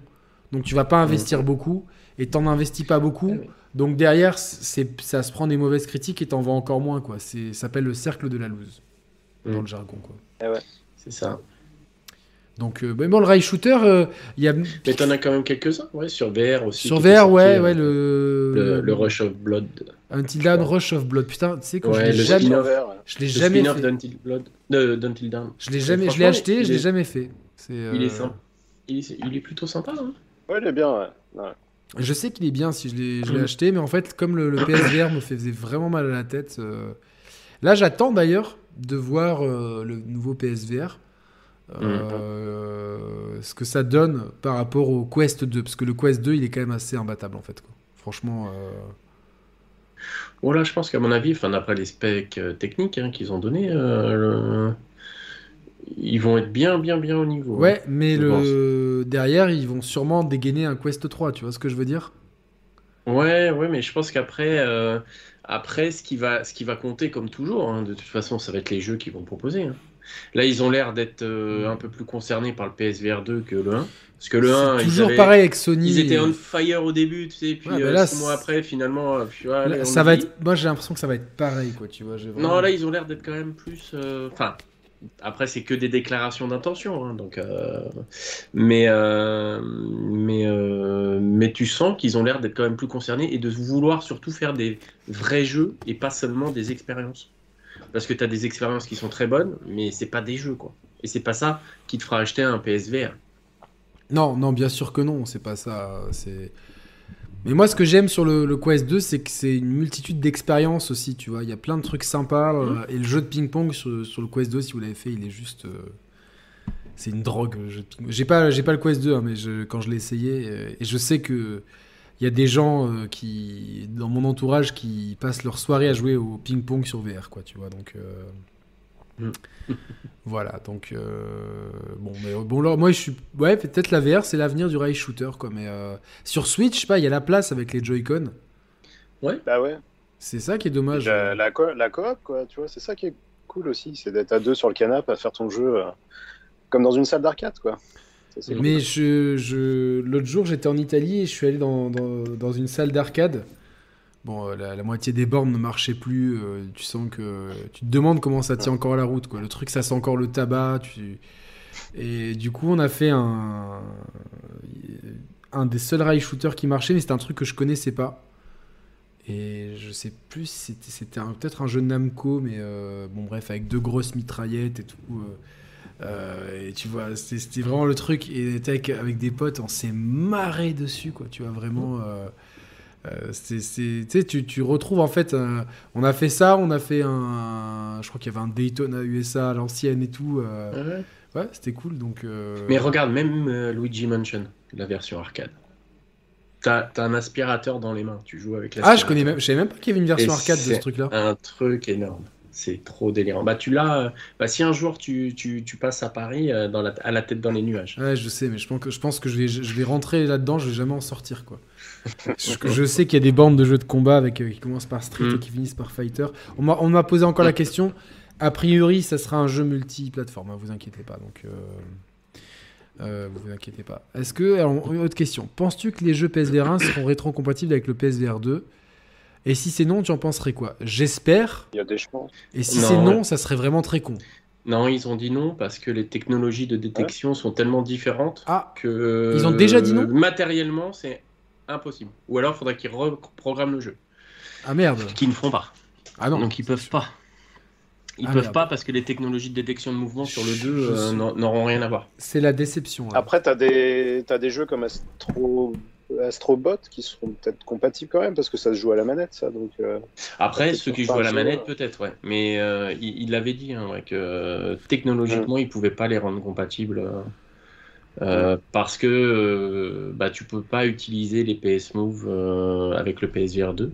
Donc tu vas pas investir beaucoup et t'en investis pas beaucoup. Ouais, ouais. Donc derrière, c'est, ça se prend des mauvaises critiques et t'en vends encore moins. Quoi. C'est, ça s'appelle le cercle de la loose dans Mm. le jargon. Quoi. C'est ça. Donc, euh, mais bon, le rail shooter, euh, il y a Mais t'en as quand même quelques-uns, ouais, sur VR aussi. sur VR, ouais, euh, ouais, le, le, le Rush of Blood. Until Dawn, Rush of Blood. Putain, tu sais que Ouais, je l'ai jamais, je l'ai jamais spin-off fait. d'Until Blood. De, d'Until Dawn. Je l'ai jamais, je l'ai acheté, je l'ai est- jamais fait. C'est, Il est euh, sympa. Il est, il est plutôt sympa, hein. Ouais, il est bien, ouais. Ouais. Je sais qu'il est bien si je l'ai, Mm. acheté, mais en fait, comme le, le PSVR me faisait vraiment mal à la tête. euh, Là, j'attends d'ailleurs de voir euh, le nouveau PSVR. euh, Ce que ça donne par rapport au Quest 2. Parce que le Quest 2, il est quand même assez imbattable en fait. quoi. Franchement. Euh, Oh là, je pense qu'à mon avis, enfin, d'après les specs euh, techniques hein, qu'ils ont donné, euh, le- ils vont être bien, bien, bien au niveau. hein. Ouais, mais le... derrière, ils vont sûrement dégainer un Quest 3. Tu vois ce que je veux dire? Ouais, ouais, mais je pense qu'après, euh, après, ce qui va, ce qui va compter, comme toujours, hein, de toute façon, ça va être les jeux qu'ils vont proposer. hein. Là, ils ont l'air d'être euh, un peu plus concernés par le PSVR 2 que le 1. Parce que le 1, C'est ils, toujours avaient- pareil avec Sony. ils étaient et- on fire au début, tu sais, puis Ouais, euh, là, six mois après, finalement, euh, puis, ouais, Là, ça va être... Moi, j'ai l'impression que ça va être pareil, quoi. Tu vois, vraiment- Non, là, ils ont l'air d'être quand même plus. euh, Enfin, après, c'est que des déclarations d'intention, hein, donc. Mais, mais, mais tu sens qu'ils ont l'air d'être quand même plus concernés et de vouloir surtout faire des vrais jeux et pas seulement des expériences. Parce que tu as des expériences qui sont très bonnes, mais c'est pas des jeux, quoi. Et c'est pas ça qui te fera acheter un PSVR. Non, non, bien sûr que non, c'est pas ça. C'est. Mais moi, ce que j'aime sur le, le Quest 2, c'est que c'est une multitude d'expériences aussi, tu vois. Il y a plein de trucs sympas. euh, Mhm. et le jeu de ping-pong sur, sur le Quest 2, si vous l'avez fait, il est juste. euh, C'est une drogue. J'ai pas, j'ai pas le Quest 2, hein, mais je- quand je l'ai essayé, euh, et je sais que. Il y a des gens euh, qui, dans mon entourage, qui passent leur soirée à jouer au ping-pong sur VR, quoi, tu vois. Donc, euh, Mhm. [laughs] voilà. Donc, euh, bon, mais bon, moi, je suis, ouais, peut-être la VR, c'est l'avenir du rail shooter, quoi. Mais euh, sur Switch, je sais pas, il y a la place avec les Joy-Con. Bah ouais. C'est ça qui est dommage. La, la, co- la coop, quoi, tu vois, c'est ça qui est cool aussi, c'est d'être à deux sur le canapé à faire ton jeu euh, comme dans une salle d'arcade, quoi. Ça, c'est cool. Mais je, je... l'autre jour, j'étais en Italie et je suis allé dans, dans, dans une salle d'arcade. Bon, euh, la, la moitié des bornes ne marchaient plus. euh, tu sens que tu te demandes comment ça tient encore la route. Quoi. Le truc, ça sent encore le tabac. Tu... Et du coup, on a fait un, un des seuls rail shooters qui marchait, mais c'était un truc que je connaissais pas. Et je sais plus, c'était c'était un- peut-être un jeu Namco, mais euh, bon, bref, avec deux grosses mitraillettes et tout. euh, euh, et tu vois, c'était vraiment le truc. Et t'es avec, avec des potes, on s'est marré dessus, quoi. Tu vois, vraiment. euh, euh, c'est- c'est- tu tu, tu retrouves en fait. un- on a fait ça, on a fait un. Je crois qu'il y avait un Daytona USA à l'ancienne et tout. euh, Ouais. ouais, c'était cool. Donc. euh, Mais regarde, même euh, Luigi Mansion, la version arcade. T'as t'as un aspirateur dans les mains, tu joues avec Ah, l'aspirateur. je connais même. Je savais même pas qu'il y avait une version Et arcade de ce truc-là. Un truc énorme. C'est trop délirant. Bah, tu l'as. euh, Bah, si un jour tu, tu, tu passes à Paris, euh, dans la, à la tête dans les nuages. Ouais, je sais, mais je pense que je, pense que je, vais, je vais rentrer là-dedans, je vais jamais en sortir, quoi. [laughs] je, je sais qu'il y a des bandes de jeux de combat avec, euh, qui commencent par Street Mm. et qui finissent par Fighter. On m'a posé encore la question. A priori, ça sera un jeu multi-plateforme, hein, vous inquiétez pas. Donc, euh, euh, vous inquiétez pas. Est-ce que, alors, une autre question. Penses-tu que les jeux PSVR 1 seront rétro-compatibles avec le PSVR 2 Et si c'est non, tu en penserais quoi? J'espère. Il y a des chances. Et si c'est non, ouais. ça serait vraiment très con. Non, ils ont dit non parce que les technologies de détection sont tellement différentes Ah, que. Ils ont déjà dit non? Matériellement, c'est impossible. Ou alors, il faudrait qu'ils reprogramment le jeu. ah merde. Qu'ils ne font pas. Ah non. Donc, ils peuvent pas. Ils Ah, peuvent merde. pas parce que les technologies de détection de mouvement sur le 2 Je euh, n'auront rien à voir. C'est la déception. là. Après, t'as des, t'as des jeux comme Astro... Astrobot qui seront peut-être compatibles quand même parce que ça se joue à la manette, ça. Donc, euh, Après, ceux qui jouent à la manette, ouais. peut-être, ouais. Mais euh, il il l'avait dit, hein, ouais, que euh, technologiquement, ils pouvaient pas les rendre compatibles. euh, parce que bah, tu peux pas utiliser les PS Move avec le PSVR 2.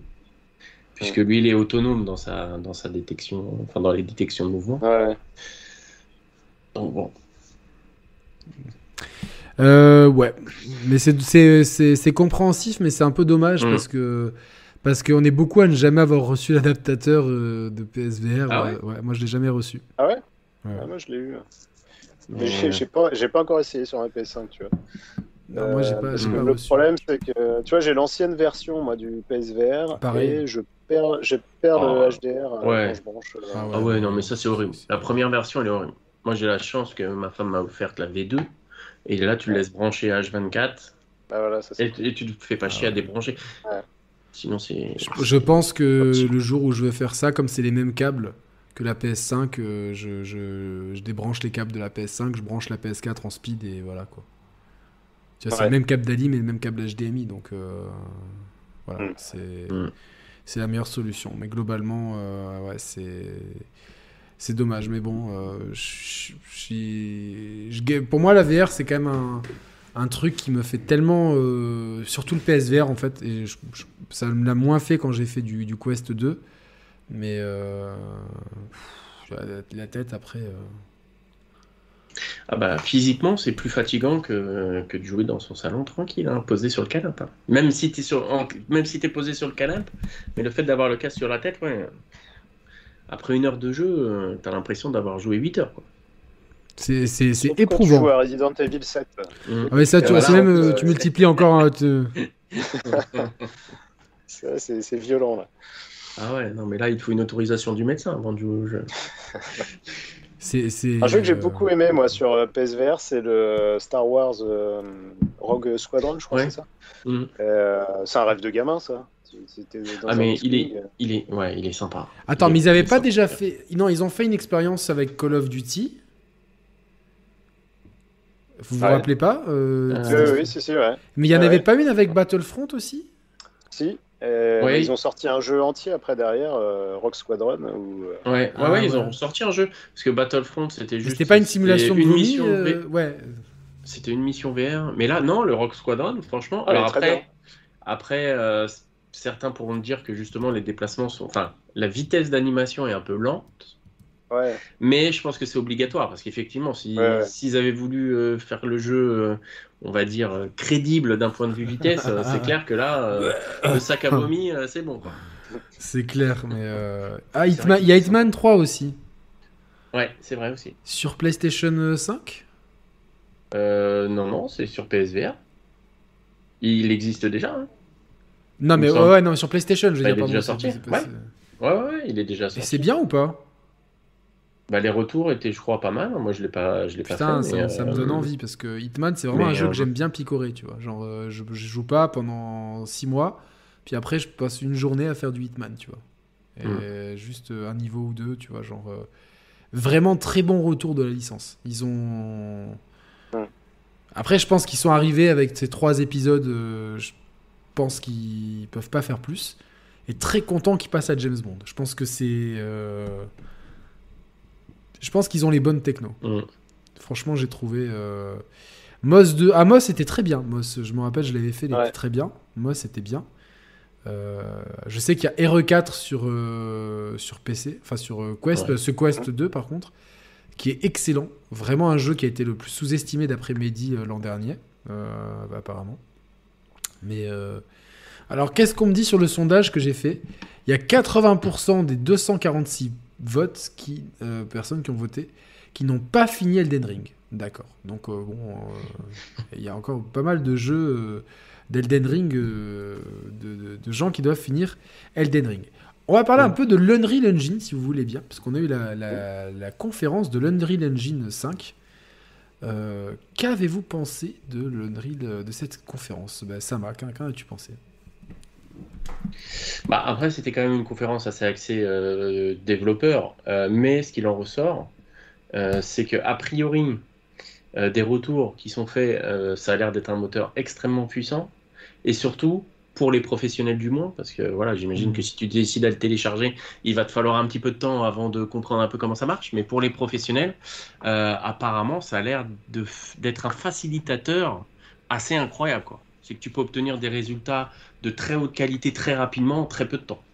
Puisque lui, il est autonome dans sa, dans sa détection, enfin dans les détections de mouvement. ouais. Donc bon. Euh, ouais, mais c'est- c'est c'est- c'est compréhensif, mais c'est un peu dommage Mm. parce que parce qu'on est beaucoup à ne jamais avoir reçu l'adaptateur euh, de PSVR. Ah euh, ouais, moi je l'ai jamais reçu. Ah ouais, Ouais. Ah, Moi, je l'ai eu. Mais, j'ai- pas, j'ai pas encore essayé sur un PS5, tu vois. Non, moi, j'ai pas, que pas le reçu. problème, c'est que tu vois, j'ai l'ancienne version moi du PSVR Pareil. et je perds, je perds Oh. le HDR euh, Ouais. quand je branche. euh, Ah Ah ouais, non, mais ça c'est horrible. La première version, elle est horrible. Moi, j'ai la chance que ma femme m'a offerte la V2. Et là, tu le laisses brancher H24 bah voilà, ça, c'est- et, et tu te fais pas Ah chier à débrancher. Ouais. Sinon, c'est. Je, je pense que le jour où je vais faire ça, comme c'est les mêmes câbles que la PS5, euh, je, je- je débranche les câbles de la PS5, je branche la PS4 en speed et voilà quoi. Tu vois, c'est le même câble d'ALI mais le même câble HDMI donc euh, voilà, Mm. c'est Mm. c'est la meilleure solution. Mais globalement, euh, ouais, c'est c'est dommage. Mais bon, euh, pour moi, la VR, c'est quand même un, truc qui me fait tellement. euh, surtout le PSVR, en fait. Ça me l'a moins fait quand j'ai fait du, Quest 2. Mais. euh, la, tête après. Ah bah, physiquement, c'est plus fatigant que, de jouer dans son salon tranquille, hein, posé sur le canapé. Même si t'es t'es posé sur le canapé, mais le fait d'avoir le casque sur la tête, ouais. Après une heure de jeu, euh, t'as l'impression d'avoir joué 8 heures. Quoi. C'est c'est- c'est Surtout quand tu joues éprouvant. à Resident Evil 7. Mm. Ah, mais ça, tu voilà, c'est même. euh, euh, tu multiplies encore. hein, [laughs] C'est vrai, c'est c'est violent là. Ah ouais, non, mais là, il te faut une autorisation du médecin avant de jouer au jeu. [laughs] C'est. c'est, Un jeu que j'ai beaucoup aimé moi sur PSVR, c'est le Star Wars euh, Rogue Squadron, je crois Ouais. que c'est ça? Mm. Euh, c'est un rêve de gamin ça. C'était dans Ah, mais il est, il est, ouais, il est sympa. Attends, Il mais ils avaient il est pas sympa. déjà fait. Non, ils ont fait une expérience avec Call of Duty. Vous vous Ouais. rappelez pas euh, Euh, Oui, oui, oui, si, si, ouais. Mais il y en avait ouais. pas une avec Battlefront aussi? Si. Euh, Ouais. Ils ont sorti un jeu entier après derrière, euh, Rogue Squadron. Où, euh, Ouais, ouais, Ah, ouais, ils ont sorti un jeu. Parce que Battlefront, c'était Mais juste. C'était pas une simulation de une mission euh, V- Ouais. C'était une mission VR. Mais là, non, le Rock Squadron, franchement. Est alors après, après euh, certains pourront dire que justement les déplacements sont. Enfin, la vitesse d'animation est un peu lente. Ouais. Mais je pense que c'est obligatoire parce qu'effectivement, si- Ouais, ouais. s'ils avaient voulu euh, faire le jeu, euh, on va dire, euh, crédible d'un point de vue vitesse, c'est clair que là, euh, le sac à vomi, euh, c'est bon. Quoi. C'est clair, mais. euh, Ah, Hitman- il y a Hitman 3 aussi. Ouais, c'est vrai aussi. Sur PlayStation 5 Euh, non, non, c'est sur PSVR. Il existe déjà. hein. Non, mais ouais, non, sur PlayStation, je veux Bah, dire. il est déjà sorti. Ouais. Ouais, ouais, ouais, il est déjà Et sorti. c'est bien ou pas? Bah, les retours étaient, je crois, pas mal. Moi, je l'ai pas, je l'ai pas Putain, fait. ça, mais, ça me euh, donne envie parce que Hitman, c'est vraiment mais, un jeu euh, que j'aime bien picorer, tu vois. Genre, euh, je, je joue pas pendant 6 mois, puis après, je passe une journée à faire du Hitman, tu vois. Et Mm. juste un niveau ou deux, tu vois. Genre, euh, vraiment très bon retour de la licence. Ils ont. Mm. Après, je pense qu'ils sont arrivés avec ces trois épisodes. euh, je pense qu'ils peuvent pas faire plus. Et très content qu'ils passent à James Bond. Je pense que c'est. euh, Je pense qu'ils ont les bonnes technos. mm. Franchement, j'ai trouvé. Euh... Moss 2. Ah, Moss était très bien. Moss, je me rappelle, je l'avais fait, il Ouais. était très bien. Moss était bien. Euh, je sais qu'il y a RE4 sur, sur PC, enfin sur Quest, Ouais. ce Quest 2 par contre, qui est excellent. Vraiment un jeu qui a été le plus sous-estimé d'après Mehdi l'an dernier, apparemment. Mais euh, alors, qu'est-ce qu'on me dit sur le sondage que j'ai fait? Il y a 80% des 246 votes, qui, euh, personnes qui ont voté, qui n'ont pas fini Elden Ring. D'accord. Donc, euh, bon, il y a encore pas mal de jeux d'Elden Ring, de, de- de gens qui doivent finir Elden Ring. On va parler un peu de l'Unreal Engine, si vous voulez bien, parce qu'on a eu la, la- la conférence de l'Unreal Engine 5. Euh, Qu'avez-vous pensé de cette conférence? Bah, Sama, qu'en as-tu pensé? Bah, après, c'était quand même une conférence assez axée euh, développeur, euh, mais ce qu'il en ressort, euh, c'est que a priori, des retours qui sont faits, ça a l'air d'être un moteur extrêmement puissant, et surtout pour les professionnels du moins, parce que voilà, j'imagine Mhm. que si tu décides à le télécharger, il va te falloir un petit peu de temps avant de comprendre un peu comment ça marche, mais pour les professionnels, euh, apparemment, ça a l'air d'être un facilitateur assez incroyable. C'est que tu peux obtenir des résultats de très haute qualité très rapidement en très peu de temps.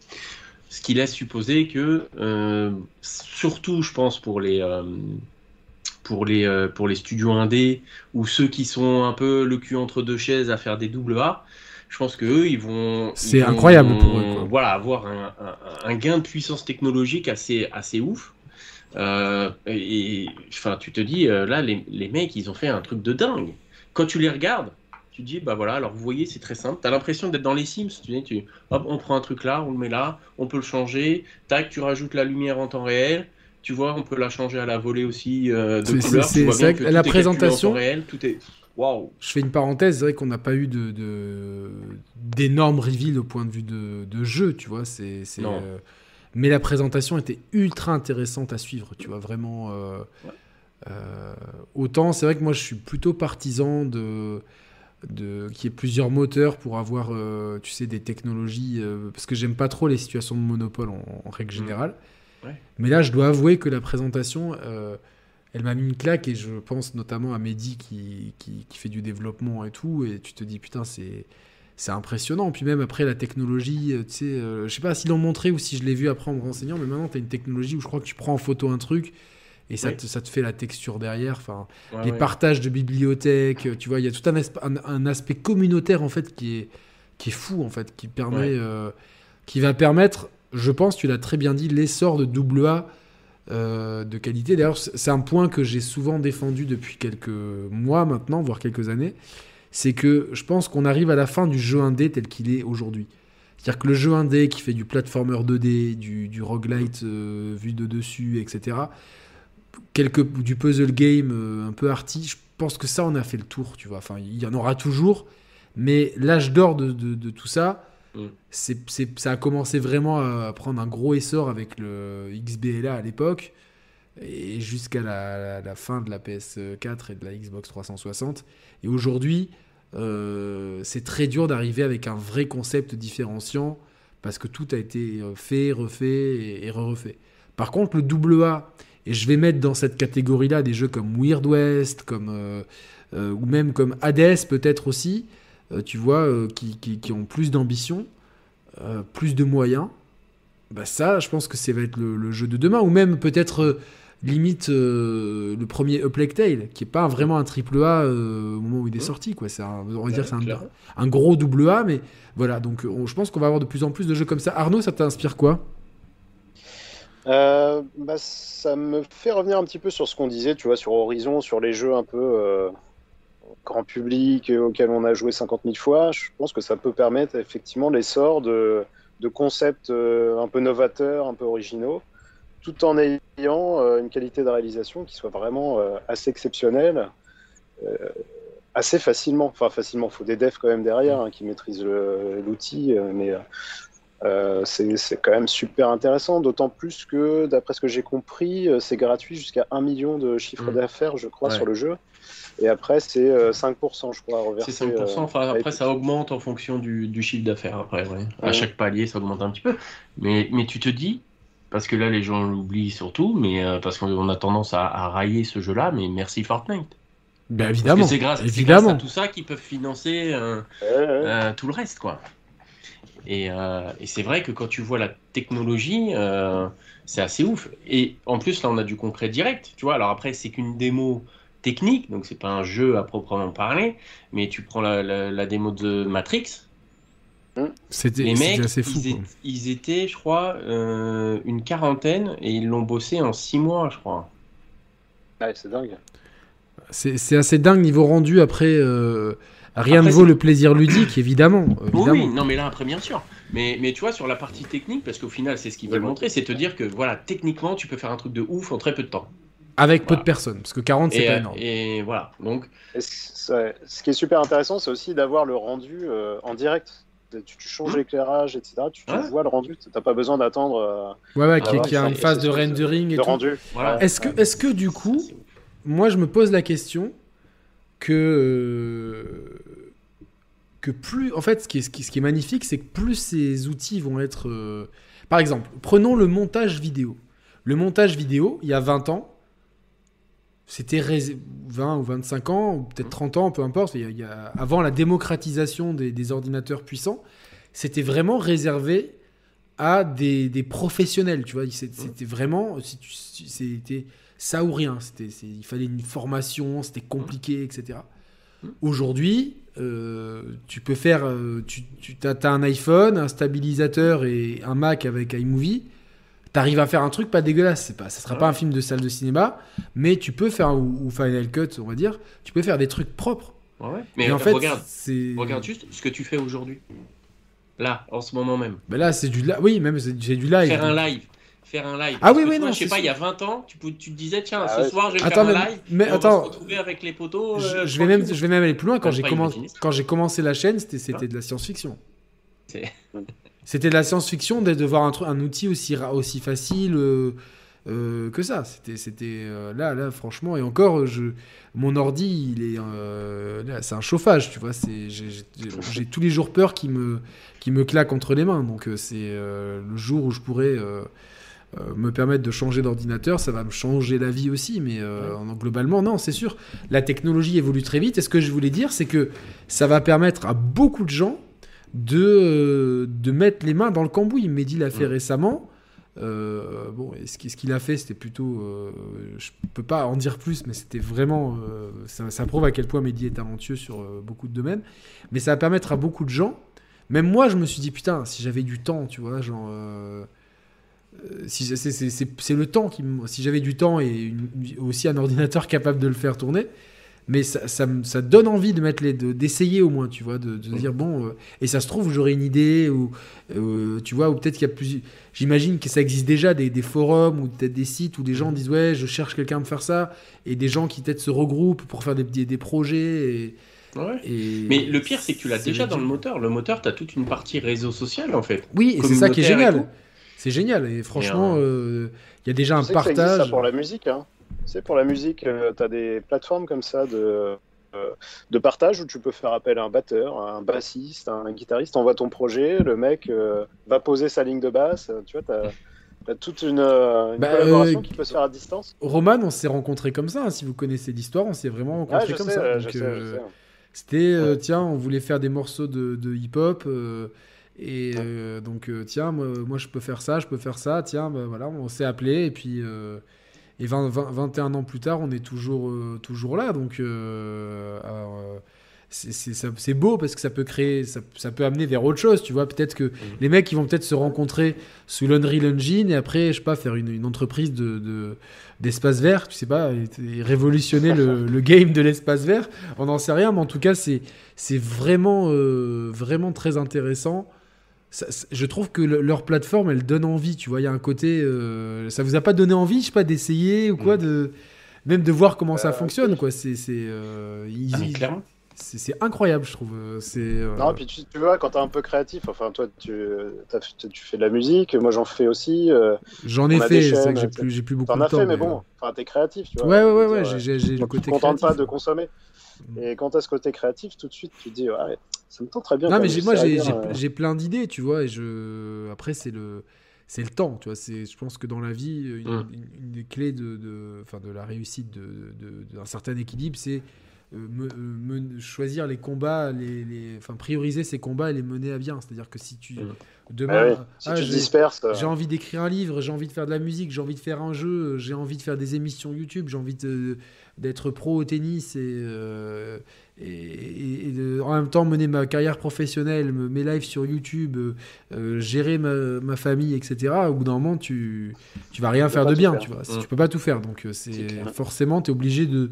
Ce qui laisse supposer que, euh, surtout, je pense, pour les, euh, pour les, euh, pour les studios indés ou ceux qui sont un peu le cul entre deux chaises à faire des double A, je pense que eux, ils vont. C'est incroyable pour eux, quoi. Voilà, avoir un, un- un gain de puissance technologique assez, assez ouf. Euh, et enfin, tu te dis, euh, là, les, les mecs, ils ont fait un truc de dingue. Quand tu les regardes, tu dis, bah voilà, alors vous voyez, c'est très simple. Tu as l'impression d'être dans les Sims. Tu dis, tu, hop, on prend un truc là, on le met là, on peut le changer. Tac, tu rajoutes la lumière en temps réel. Tu vois, on peut la changer à la volée aussi euh, de couleur. C'est la présentation. réel, tout est. Je fais une parenthèse, c'est vrai qu'on n'a pas eu de, d'énormes reveals au point de vue de, de jeu, tu vois. C'est, euh, mais la présentation était ultra intéressante à suivre, tu vois, vraiment. Euh, euh, autant, c'est vrai que moi, je suis plutôt partisan de, de qu'il y ait plusieurs moteurs pour avoir, tu sais, des technologies, parce que j'aime pas trop les situations de monopole en, règle mmh. générale. Mais là, je dois avouer que la présentation, elle m'a mis une claque et je pense notamment à Mehdi qui, qui, qui, fait du développement et tout. Et tu te dis, putain, c'est c'est impressionnant. Puis même après la technologie, euh, tu sais, euh, je sais pas s'ils l'ont montré ou si je l'ai vu après en me renseignant, mais maintenant tu as une technologie où je crois que tu prends en photo un truc et ça, te, ça te fait la texture derrière. Enfin, les partages de bibliothèques, tu vois, il y a tout un, un, aspect communautaire en fait qui est, qui est fou en fait, qui permet, euh, qui va permettre, je pense, tu l'as très bien dit, l'essor de double A. de qualité. D'ailleurs, c'est un point que j'ai souvent défendu depuis quelques mois maintenant, voire quelques années c'est que je pense qu'on arrive à la fin du jeu indé tel qu'il est aujourd'hui. C'est-à-dire que le jeu indé qui fait du platformer 2D, du, du roguelite euh, vu de dessus, etc., quelques, du puzzle game euh, un peu arty, je pense que ça, on a fait le tour, tu vois. Enfin, il y en aura toujours, mais l'âge d'or de, de, tout ça, mm. ça a commencé vraiment à prendre un gros essor avec le XBLA à l'époque, et jusqu'à la, fin de la PS4 et de la Xbox 360. Et aujourd'hui, euh, c'est très dur d'arriver avec un vrai concept différenciant parce que tout a été euh, fait, refait et, refait. Par contre, le double A, et je vais mettre dans cette catégorie-là des jeux comme Weird West, comme, euh, ou même comme Hades peut-être aussi, tu vois, qui, qui, ont plus d'ambition, plus de moyens. Bah ça, je pense que ça va être le, le jeu de demain, ou même peut-être limite euh, le premier A Tale, qui est pas vraiment un triple A euh, au moment où il est sorti. Quoi. C'est un, on va dire c'est un, gros double A, mais voilà. Donc je pense qu'on va avoir de plus en plus de jeux comme ça. Arnaud, ça t'inspire quoi? Euh, bah, ça me fait revenir un petit peu sur ce qu'on disait, tu vois, sur Horizon, sur les jeux un peu grand public auxquels on a joué 50 000 fois. Je pense que ça peut permettre effectivement l'essor de, de concepts un peu novateurs, un peu originaux tout en ayant euh, une qualité de réalisation qui soit vraiment euh, assez exceptionnelle, euh, assez facilement. Enfin, facilement, il faut des devs quand même derrière hein, qui maîtrisent l'outil, mais c'est quand même super intéressant, d'autant plus que, d'après ce que j'ai compris, c'est gratuit jusqu'à 1 million de chiffre mmh. d'affaires, je crois, sur le jeu. Et après, c'est 5%, je crois, C'est 5%, enfin, après, ça augmente en fonction du, chiffre d'affaires. Après, à chaque palier, ça augmente un petit peu. Mais, mais tu te dis, parce que là les gens l'oublient surtout, mais euh, parce qu'on a tendance à, railler ce jeu-là, mais merci Fortnite. Ben évidemment. C'est grâce, grâce, à tout ça qu'ils peuvent financer euh, euh, tout le reste, quoi. Et, et c'est vrai que quand tu vois la technologie, c'est assez ouf. Et en plus, là, on a du concret direct, tu vois. Alors après, c'est qu'une démo technique, donc c'est pas un jeu à proprement parler, mais tu prends la, la démo de Matrix, c'était assez fou. Ils, étaient, je crois, euh, une quarantaine et ils l'ont bossé en six mois, je crois. Ouais, c'est dingue. C'est assez dingue niveau rendu. Après, euh, rien ne vaut le plaisir ludique, évidemment, Oui, non, mais là, après, bien sûr. Mais, mais tu vois, sur la partie technique, parce qu'au final, c'est ce qu'ils veulent montrer, c'est te dire que, voilà, techniquement, tu peux faire un truc de ouf en très peu de temps. Avec peu de personnes, parce que 40, c'est pas euh, énorme. Et voilà, donc... ce qui est super intéressant, c'est aussi d'avoir le rendu en direct tu, changes mmh. l'éclairage, etc. Tu, vois le rendu. Tu n'as pas besoin d'attendre. Euh, ouais, ouais, qui, a une phase de rendering et tout. rendu. Est-ce que, est que du coup, moi je me pose la question que. Euh, que plus. En fait, ce qui est, ce qui, est magnifique, c'est que plus ces outils vont être. Euh, par exemple, prenons le montage vidéo. Le montage vidéo, il y a 20 ans, c'était 20 ou 25 ans, ou peut-être 30 ans, peu importe, il y a, avant la démocratisation des, ordinateurs puissants, c'était vraiment réservé à des, professionnels, tu vois. C'était vraiment, c'était ça ou rien. Il fallait une formation, c'était compliqué, etc. Aujourd'hui, euh, tu peux faire, euh, tu, tu as, un iPhone, un stabilisateur et un Mac avec iMovie T'arrives à faire un truc pas dégueulasse, c'est pas, ça sera pas un film de salle de cinéma, mais tu peux faire ou, Final Cut, on va dire, tu peux faire des trucs propres. Ouais, mais Et en fait, regarde, c'est. regarde juste ce que tu fais aujourd'hui. Là, en ce moment même. Ben là, c'est du live. Oui, même c'est c'est du live. Faire un live. Faire un live. Ah Parce oui, oui, toi, non, Je sais pas, il y a 20 ans, tu, peux- tu te disais, tiens, Ah ce ouais. soir, je vais Attends, faire mais- un live. mais on va attends. se retrouver avec les potos. Je, euh, je vais même, je vais même aller plus loin. Quand j'ai commencé, imaginiste. quand j'ai commencé la chaîne, c'était, c'était de la science-fiction. C'était de la science-fiction de, voir un, un outil aussi, facile euh, euh, que ça. C'était, c'était euh, là, là, franchement. Et encore, je, mon ordi, il est, c'est un chauffage, tu vois. C'est, j'ai, tous les jours peur qu'il me, me claque entre les mains. Donc c'est le jour où je pourrais me permettre de changer d'ordinateur, ça va me changer la vie aussi. Mais euh, en- globalement, non, c'est sûr. La technologie évolue très vite. Et ce que je voulais dire, c'est que ça va permettre à beaucoup de gens de, euh, de mettre les mains dans le cambouis. Mehdi l'a fait Mm. récemment. Euh, bon, et ce qui- ce qu'il a fait, c'était plutôt. euh, je peux pas en dire plus, mais c'était vraiment. euh, ça, ça prouve à quel point Mehdi est talentueux sur beaucoup de domaines. Mais ça va permettre à beaucoup de gens. Même moi, je me suis dit, putain, si j'avais du temps, tu vois, genre. si c'est- c'est c'est- c'est le temps qui me- si j'avais du temps et une- aussi un ordinateur [laughs] capable de le faire tourner mais ça, ça, donne envie de mettre les de- d'essayer au moins tu vois de, de dire bon euh, et ça se trouve j'aurai une idée ou euh, tu vois ou peut-être qu'il y a plus j'imagine que ça existe déjà des, des forums ou peut-être des sites où des gens disent ouais je cherche quelqu'un à me faire ça et des gens qui peut-être se regroupent pour faire des, des, des projets et, Ouais. et- Mais le pire, c'est que tu l'as déjà dans le moteur. Le moteur, tu as toute une partie réseau social, en fait. oui et c'est ça qui est génial c'est génial et franchement euh, il y a déjà un que ça existe, partage ça, pour la musique. Hein. Tu sais, pour la musique, tu as des plateformes comme ça de, euh, de partage où tu peux faire appel à un batteur, à un bassiste, à un guitariste. Envoie ton projet, le mec euh, va poser sa ligne de basse. Tu vois, tu as, toute une, euh, une Bah, collaboration euh, qui peut se faire à distance. Roman on s'est rencontrés comme ça hein, si vous connaissez l'histoire on s'est vraiment rencontrés comme sais, ça euh, Donc, sais, euh. C'était, euh, Ouais. tiens, on voulait faire des morceaux de, de hip-hop. euh, et euh, donc, euh, tiens, moi, moi, je peux faire ça, je peux faire ça. Tiens, bah, voilà, on s'est appelé. Et puis, euh, et 20, 20 21 ans plus tard, on est toujours, euh, toujours là. Donc, euh, alors, euh, c'est- beau parce que ça peut créer, ça, ça peut amener vers autre chose. Tu vois, peut-être que les mecs, ils vont peut-être se rencontrer sous l'Unreal Engine et après, je sais pas, faire une, une entreprise de. de d'espace vert, tu sais pas, et, et révolutionner le, [laughs] le game de l'espace vert, on n'en sait rien, mais en tout cas, c'est c'est vraiment, euh, vraiment très intéressant. Ça- je trouve que le- leur plateforme, elle donne envie, tu vois, il y a un côté... euh, ça vous a pas donné envie, je sais pas, d'essayer ou quoi, Mm. de même de voir comment ça Euh, fonctionne, quoi. C'est c'est euh, Ah, c'est- incroyable, je trouve. euh, C'est Non, puis tu, tu vois, quand t'es un peu créatif, enfin, toi, tu, fais de la musique, moi j'en fais aussi. euh, j'en ai fait, c'est vrai que j'ai plus, j'ai plus beaucoup T'en de as temps. fait, mais bon, enfin, t'es créatif, tu vois. Ouais, ouais, Je ouais, ouais, j'ai- le Donc, tu côté te contentes pas de consommer. Et quand t'as ce côté créatif, tout de suite, tu te dis, ouais, ça me tente très bien. Non, mais moi, j'ai euh, j'ai plein d'idées, tu vois, et je... après, c'est le... C'est le temps, tu vois. C'est, je pense que dans la vie, une, Mm. une- une des clés de, de, enfin, de la réussite de, de- d'un certain équilibre, c'est euh, me- euh, me- choisir les combats, les, les- enfin, prioriser ces combats et les mener à bien. C'est-à-dire que si tu Mm. demain, ah ouais, si ah, tu disperses. euh, j'ai envie d'écrire un livre, j'ai envie de faire de la musique, j'ai envie de faire un jeu, j'ai envie de faire des émissions YouTube, j'ai envie de- d'être pro au tennis et, euh, et, et- et de- en même temps mener ma carrière professionnelle, me- mes lives sur YouTube, euh, euh, gérer ma, ma famille, etc. Au bout d'un moment, tu, tu vas rien faire de bien, faire. tu vois. Mm. Tu peux pas tout faire, donc euh, C'est forcément, tu es obligé de,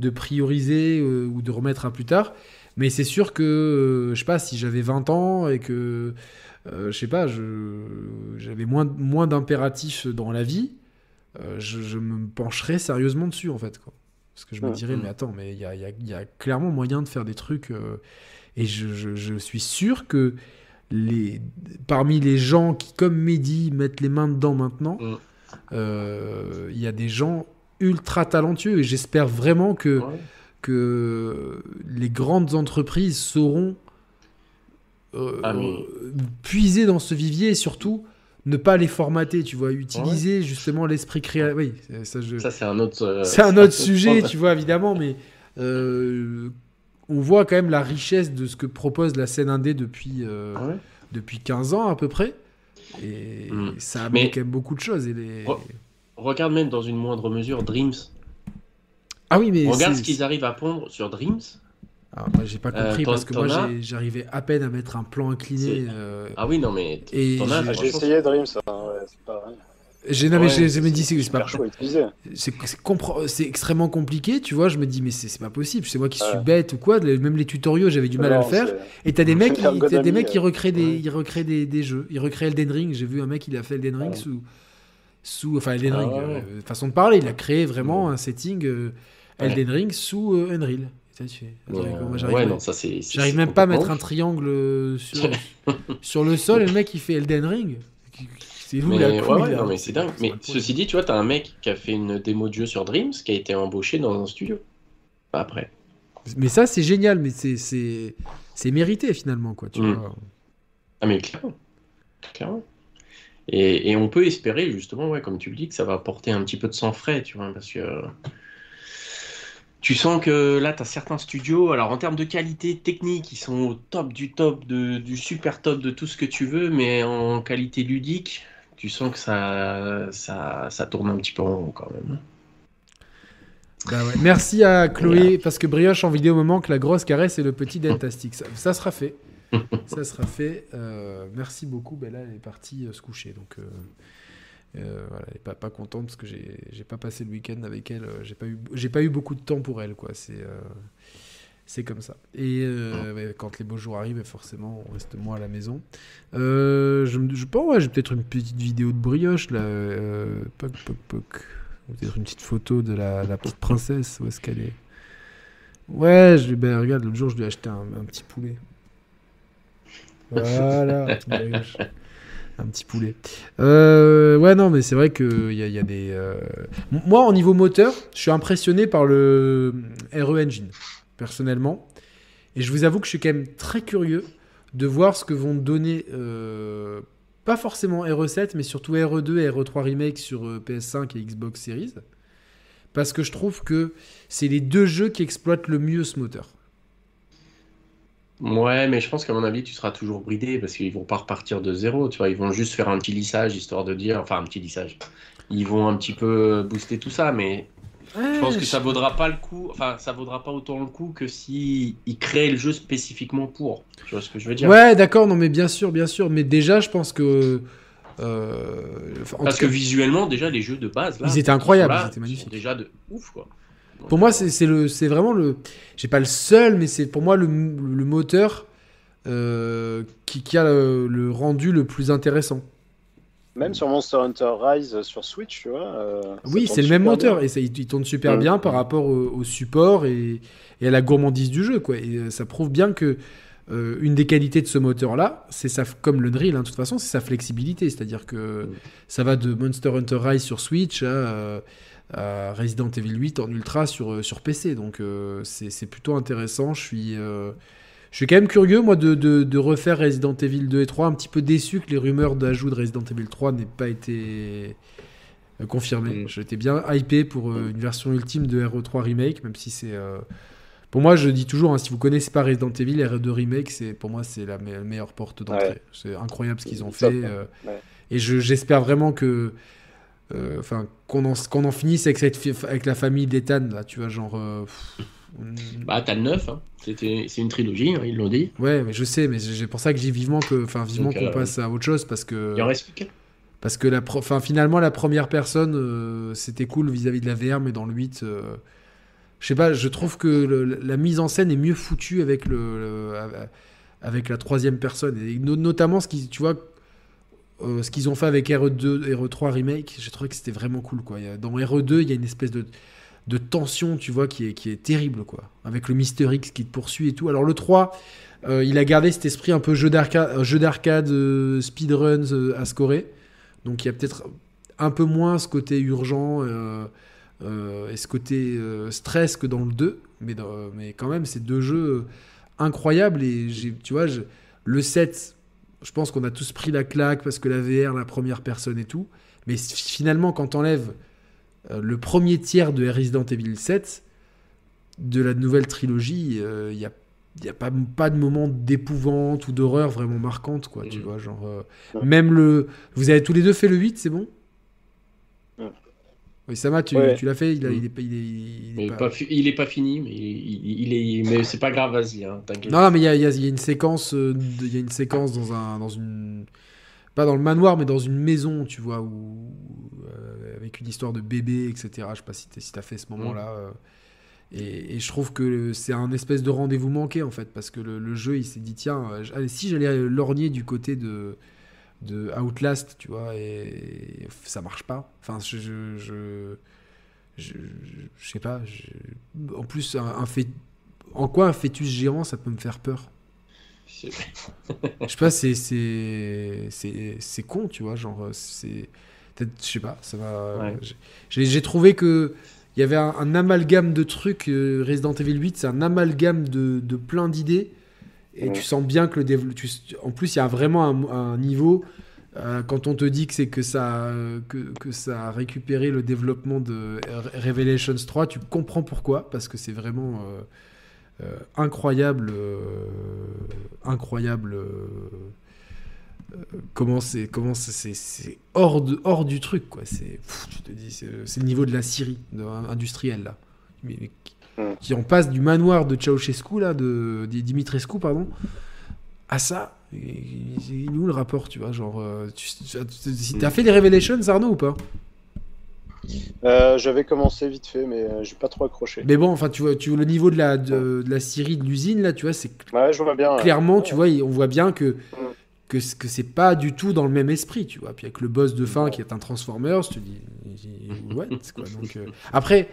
de prioriser euh, ou de remettre à plus tard. Mais c'est sûr que, euh, je sais pas, si j'avais 20 ans et que euh, je sais pas, j'avais moins, moins d'impératifs dans la vie, je, je me pencherais sérieusement dessus, en fait. Quoi. Parce que je me dirais, mais attends, mais il y a, il y a- il y a clairement moyen de faire des trucs. euh, et je, je- je suis sûr que les, parmi les gens qui, comme Mehdi, mettent les mains dedans maintenant, Mm. euh, il y a des gens ultra talentueux. Et j'espère vraiment que Ouais. que les grandes entreprises sauront euh, Ah, mais- puiser dans ce vivier et surtout ne pas les formater, tu vois, utiliser justement l'esprit créatif. Oui, c'est- ça, je- Ça, c'est un autre. euh, c'est un autre [laughs] sujet, tu vois, évidemment, mais euh, on voit quand même la richesse de ce que propose la scène indé depuis, Ouais. depuis 15 ans à peu près. Et Mm. ça a amené Mais- quand même beaucoup de choses. Et les... Re- Regarde même dans une moindre mesure Dreams. Ah oui, mais Regarde ce qu'ils arrivent à pondre sur Dreams. Ah, moi, j'ai pas Euh, compris parce que moi, j'ai- j'arrivais à peine à mettre un plan incliné. Euh, Ah oui, non, mais Et as, j'ai- J'ai essayé Dream, ça. ouais, c'est pas vrai. J'ai non, mais Ouais, j'ai- je me c'est dis, c'est pas. chaud à utiliser. C'est c'est compre- c'est extrêmement compliqué, tu vois. Je me dis, mais c'est c'est pas possible. C'est moi qui suis Ouais. bête ou quoi. Même les tutoriaux, j'avais du mal à le faire. c'est- Et t'as des mecs, qui, t'as des mecs qui recréent des, ouais. ils recréent des, des jeux. Ils recréent Elden Ring. J'ai vu un mec, il a fait Elden Ring sous, sous, enfin Elden Ah Ring, ouais. euh, façon de parler. Il a créé vraiment un setting euh, Ouais. Elden Ring sous euh, Unreal. J'arrive même pas à mettre un triangle sur, [laughs] sur le sol et le mec il fait Elden Ring. C'est Mais, la non, mais c'est dingue. Mais ceci dit, tu vois, t'as un mec qui a fait une démo de jeu sur Dreams qui a été embauché dans un studio. Pas après. Mais ça c'est génial, mais c'est c'est c'est mérité finalement quoi. Tu Mm. vois. Ah, mais clairement. Clairement. Et, et on peut espérer, justement, ouais, comme tu le dis, que ça va apporter un petit peu de sang frais, tu vois, parce que. euh, Tu sens que là, tu as certains studios, alors en termes de qualité technique, ils sont au top du top, de, du super top de tout ce que tu veux, mais en qualité ludique, tu sens que ça, ça, ça tourne un petit peu en rond quand même. Bah ouais. Merci à Chloé parce que Brioche en vidéo moment que la grosse caresse et le petit dentastic. Ça, ça sera fait. [laughs] ça sera fait. Euh, merci beaucoup. Ben là, elle est partie euh, se coucher. Donc, euh, voilà, elle est pas, pas contente parce que j'ai pas passé le week-end avec elle. J'ai pas eu j'ai pas eu beaucoup de temps pour elle. quoi. C'est c'est comme ça. Et euh, ouais, quand les beaux jours arrivent, forcément, on reste moins à la maison. Euh, je, je pense, ouais, j'ai peut-être une petite vidéo de brioche là. Euh, poc, poc, poc. Ou Peut-être une petite photo de la, la petite princesse. Où est-ce qu'elle est? Ouais, je, ben, regarde, l'autre jour, je lui ai acheté un, un petit poulet. Voilà, [laughs] un petit poulet. Euh, ouais, non, mais c'est vrai qu'il y a, y a des. euh, Moi, au niveau moteur, je suis impressionné par le RE Engine, personnellement. Et je vous avoue que je suis quand même très curieux de voir ce que vont donner. euh, pas forcément RE7, mais surtout RE2 et RE3 Remake sur euh, PS5 et Xbox Series. Parce que je trouve que c'est les deux jeux qui exploitent le mieux ce moteur. Ouais, mais je pense qu'à mon avis, tu seras toujours bridé parce qu'ils vont pas repartir de zéro, tu vois. Ils vont juste faire un petit lissage histoire de dire, enfin un petit lissage. Ils vont un petit peu booster tout ça, mais je pense que ça vaudra pas le coup, enfin ça vaudra pas autant le coup que si ils créaient le jeu spécifiquement pour. Tu vois ce que je veux dire? Ouais, d'accord, non, mais bien sûr, bien sûr. Mais déjà, je pense que. euh, Parce que cas, visuellement, déjà les jeux de base là, Ils étaient incroyables, sont ils étaient magnifiques. sont déjà de ouf quoi. Pour moi, c'est le, c'est vraiment le. J'ai pas le seul, mais c'est pour moi le, le moteur euh, qui, qui a le, le rendu le plus intéressant. Même sur Monster Hunter Rise sur Switch, tu vois. euh, Oui, c'est le même moteur bien. et ça, il, il tourne super Mm. bien par rapport au, au support et, et à la gourmandise du jeu, quoi. Et euh, ça prouve bien que euh, une des qualités de ce moteur-là, c'est sa, comme le Drill, hein, de toute façon, c'est sa flexibilité, c'est-à-dire que Mm. ça va de Monster Hunter Rise sur Switch à, euh, Resident Evil 8 en ultra sur, euh, sur PC, donc euh, c'est plutôt intéressant. Je suis euh, je suis quand même curieux, moi, de, de, de refaire Resident Evil 2 et 3. Un petit peu déçu que les rumeurs d'ajout de Resident Evil 3 n'aient pas été confirmées. Mm. J'étais bien hypé pour une version ultime de RE3 Remake, même si c'est. Pour moi, je dis toujours, hein, si vous connaissez pas Resident Evil, RE2 Remake, c'est pour moi, c'est la me- meilleure porte d'entrée. Ouais. C'est incroyable ce qu'ils ont fait. hein. Ouais. Et je- j'espère vraiment que. Euh, Enfin, qu'on en, finisse avec, cette, fi- avec la famille d'Ethan, là, tu vois, genre. euh, Bah t'as le 9, hein. C'est une trilogie, hein, ils l'ont dit. Ouais, mais je sais, mais c'est pour ça que j'ai vivement que, enfin, vivement qu'on euh, passe à autre chose parce que, Il en reste plus qu'un. parce que la, pro- finalement, la première personne, euh, c'était cool vis-à-vis de la VR, mais dans le 8, euh, je sais pas, je trouve que le- la mise en scène est mieux foutue avec le, le- avec la troisième personne, et no- notamment ce qui, tu vois, euh, ce qu'ils ont fait avec RE2, RE3 remake, j'ai trouvé que c'était vraiment cool, quoi. Dans RE2, il y a une espèce de tension, tu vois, qui est, qui est terrible, quoi. Avec le Mister X qui te poursuit et tout. Alors le 3, euh, il a gardé cet esprit un peu jeu d'arcade, euh, jeu d'arcade, speedruns à scorer. Donc il y a peut-être un peu moins ce côté urgent et ce côté stress que dans le 2. Mais, mais quand même, c'est deux jeux incroyables. Et tu vois, le 7, je pense qu'on a tous pris la claque parce que la VR, la première personne et tout. Mais finalement, quand t'enlèves euh, le premier tiers de Resident Evil 7, de la nouvelle trilogie, il n'y a, y a pas, pas de moment d'épouvante ou d'horreur vraiment marquante, quoi, tu Mhm. vois, genre... euh. Même le... Vous avez tous les deux fait le 8, c'est bon? Oui, Sama, tu, Ouais. tu l'as fait, il, a, il, est, pas- il, est, il est Mais pas- pas fi- il est pas fini, mais il, il est, mais c'est pas grave, vas-y, hein, t'inquiète. Non, non, mais il y a, il y a- il y a une séquence, de- il y a une séquence dans un, dans une, pas dans le manoir, mais dans une maison, tu vois, où, euh, avec une histoire de bébé, etc. Je sais pas si tu si as fait ce moment-là. euh, et, et je trouve que c'est un espèce de rendez-vous manqué, en fait, parce que le, le jeu, il s'est dit, tiens, euh, allez, si j'allais lorgner du côté de, de Outlast, tu vois, et, ça marche pas. Enfin, je. je, je je, sais pas. je- en plus, un, un fé- en quoi un fœtus géant, ça peut me faire peur? Je sais pas, [laughs] c'est c'est c'est c'est con, tu vois, genre c'est peut-être je sais pas, ça va. Ouais. J'ai j'ai trouvé que il y avait un, un amalgame de trucs. euh, Resident Evil 8, c'est un amalgame de, de plein d'idées. Et tu sens bien que le développement. En plus, il y a vraiment un, un niveau. euh, quand on te dit que c'est que ça, que, que ça a récupéré le développement de Re- Revelations 3, tu comprends pourquoi. Parce que c'est vraiment euh, euh, incroyable. incroyable. comment c'est comment c'est- hors de hors du truc quoi c'est tu te dis c'est c'est le niveau de la Syrie de, industrielle là mais, mais qui, Mm. qui en passe du manoir de Ceausescu là de, de Dimitrescu pardon à ça il est où le rapport tu vois genre euh, tu, t'as fait les Revelations Arnaud ou pas? Euh, J'avais commencé vite fait, mais euh, j'ai pas trop accroché. mais bon enfin tu vois tu vois le niveau de la de, de la Syrie de l'usine là tu vois c'est Ouais, je vois bien. ouais. clairement, tu vois, on voit bien que, Mm. que, que c'est pas du tout dans le même esprit, tu vois. Puis avec le boss de fin qui est un Transformers, tu te dis, [laughs] what quoi. Donc, euh, Après,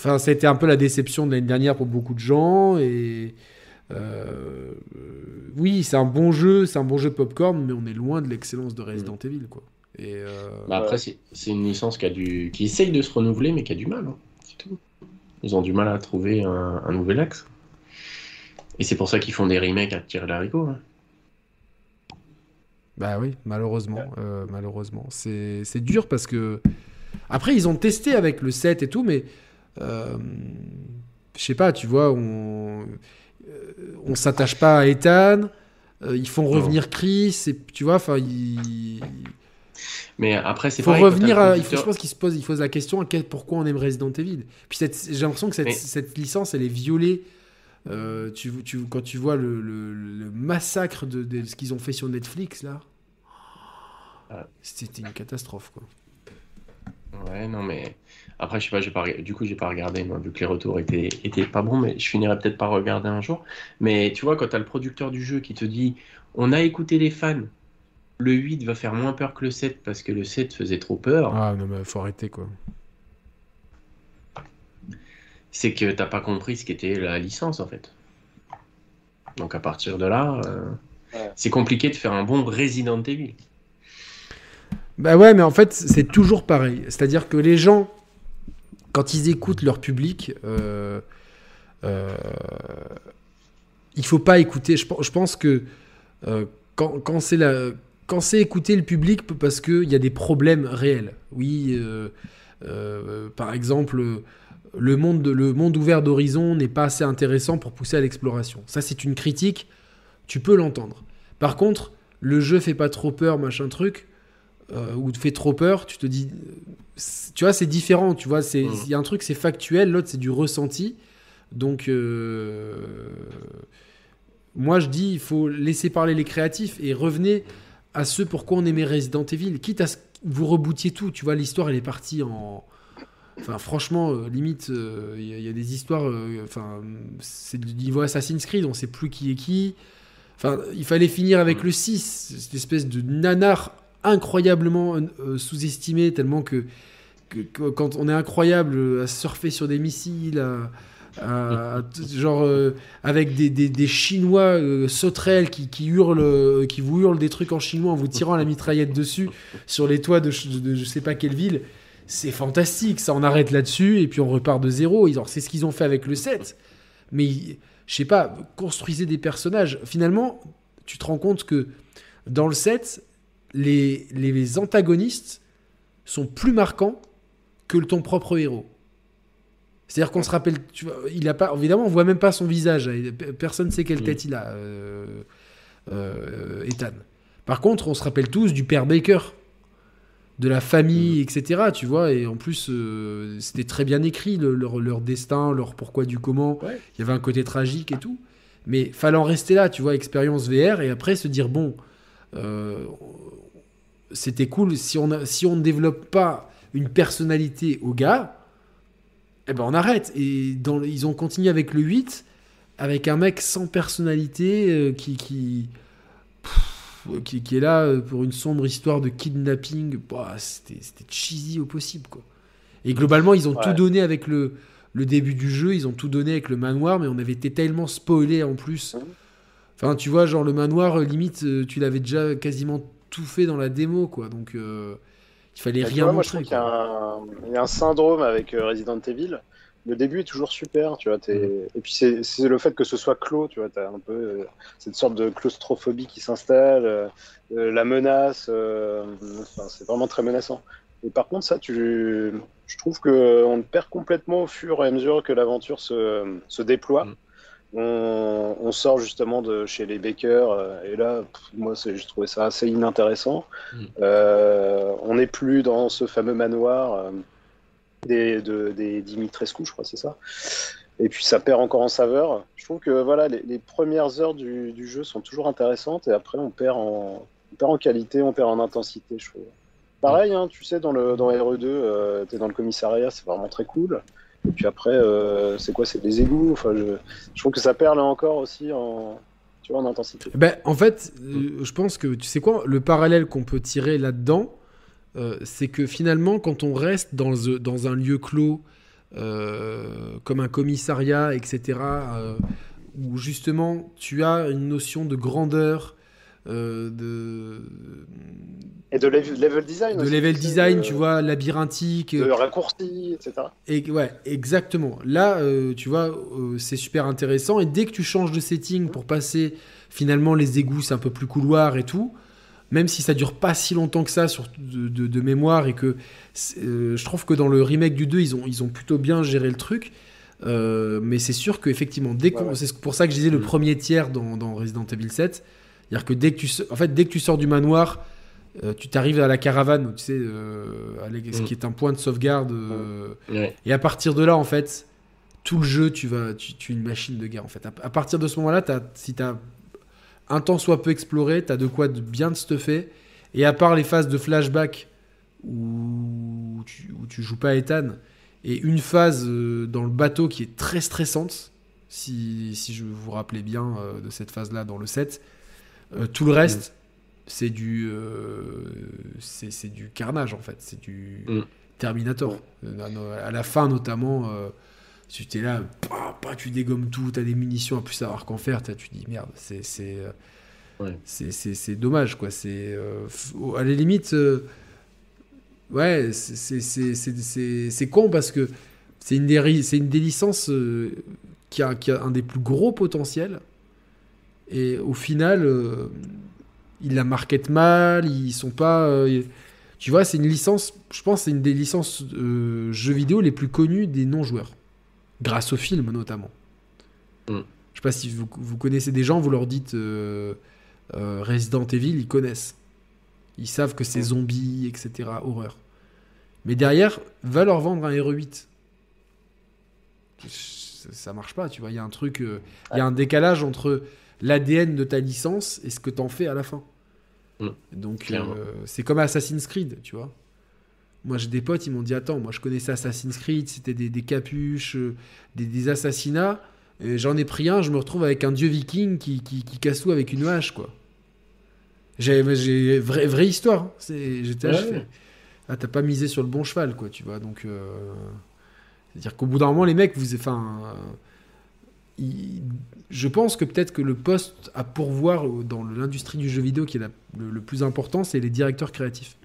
enfin, ça a été un peu la déception de l'année dernière pour beaucoup de gens. Et euh, euh, oui, c'est un bon jeu, c'est un bon jeu popcorn, mais on est loin de l'excellence de Resident Evil, quoi. Et euh, Bah après, c'est c'est une licence qui, a du... qui essaye de se renouveler, mais qui a du mal. hein. C'est tout. Ils ont du mal à trouver un, un nouvel axe. Et c'est pour ça qu'ils font des remakes à tirer l'haricot. hein. Bah oui, malheureusement, euh, malheureusement. C'est c'est dur parce que... Après, ils ont testé avec le 7 et tout, mais... euh, je sais pas, tu vois, on... euh, on s'attache pas à Ethan, euh, ils font revenir Chris, et, tu vois, enfin. Mais après, c'est faut pareil, revenir à... Il faut, je pense qu'il se pose, il pose la question, pourquoi on aime Resident Evil? Puis j'ai l'impression que cette, Mais- cette licence, elle est violée. Euh, tu, tu, quand tu vois le, le- le massacre de, de ce qu'ils ont fait sur Netflix, là... Ah. C'était une catastrophe, quoi. Ouais, non, mais après, je sais pas, j'ai pas, reg- du coup, j'ai pas regardé, moi, vu que les retours étaient, étaient pas bons, mais je finirai peut-être par regarder un jour. Mais tu vois, quand t'as le producteur du jeu qui te dit, on a écouté les fans, le 8 va faire moins peur que le 7 parce que le 7 faisait trop peur, Ah non, mais faut arrêter, quoi. c'est que t'as pas compris ce qu'était la licence, en fait. Donc à partir de là, euh, Ouais. c'est compliqué de faire un bon Resident Evil. Bah ouais, mais en fait, c'est toujours pareil. C'est-à-dire que les gens, quand ils écoutent leur public, euh, euh, il faut pas écouter. Je, pen- je pense que euh, quand, c'est écouter le public, parce qu'il y a des problèmes réels. Oui, euh, euh, par exemple, le monde, de- le monde ouvert d'horizon n'est pas assez intéressant pour pousser à l'exploration. Ça, c'est une critique. Tu peux l'entendre. Par contre, le jeu fait pas trop peur, machin truc euh, ou te fait trop peur, tu te dis, euh, tu vois, c'est différent, tu vois, c'est, il y a un truc c'est factuel, l'autre c'est du ressenti, donc euh, moi je dis, il faut laisser parler les créatifs et revenez à ce pourquoi on aimait Resident Evil, quitte à ce que vous rebootiez tout, tu vois, l'histoire elle est partie en, enfin franchement, euh, limite, euh, il y, a- il y a des histoires, euh, enfin c'est du niveau Assassin's Creed, on sait plus qui est qui. Enfin, il fallait finir avec le 6, cette espèce de nanar incroyablement euh, sous-estimé, tellement que, quand on est incroyable à surfer sur des missiles, genre euh, avec des, des- des Chinois euh, sauterelles qui, qui hurlent, euh, qui vous hurlent des trucs en chinois en vous tirant la mitraillette dessus sur les toits de, ch- de je sais pas quelle ville. C'est fantastique, ça on arrête là-dessus et puis on repart de zéro. C'est ce qu'ils ont fait avec le 7. Mais je sais pas, construisez des personnages. Finalement, tu te rends compte que dans le 7, les, les antagonistes sont plus marquants que ton propre héros. C'est-à-dire qu'on se rappelle, tu vois, il a pas, évidemment, on voit même pas son visage. Personne ne sait quelle Mm. tête il a, euh, euh, Ethan. Par contre, on se rappelle tous du père Baker, de la famille, etc. Tu vois, et en plus, euh, c'était très bien écrit le- leur, leur destin, leur pourquoi du comment. Ouais. Il y avait un côté tragique et tout. Mais fallait en rester là, tu vois, expérience VR, et après se dire bon, euh, c'était cool. Si on, a, si on ne développe pas une personnalité au gars, eh ben on arrête. Et dans, ils ont continué avec le 8, avec un mec sans personnalité euh, qui, qui, qui, qui est là euh, pour une sombre histoire de kidnapping. Bah, c'était c'était cheesy au possible, quoi. Et globalement, ils ont Ouais. tout donné avec le, le début du jeu, ils ont tout donné avec le manoir, mais on avait été tellement spoilé en plus. Enfin, tu vois, genre le manoir, euh, limite, euh, tu l'avais déjà quasiment tout fait dans la démo, quoi. Donc, euh, il fallait rien vois, moi, je montrer. trouve qu'il y, a un- il y a un syndrome avec Resident Evil. Le début est toujours super, tu vois. Mm. Et puis c'est le fait que ce soit clos, tu vois. T'as un peu euh, cette sorte de claustrophobie qui s'installe, euh, la menace. enfin, c'est vraiment très menaçant. Et par contre, ça, tu, je trouve que on le perd complètement au fur et à mesure que l'aventure se, se déploie. Mm. On, on sort justement de chez les Baker euh, et là, pff, moi, j'ai trouvé ça assez inintéressant. Mm. Euh, on n'est plus dans ce fameux manoir euh, des, de, des Dimitrescu, je crois, c'est ça. Et puis ça perd encore en saveur. Je trouve que voilà, les, les premières heures du, du jeu sont toujours intéressantes et après on perd en, on perd en qualité, on perd en intensité, je trouve. Pareil, hein, tu sais, dans, le, dans RE2, tu es dans le commissariat, c'est vraiment très cool. Et puis après, euh, c'est quoi C'est des égouts. Enfin, je, je trouve que ça perd là encore aussi en, tu vois, en intensité. Ben, en fait, euh, je pense que, tu sais quoi, le parallèle qu'on peut tirer là-dedans, euh, c'est que finalement, quand on reste dans, dans un lieu clos, comme un commissariat, etc., où justement tu as une notion de grandeur, euh, de, Et de level, design de aussi, level design, de- tu vois, labyrinthique. De raccourcis, etc. Et, ouais, exactement. Là, euh, tu vois, euh, c'est super intéressant. Et dès que tu changes de setting pour passer, finalement, les égouts, c'est un peu plus couloir et tout. Même si ça dure pas si longtemps que ça sur, de, de- de mémoire et que euh, je trouve que dans le remake du 2, ils ont, ils ont plutôt bien géré le truc. Euh, mais c'est sûr qu'effectivement, dès qu'on, Ouais, ouais. c'est pour ça que je disais le Mm. premier tiers dans, dans Resident Evil 7. C'est-à-dire que dès que tu, en fait, dès que tu sors du manoir, euh, tu t'arrives à la caravane, tu sais, euh, à ce Mm. qui est un point de sauvegarde. euh, Ouais. et à partir de là, en fait, tout le jeu, tu vas, tu, tu es une machine de guerre. En fait, à, à partir de ce moment-là, t'as- si tu as un temps soit peu exploré, tu as de quoi de bien de stuffer. Et à part les phases de flashback où tu, où tu joues pas Ethan, et une phase dans le bateau qui est très stressante, si, si je vous rappelez bien de cette phase-là dans le 7, euh, tout le reste, c'est du, euh, c'est du carnage en fait, c'est du Mm. Terminator. Euh, À, la fin notamment, euh, tu t'es là, bah, bah, tu dégommes tout, t'as des munitions à plus savoir qu'en faire, tu dis merde, c'est c'est Ouais. dommage quoi. C'est à la limite, ouais, c'est- con parce que c'est une des c'est une des licences qui a, qui a un des plus gros potentiels et au final euh, ils la marketent mal, ils sont pas. euh, tu vois, c'est une licence, je pense, c'est une des licences euh, jeux vidéo les plus connues des non-joueurs, grâce au film notamment. Mm. Je sais pas si vous, vous connaissez des gens, vous leur dites Resident Evil, ils connaissent. Ils savent que c'est Mm. zombies, etc. Horreur. Mais derrière, va leur vendre un RE8. Ça marche pas, tu vois. Il y a un truc, euh, il y a un décalage entre l'ADN de ta licence et ce que t'en fais à la fin. Mm. Donc, euh, c'est comme Assassin's Creed, tu vois. Moi, j'ai des potes, ils m'ont dit Attends, moi je connaissais Assassin's Creed, c'était des, des capuches, euh, des, des assassinats. J'en ai pris un, je me retrouve avec un dieu viking qui, qui, qui casse tout avec une hache, quoi. J'ai, vraie, vraie histoire. hein. C'est, j'étais Ouais. ah, t'as pas misé sur le bon cheval, quoi, tu vois. Donc, euh, c'est-à-dire qu'au bout d'un moment, les mecs, vous, enfin, euh, je pense que peut-être que le poste à pourvoir dans l'industrie du jeu vidéo qui est la- le, le plus important, c'est les directeurs créatifs.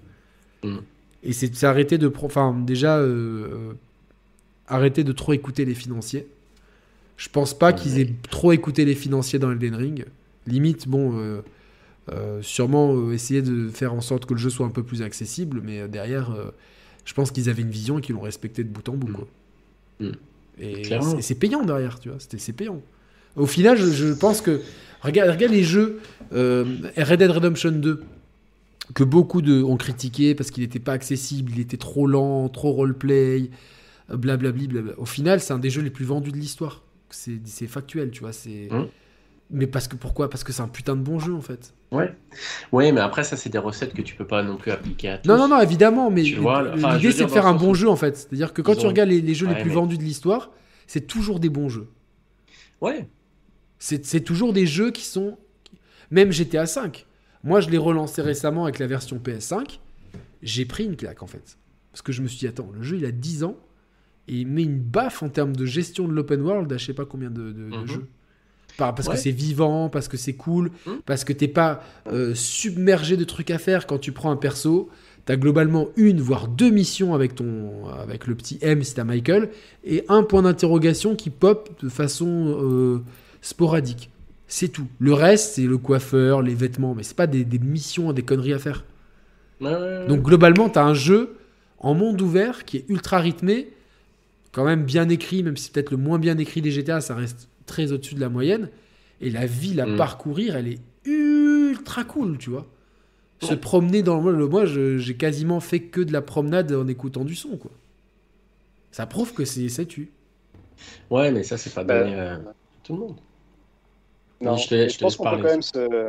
Mm. Et c'est arrêter de, enfin, déjà, euh, euh, arrêter de trop écouter les financiers. Je pense pas qu'ils aient trop écouté les financiers dans Elden Ring. Limite, bon, euh, euh, sûrement essayer de faire en sorte que le jeu soit un peu plus accessible, mais derrière, je pense qu'ils avaient une vision et qu'ils l'ont respecté de bout en bout. Mm. Quoi. Mm. Et c'est- payant derrière, tu vois. C'est payant. Au final, je, je pense que. Regarde, regarde les jeux euh, Red Dead Redemption 2 que beaucoup de, ont critiqué parce qu'il n'était pas accessible, il était trop lent, trop roleplay, blablabli. Blabla. Au final, c'est un des jeux les plus vendus de l'histoire. C'est factuel, tu vois. C'est Mm. Mais parce que pourquoi? Parce que c'est un putain de bon jeu en fait. Ouais. Ouais, mais après, ça, c'est des recettes que tu peux pas non plus appliquer à tous. Non, non, non, évidemment, mais l'idée c'est de faire un bon jeu en fait. C'est-à-dire que quand tu ont- regardes les, les jeux les plus mais- vendus de l'histoire, c'est toujours des bons jeux. Ouais. C'est toujours des jeux qui sont. Même GTA V. Moi, je l'ai relancé récemment avec la version PS5. J'ai pris une claque en fait. Parce que je me suis dit, attends, le jeu il a 10 ans et il met une baffe en termes de gestion de l'open world à je sais pas combien de, de- de Mhm. jeux. Par- parce Ouais. que c'est vivant, parce que c'est cool, Mhm. parce que t'es pas euh, submergé de trucs à faire quand tu prends un perso. T'as globalement une, voire deux missions avec, ton, avec le petit M si t'as Michael, et un point d'interrogation qui pop de façon euh, sporadique. C'est tout. Le reste, c'est le coiffeur, les vêtements, mais c'est pas des, des missions, des conneries à faire. Donc globalement, tu as un jeu en monde ouvert qui est ultra rythmé, quand même bien écrit, même si peut-être le moins bien écrit des GTA, ça reste très au-dessus de la moyenne. Et la ville à Mm. parcourir, elle est ultra cool, tu vois. Se Ouais. promener dans le le- moi, j'ai quasiment fait que de la promenade en écoutant du son, quoi. Ça prouve que c'est ça tue. Ouais, mais ça, c'est pas Bah, donné à tout le monde. Non, je te- mais je je te pense qu'on peut quand même se...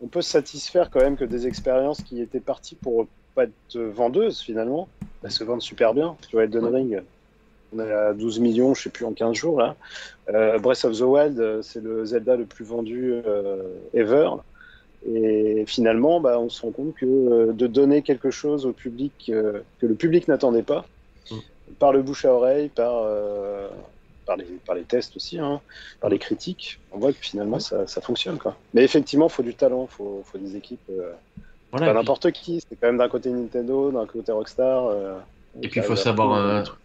On peut se satisfaire quand même que des expériences qui étaient parties pour pas être vendeuses finalement, elles se vendent super bien. Tu vois, Elden Ouais. On est à 12 millions, je sais plus, en 15 jours là. Euh, Breath of the Wild, euh, c'est le Zelda le plus vendu euh, ever. Et finalement, bah, on se rend compte que de donner quelque chose au public que le public n'attendait pas, Mm. par le bouche à oreille, par, par, les, par les tests aussi, hein, par les critiques, on voit que finalement ça, ça fonctionne. Quoi. Mais effectivement, il faut du talent, il faut, faut des équipes. euh, Voilà, pas puis- n'importe qui, c'est quand même d'un côté Nintendo, d'un côté Rockstar. euh, Et puis, il faut savoir, trouver- euh,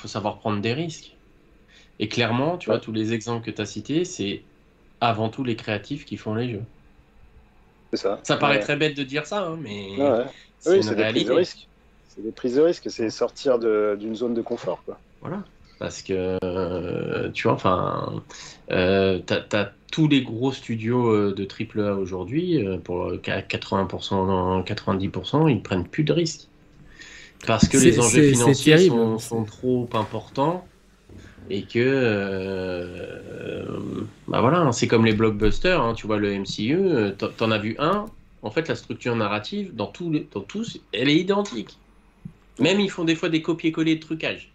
faut savoir prendre des risques. Et clairement, tu vois, tous les exemples que tu as cités, c'est avant tout les créatifs qui font les jeux. C'est ça. Ça paraît Ouais. très bête de dire ça, hein, mais Ouais, c'est Oui, une c'est des prises de réalité. C'est des prises de risque, c'est sortir de- d'une zone de confort. Quoi. Voilà. Parce que, euh, tu vois, enfin, euh, t'as, t'as tous les gros studios euh, de AAA aujourd'hui, euh, pour 80%, 90%, ils prennent plus de risques. Parce que les enjeux financiers terrible, sont, trop importants et que, euh, bah voilà, hein, c'est comme les blockbusters, hein, tu vois, le MCU, euh, t'en- as vu un, en fait, la structure narrative, dans, tous les, dans tous, elle est identique. Même ils font des fois des copier-coller de trucage.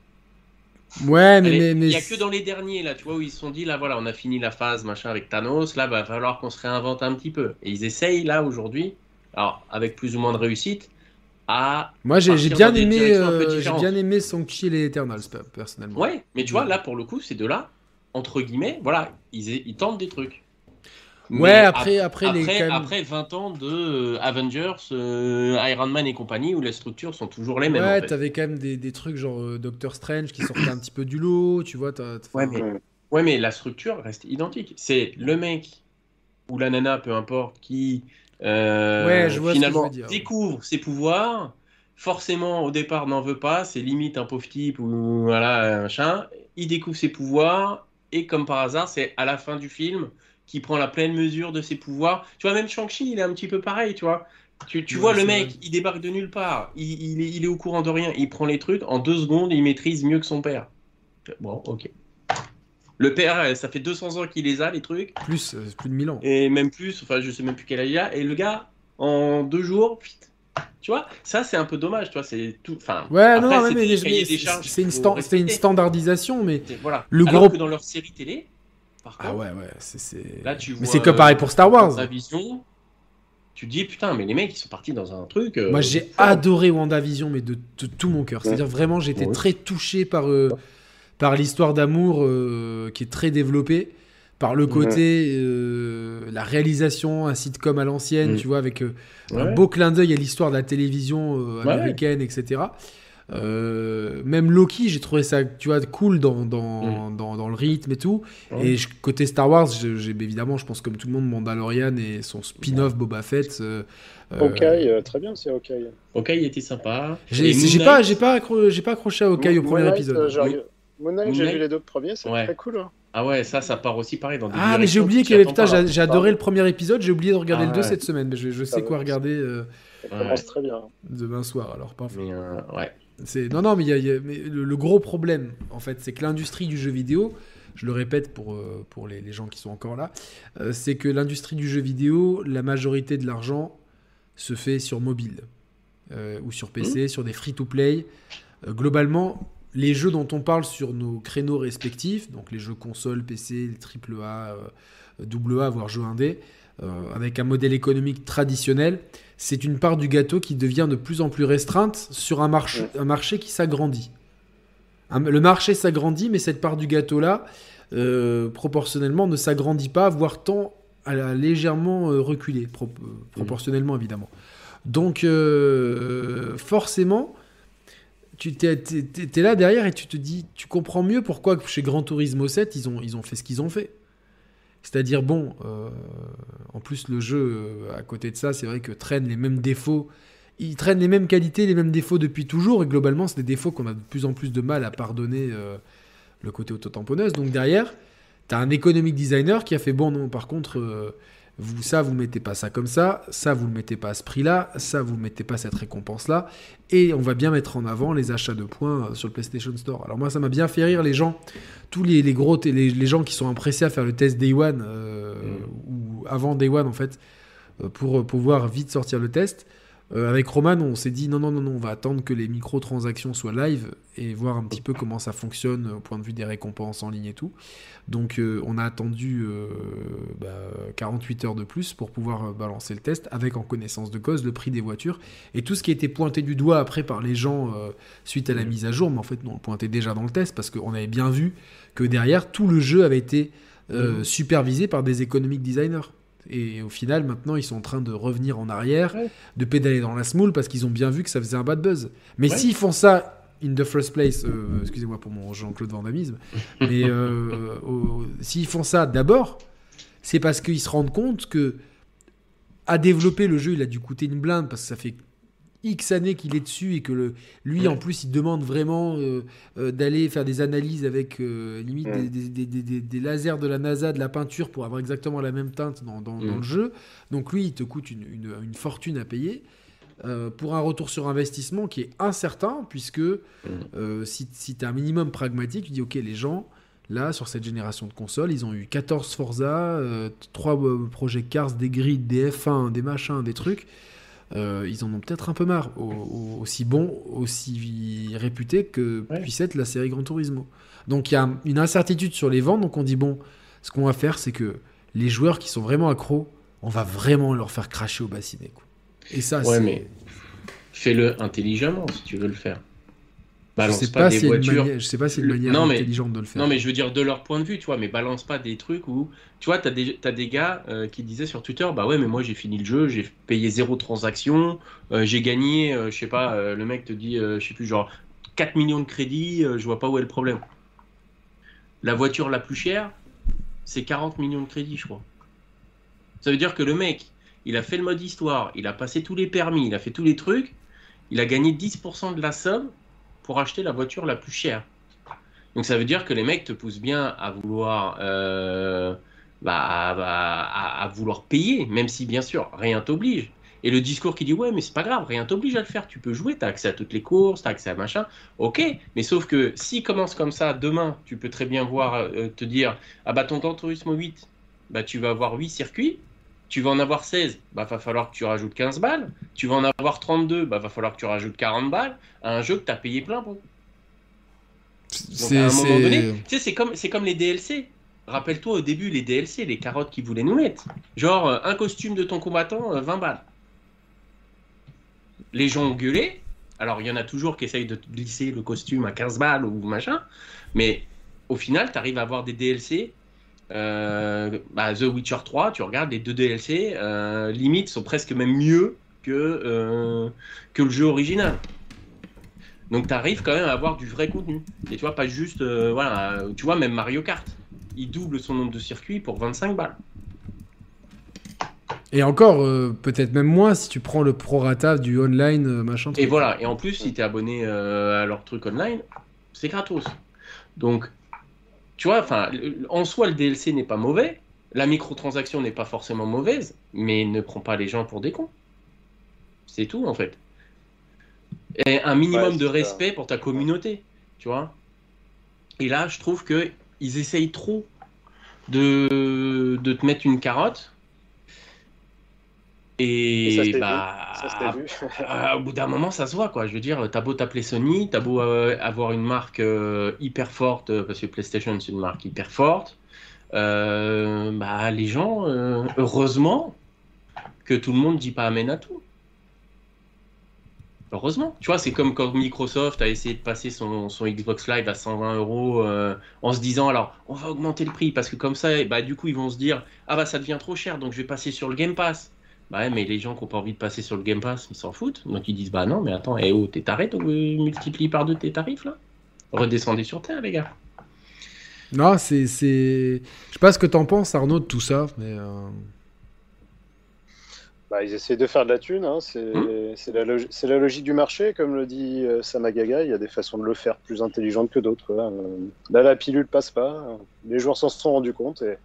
Ouais, mais, est- mais, mais Il n'y a que dans les derniers, là, tu vois, où ils se sont dit, là, voilà, on a fini la phase, machin, avec Thanos, là, va falloir qu'on se réinvente un petit peu. Et ils essayent, là, aujourd'hui, alors, avec plus ou moins de réussite, à... moi j'ai partir bien aimé, euh, j'ai bien aimé et Eternals pe- personnellement. Ouais, mais tu vois, là, pour le coup, ces deux-là, entre guillemets, voilà, ils, ils tentent des trucs. Ouais, après, ap- après, les après, quand même- après 20 ans de euh, Avengers, euh, Iron Man et compagnie, où les structures sont toujours les mêmes, Ouais, en fait. t'avais quand même des, des trucs genre euh, Doctor Strange qui sortaient un petit peu du lot, tu vois. t'as- Ouais, mais, Ouais. ouais, mais la structure reste identique. C'est le mec ou la nana, peu importe, qui euh, Ouais, je vois ce que finalement je veux dire. découvre ses pouvoirs. Forcément, au départ, n'en veut pas. C'est limite un pauvre type ou voilà, un machin. Il découvre ses pouvoirs et comme par hasard, c'est à la fin du film qui prend la pleine mesure de ses pouvoirs. Tu vois, même Shang-Chi, il est un petit peu pareil, tu vois. Tu, tu Ouais, vois, le mec, vrai. il débarque de nulle part. Il, il est, il est au courant de rien. Il prend les trucs. En deux secondes, il maîtrise mieux que son père. Bon, ok. Le père, euh, ça fait 200 ans qu'il les a, les trucs. Plus, euh, plus de 1000 ans. Et même plus, enfin, je sais même plus quel âge il a. Et le gars, en deux jours, vite. Tu vois, ça, c'est un peu dommage, tu vois. C'est tout. Enfin, Ouais, non, après, non, c'est mais, c'est une, c'est une standardisation, mais. Voilà. Le Alors gros- que dans leur série télé, par contre, Ah ouais, ouais, c'est. là, tu vois. Mais c'est comme pareil pour Star Wars. vision. Tu te dis, putain, mais les mecs, ils sont partis dans un truc. euh, Moi, j'ai adoré WandaVision, mais de, de tout mon cœur. C'est-à-dire vraiment, Ouais. très touché par, euh, par l'histoire d'amour euh, qui est très développée, par le côté, euh, la réalisation, un sitcom à l'ancienne, Mm. tu vois, avec euh, un Ouais. beau clin d'œil à l'histoire de la télévision euh, Ouais. américaine, etc. Euh, même Loki, j'ai trouvé ça, tu vois, cool dans, dans, dans, dans le rythme et tout. Mm. Ouais. Et je- côté Star Wars, j'ai évidemment, je pense comme tout le monde, Mandalorian et son spin-off Boba Fett. Hawkeye, euh, très bien, c'est Hawkeye. Ok, il était sympa. J'ai pas, j'ai pas, accro- j'ai pas accroché à Hawkeye au premier épisode. euh, Moon Knight, j'ai vu les deux premiers, c'est Ouais. très cool. hein. Ah ouais, ça, ça part aussi pareil dans des Ah, mais j'ai oublié qu'il y avait. Putain, j'ai adoré le premier épisode, j'ai oublié de regarder Ah le 2 ouais. cette semaine, mais je, je sais Ah quoi regarder euh, Ça Ouais. commence très bien. demain soir. Alors, parfait. Mais euh, ouais. C'est non, non, mais, il y a- il y a- mais le, le gros problème, en fait, c'est que l'industrie du jeu vidéo je le répète pour, pour les, gens qui sont encore là, c'est que l'industrie du jeu vidéo, la majorité de l'argent se fait sur mobile ou sur PC, mmh. sur des free-to-play. globalement, les jeux dont on parle sur nos créneaux respectifs, donc les jeux console, PC, AAA, AA, voire jeux indés, euh, avec un modèle économique traditionnel, c'est une part du gâteau qui devient de plus en plus restreinte sur un, marché, un marché qui s'agrandit. Le marché s'agrandit, mais cette part du gâteau-là, euh, proportionnellement, ne s'agrandit pas, voire tend à légèrement euh, reculer, proportionnellement évidemment. Donc, forcément, tu es, là derrière et tu te dis, tu comprends mieux pourquoi chez Gran Turismo 7, ils ont, ils ont fait ce qu'ils ont fait. C'est-à-dire, bon, euh, en plus, le jeu, euh, à côté de ça, c'est vrai que traîne les mêmes défauts. Il traîne les mêmes qualités, les mêmes défauts depuis toujours. Et globalement, c'est des défauts qu'on a de plus en plus de mal à pardonner euh, le côté auto-tamponneuse. Donc derrière, tu as un économique designer qui a fait, bon, non, par contre, vous, ça, vous mettez pas ça comme ça, ça, vous le mettez pas à ce prix-là, ça, vous mettez pas cette récompense-là, et on va bien mettre en avant les achats de points euh, sur le PlayStation Store. Alors moi, ça m'a bien fait rire les gens, tous les, les gros, les, les, gens qui sont impressés à faire le test Day One, euh, mm. ou avant Day One en fait, euh, pour pouvoir vite sortir le test. Euh, avec Roman, on s'est dit non, non, non, non, on va attendre que les microtransactions soient live et voir un petit peu comment ça fonctionne au point de vue des récompenses en ligne et tout. Donc euh, on a attendu 48 euh, bah, heures de plus pour pouvoir balancer le test avec en connaissance de cause le prix des voitures et tout ce qui a été pointé du doigt après par les gens suite à la mise à jour. Mais en fait, nous, on le pointait déjà dans le test parce qu'on avait bien vu que derrière, tout le jeu avait été supervisé par des economic designers. Et au final, maintenant, ils sont en train de revenir en arrière, de pédaler dans la smoule parce qu'ils ont bien vu que ça faisait un bad buzz. Mais s'ils font ça in the first place, euh, excusez-moi pour mon Jean-Claude Vandamisme, [laughs] mais euh, s'ils font ça d'abord, c'est parce qu'ils se rendent compte que à développer le jeu, il a dû coûter une blinde parce que ça fait X années qu'il est dessus et que le, lui, en plus, il demande vraiment euh, euh, d'aller faire des analyses avec euh, limite des, lasers de la NASA, de la peinture pour avoir exactement la même teinte dans, le jeu. Donc lui, il te coûte une, fortune à payer. pour un retour sur investissement qui est incertain, puisque si, si tu es un minimum pragmatique, tu dis ok, les gens, là, sur cette génération de consoles, ils ont eu 14 Forza, 3 projets Cars, des grids, des F1, des machins, des trucs. Euh, ils en ont peut-être un peu marre, aussi bon, aussi réputé que puisse être la série Gran Turismo. Donc il y a une incertitude sur les ventes, donc on dit bon, ce qu'on va faire, c'est que les joueurs qui sont vraiment accros, on va vraiment leur faire cracher au bassinet. Et ça, ouais, mais fais-le intelligemment si tu veux le faire balance je sais pas, des voitures. je sais pas si c'est une manière non, mais... intelligente de le faire. Non, mais je veux dire de leur point de vue, tu vois, mais balance pas des trucs où, tu vois, t'as des, as des gars euh, qui disaient sur Twitter, bah ouais, mais moi j'ai fini le jeu, j'ai payé zéro transaction, euh, j'ai gagné, euh, je sais pas, le mec te dit, je sais plus, genre 4 millions de crédits, je vois pas où est le problème. La voiture la plus chère, c'est 40 millions de crédits, je crois. Ça veut dire que le mec, il a fait le mode histoire, il a passé tous les permis, il a fait tous les trucs, il a gagné 10% de la somme pour acheter la voiture la plus chère. Donc ça veut dire que les mecs te poussent bien à vouloir, euh, bah, à, vouloir payer, même si bien sûr rien t'oblige. Et le discours qui dit ouais mais c'est pas grave, rien t'oblige à le faire, tu peux jouer, tu as accès à toutes les courses, tu as accès à machin, ok, mais sauf que s'il commence comme ça, demain, tu peux très bien voir, euh, te dire, ah bah ton Turismo 8, bah tu vas avoir 8 circuits, tu vas en avoir 16, bah va falloir que tu rajoutes 15 balles. Tu vas en avoir 32, bah va falloir que tu rajoutes 40 balles à un jeu que tu as payé plein pour. C'est c'est comme, comme les DLC. Rappelle-toi au début, les DLC, les carottes qu'ils voulaient nous mettre. Genre, euh, un costume de ton combattant, 20 euh, balles. Les gens ont gueulé. Alors, il y en a toujours qui essayent de glisser le costume à 15 balles ou machin. Mais au final, tu arrives à avoir des DLC bah, The Witcher 3, tu regardes les deux DLC, euh, limite sont presque même mieux que, euh, que le jeu original. Donc tu arrives quand même à avoir du vrai contenu. Et tu vois, pas juste, voilà, tu vois, même Mario Kart, il double son nombre de circuits pour 25 balles. Et encore, peut-être même moins si tu prends le prorata du online, machin. Et voilà, et en plus, si tu es abonné à leur truc online, c'est gratos. Donc, tu vois, enfin, en soi, le DLC n'est pas mauvais, la microtransaction n'est pas forcément mauvaise, mais ne prends pas les gens pour des cons. C'est tout, en fait. Et un minimum de respect pour ta communauté, tu vois. Et là, je trouve que ils essayent trop de, de te mettre une carotte. Et, bah, [laughs] au bout d'un moment, ça se voit, quoi. Je veux dire, t'as beau t'appeler Sony, t'as beau euh, avoir une marque euh, hyper forte, euh, parce que PlayStation, c'est une marque hyper forte. bah, les gens, heureusement que tout le monde dit pas Amen à tout. Heureusement. Tu vois, c'est comme quand Microsoft a essayé de passer son, son Xbox Live à 120 euros en se disant alors on va augmenter le prix parce que comme ça, bah, du coup, ils vont se dire ah bah ça devient trop cher donc je vais passer sur le Game Pass. Bah ouais, mais les gens qui n'ont pas envie de passer sur le Game Pass, ils s'en foutent. Donc ils disent Bah non, mais attends, eh oh, t'es taré, tu multiplies par deux tes tarifs là Redescendez sur terre, les gars. Non, c'est. Je sais pas ce que t'en penses, Arnaud, de tout ça, mais. Euh, bah, ils essaient de faire de la thune, hein. hmm c'est la, la, logique du marché, comme le dit euh, Samagaga, il y a des façons de le faire plus intelligentes que d'autres. Euh, là, la pilule passe pas, les joueurs s'en sont rendus compte, et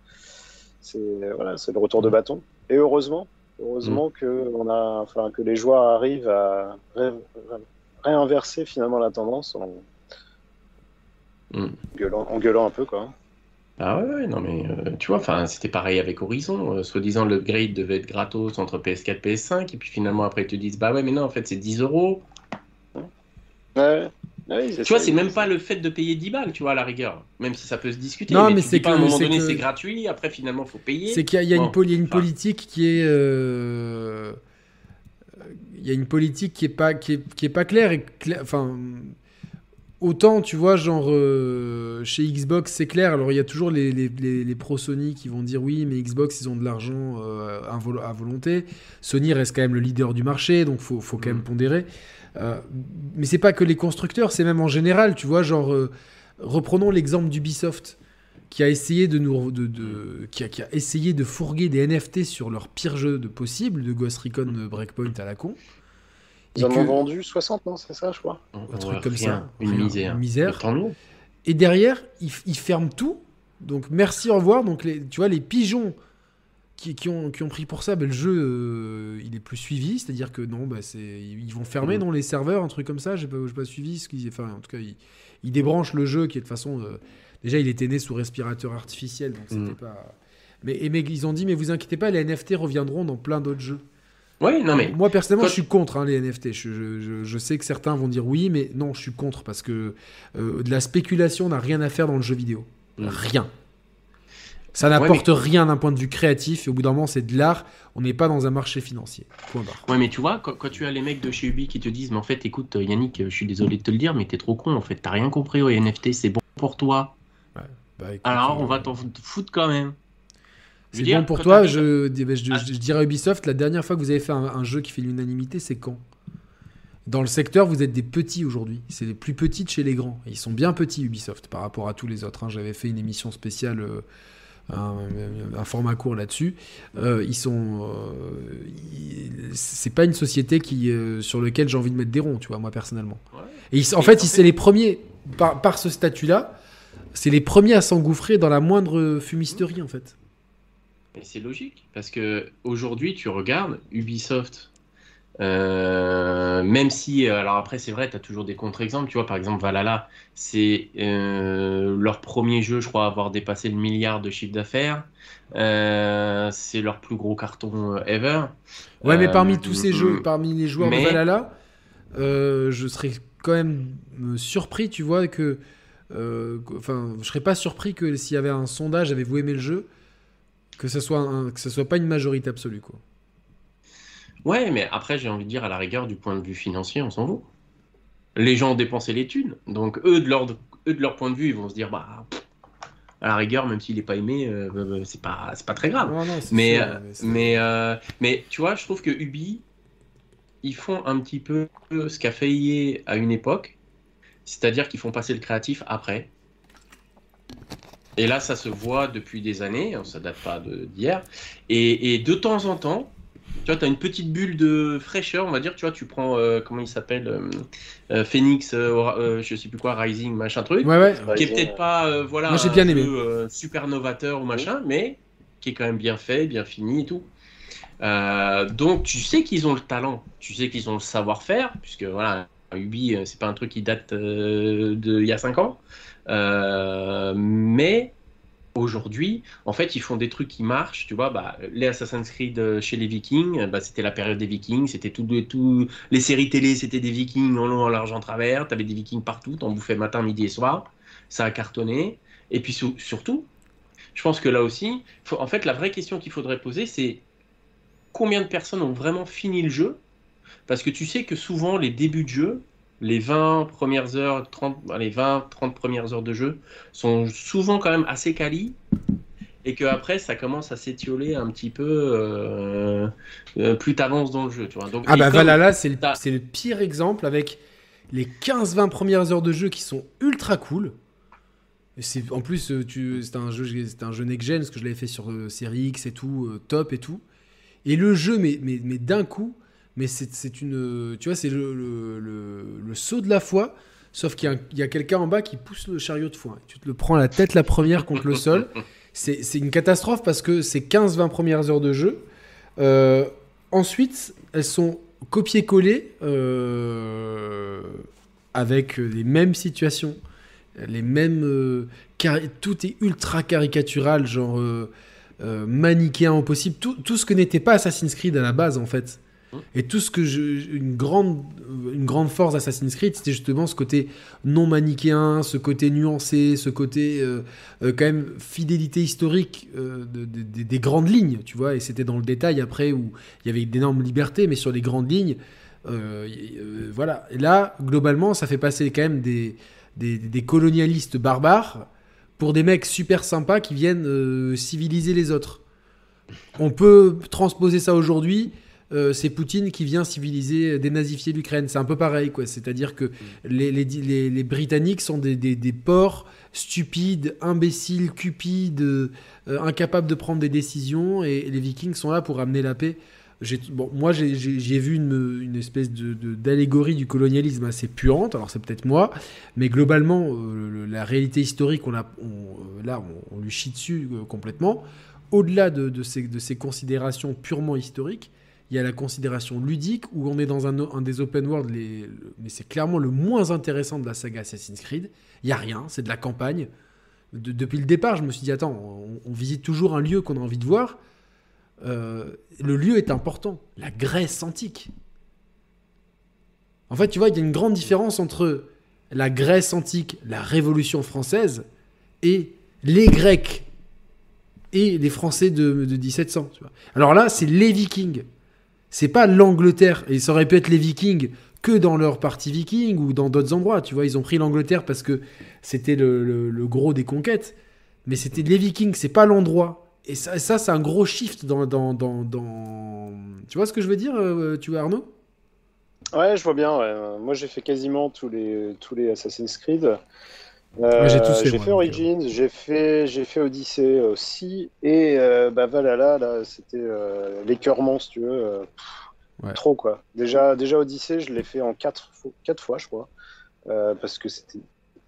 c'est voilà, le retour de bâton. Et heureusement, Heureusement mm. que, on a, enfin, que les joueurs arrivent à réinverser finalement la tendance en, mm. gueulant, un peu. Quoi. Ah ouais, non mais euh, tu vois, enfin c'était pareil avec Horizon. Euh, Soit-disant l'upgrade devait être gratos entre PS4 et PS5, et puis finalement après ils te disent bah ouais, mais non, en fait c'est 10 euros. Ouais. Ah tu vois, c'est même pas le fait de payer 10 balles, tu vois, à la rigueur. Même si ça peut se discuter. Non, mais, c'est qu'à un moment donné, c'est gratuit, après, finalement, faut payer. C'est qu'il y a, une, une, politique qui est. Euh, il y a une politique qui est pas, qui est, qui est pas claire. Et Enfin. Autant, tu vois, genre, euh, chez Xbox, c'est clair. Alors, il y a toujours les, les, les, pro Sony qui vont dire oui, mais Xbox, ils ont de l'argent euh, à volonté. Sony reste quand même le leader du marché, donc faut, faut quand même mm. pondérer. Euh, mais c'est pas que les constructeurs, c'est même en général, tu vois, genre, euh, reprenons l'exemple d'Ubisoft qui a essayé de nous de, qui, a, qui, a, essayé de fourguer des NFT sur leur pire jeu de possible de Ghost Recon Breakpoint à la con. Ils en ont vendu 60, non C'est ça, je crois. Un truc comme ça. Une misère. Une misère. Et derrière, ils, ils, ferment tout. Donc merci, au revoir. Donc les, tu vois, les pigeons qui, ont, qui ont pris pour ça, ben, le jeu, euh, il est plus suivi. C'est-à-dire que non, bah, ils vont fermer mm. dans les serveurs, un truc comme ça. J'ai pas, pas suivi. Ce enfin, en tout cas, ils, débranchent le jeu qui est de façon. Euh, déjà, il était né sous respirateur artificiel, donc c'était mm. pas. Mais, mais, ils ont dit, mais vous inquiétez pas, les NFT reviendront dans plein d'autres jeux. Oui, non mais. Moi, personnellement, je suis contre hein, les NFT. Je, je, je, sais que certains vont dire oui, mais non, je suis contre parce que euh, de la spéculation n'a rien à faire dans le jeu vidéo. Mm. Rien. Ça n'apporte rien d'un point de vue créatif et au bout d'un moment c'est de l'art. On n'est pas dans un marché financier. Point barre. Ouais, mais tu vois, quand, tu as les mecs de chez Ubi qui te disent, mais en fait, écoute, Yannick, je suis désolé de te le dire, mais t'es trop con. En fait, t'as rien compris au NFT, c'est bon pour toi. Bah, Alors, on va t'en foutre quand même. C'est bon pour toi. Je, je, dirais Ubisoft, la dernière fois que vous avez fait un, jeu qui fait l'unanimité, c'est quand? Dans le secteur, vous êtes des petits aujourd'hui. C'est les plus petits de chez les grands. ils sont bien petits, Ubisoft, par rapport à tous les autres. Hein. J'avais fait une émission spéciale euh, un, format court là-dessus. Euh, ils sont, euh, c'est pas une société qui euh, sur lequel j'ai envie de mettre des ronds, tu vois, moi personnellement. Et en fait, c'est les premiers par, par ce statut-là, c'est les premiers à s'engouffrer dans la moindre fumisterie en fait. Et c'est logique parce que aujourd'hui, tu regardes Ubisoft euh, même si, euh, alors après, c'est vrai, tu as toujours des contre-exemples. Tu vois, par exemple, Valhalla, c'est euh, leur premier jeu, je crois, à avoir dépassé le milliard de chiffre d'affaires. c'est leur plus gros carton ever. Ouais, mais parmi tous ces jeux, parmi les joueurs de Valhalla, je serais quand même surpris, tu vois, que. Enfin, je serais pas surpris que s'il y avait un sondage, avez-vous aimé le jeu, que ce soit, que ce soit pas une majorité absolue, quoi. Ouais, mais après, j'ai envie de dire, à la rigueur, du point de vue financier, on s'en vaut. Les gens ont dépensé les thunes. Donc, eux de, leur, eux, de leur point de vue, ils vont se dire, bah, à la rigueur, même s'il n'est pas aimé, euh, euh, c'est pas, pas très grave. mais, euh, mais, mais, tu vois, je trouve que Ubi, ils font un petit peu ce qu'a fait EA à une époque. C'est-à-dire qu'ils font passer le créatif après. Et là, ça se voit depuis des années, hein, ça date pas d'hier. Et, et de temps en temps, tu vois, tu as une petite bulle de fraîcheur, on va dire. Tu vois, tu prends, euh, comment il s'appelle euh, euh, Phoenix, je sais plus quoi, Rising, machin truc. Ouais, ouais. Qui est peut-être pas, voilà, Moi, bien aimé. super novateur ou machin, mais qui est quand même bien fait, bien fini et tout. donc, tu sais qu'ils ont le talent, tu sais qu'ils ont le savoir-faire, puisque voilà, Ubi, c'est pas un truc qui date d'il y a 5 ans. mais aujourd'hui, en fait, ils font des trucs qui marchent. Tu vois, bah, les Assassin's Creed chez les Vikings, bah, c'était la période des Vikings. C'était tout, tout, les séries télé, c'était des Vikings en long, en large, en travers. T'avais des Vikings partout. T'en bouffais matin, midi et soir. Ça a cartonné. Et puis surtout, je pense que là aussi, en fait, la vraie question qu'il faudrait poser, c'est combien de personnes ont vraiment fini le jeu? Parce que tu sais que souvent, les débuts de jeu, les 20 premières heures, 30, les 20, 30 premières heures de jeu sont souvent quand même assez quali et que après ça commence à s'étioler un petit peu euh, euh, plus t'avances dans le jeu. Tu vois. Donc, ah bah Valhalla, c'est le, le, pire exemple avec les 15-20 premières heures de jeu qui sont ultra cool. C'est en plus euh, c'est un jeu c'est un jeu next gen parce que je l'avais fait sur série X et tout top et tout. Et le jeu mais mais, mais d'un coup mais c'est une. Tu vois, c'est le, le, saut de la foi, sauf qu'il y a, quelqu'un en bas qui pousse le chariot de foin. Tu te le prends la tête la première contre le sol. [laughs] C'est une catastrophe parce que c'est 15-20 premières heures de jeu. Euh, ensuite, elles sont copiées-collées euh, avec les mêmes situations, les mêmes. Euh, tout est ultra caricatural, genre manichéen au possible. Tout, tout ce que n'était pas Assassin's Creed à la base, en fait. Et tout ce que je, une grande, une grande force d'Assassin's Creed, c'était justement ce côté non manichéen, ce côté nuancé, ce côté euh, euh, quand même fidélité historique euh, des grandes lignes, tu vois. Et c'était dans le détail après où il y avait d'énormes libertés, mais sur les grandes lignes, voilà. Et là, globalement, ça fait passer quand même des, des colonialistes barbares pour des mecs super sympas qui viennent civiliser les autres. On peut transposer ça aujourd'hui euh, c'est Poutine qui vient civiliser, dénazifier l'Ukraine. C'est un peu pareil, quoi. C'est-à-dire que les, Britanniques sont des, porcs stupides, imbéciles, cupides, euh, incapables de prendre des décisions, et les Vikings sont là pour amener la paix. Bon, moi, j'ai vu une, espèce d'allégorie du colonialisme assez puante, alors c'est peut-être moi, mais globalement, euh, la réalité historique, on a, là, on, lui chie dessus complètement. Au-delà de ces considérations purement historiques, il y a la considération ludique où on est dans un, des open world, mais c'est clairement le moins intéressant de la saga Assassin's Creed. Il y a rien, c'est de la campagne. depuis le départ, je me suis dit attends, on, visite toujours un lieu qu'on a envie de voir. Euh, le lieu est important, la Grèce antique. En fait, tu vois, il y a une grande différence entre la Grèce antique, la Révolution française, et les Grecs et les Français de, 1700. Alors là, c'est les Vikings c'est pas l'Angleterre, et ça aurait pu être les Vikings que dans leur partie viking ou dans d'autres endroits, tu vois, ils ont pris l'Angleterre parce que c'était le, gros des conquêtes, mais c'était les Vikings, c'est pas l'endroit. Et ça, ça c'est un gros shift dans, dans, dans, Tu vois ce que je veux dire, euh, tu vois, Arnaud? Ouais, je vois bien. Moi, j'ai fait quasiment tous les, tous les Assassin's Creed. Euh, j'ai fait, Origins, j'ai fait, j'ai fait Odyssey aussi, et euh, bah Valhalla, là, c'était euh, l'écœurement, si tu veux. Trop, quoi. Déjà, déjà Odyssey, je l'ai fait en 4 fois, quatre fois, je crois, parce que c'était.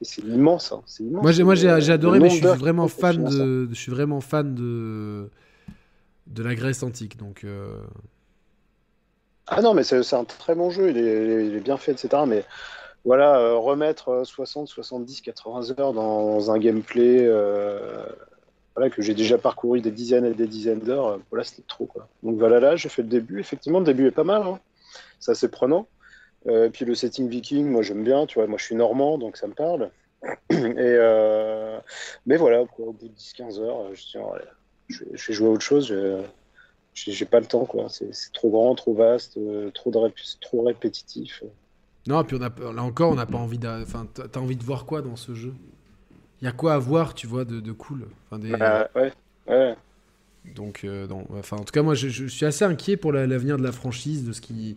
C'est immense, hein, immense. Moi, j'ai, moi, j'ai, adoré, mais je suis vraiment fan de, je suis vraiment fan de, de la Grèce antique, donc. Ah non, mais c'est, un très bon jeu, il est, il est bien fait, etc. Mais voilà, euh, remettre 60, 70, 80 heures dans un gameplay euh, voilà, que j'ai déjà parcouru des dizaines et des dizaines d'heures, euh, voilà, c'était trop. Donc voilà, là, j'ai fait le début. Effectivement, le début est pas mal. Hein. C'est prenant. Euh, puis le setting viking, moi j'aime bien, tu vois, moi je suis normand, donc ça me parle. Et Mais voilà, au bout de 10-15 heures, je, tiens, je, vais jouer à autre chose. J'ai pas le temps, quoi. C'est trop grand, trop vaste, trop, trop répétitif. Non, puis on a, là encore, on n'a pas envie de. Enfin, t'as envie de voir quoi dans ce jeu? Il y a quoi à voir, tu vois, de, de cool? Enfin, des... Bah, ouais, ouais. Donc, euh, enfin, en tout cas, moi, je, suis assez inquiet pour l'avenir de la franchise, de ce qui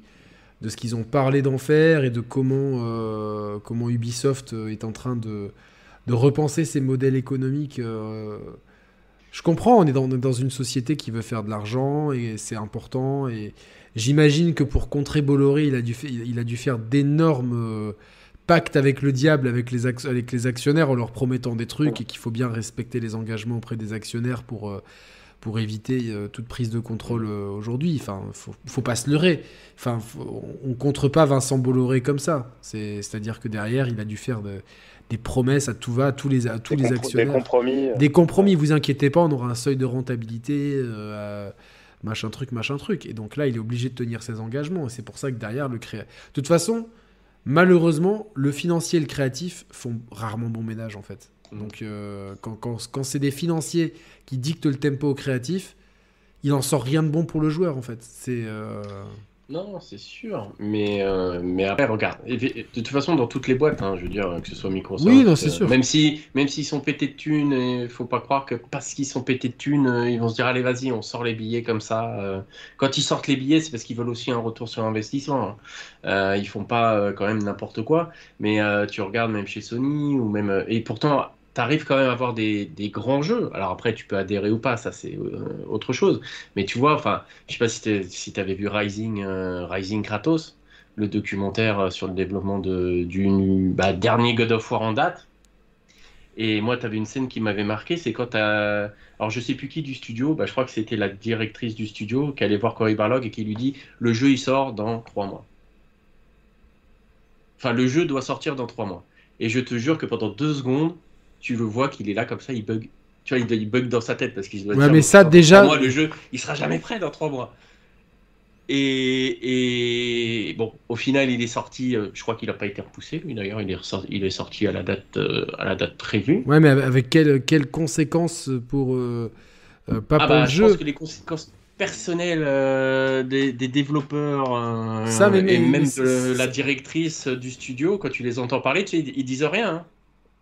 de ce qu'ils ont parlé d'en faire et de comment, euh, comment Ubisoft euh, est en train de, de repenser ses modèles économiques. Je comprends, on est dans, dans, une société qui veut faire de l'argent et c'est important et, J'imagine que pour contrer Bolloré, il a dû, il a dû faire d'énormes euh, pactes avec le diable, avec les, avec les actionnaires, en leur promettant des trucs et qu'il faut bien respecter les engagements auprès des actionnaires pour, euh, pour éviter toute prise de contrôle aujourd'hui. Enfin, faut, faut pas se leurrer. Enfin, on contre pas Vincent Bolloré comme ça. C'est-à-dire que derrière, il a dû faire des promesses à tout va, à tous les, à tous les actionnaires. Des compromis. Des compromis, vous inquiétez pas, on aura un seuil de rentabilité machin truc, machin truc. Et donc là, il est obligé de tenir ses engagements. Et c'est pour ça que derrière, le créatif. De toute façon, malheureusement, le financier et le créatif font rarement bon ménage, en fait. Donc euh, quand, quand, c'est des financiers qui dictent le tempo au créatif, il en sort rien de bon pour le joueur, en fait. C'est. Euh, non, c'est sûr. Mais, euh, mais après, regarde. De toute façon, dans toutes les boîtes, hein, je veux dire, que ce soit Microsoft. Oui, non, c'est sûr. Même s'ils si, même sont pétés de thunes, il faut pas croire que parce qu'ils sont pétés de thunes, euh, ils vont se dire allez, vas-y, on sort les billets comme ça. Euh. Quand ils sortent les billets, c'est parce qu'ils veulent aussi un retour sur investissement. Hein. ils font pas quand même n'importe quoi. Mais tu regardes même chez Sony, ou même. Et pourtant, tu arrives quand même à avoir des, grands jeux. Alors après, tu peux adhérer ou pas, ça c'est euh, autre chose. Mais tu vois, enfin, je sais pas si tu avais vu Rising, euh, Rising Kratos, le documentaire euh, sur le développement de, du bah, dernier God of War en date. Et moi, tu avais une scène qui m'avait marqué, c'est quand tu Alors, je sais plus qui du studio, bah, je crois que c'était la directrice du studio qui allait voir Cory Barlog et qui lui dit Le jeu, il sort dans trois mois. Enfin, le jeu doit sortir dans trois mois. Et je te jure que pendant deux secondes, tu le vois qu'il est là comme ça, il bug. Tu vois, il, bug dans sa tête parce qu'il doit. Ouais, mais ça déjà. Moi, le jeu, il sera jamais prêt dans trois mois. Et, et, bon, au final, il est sorti. Euh, je crois qu'il n'a pas été repoussé. Lui, d'ailleurs, il est, il est sorti à la date, euh, à la date prévue. Ouais, mais avec quelles quelles conséquences pour euh, pas ah pour bah, le je jeu pense que les conséquences personnelles des, des, développeurs Ça, mais, et même de la directrice du studio, quand tu les entends parler, tu sais, ils, disent rien. Hein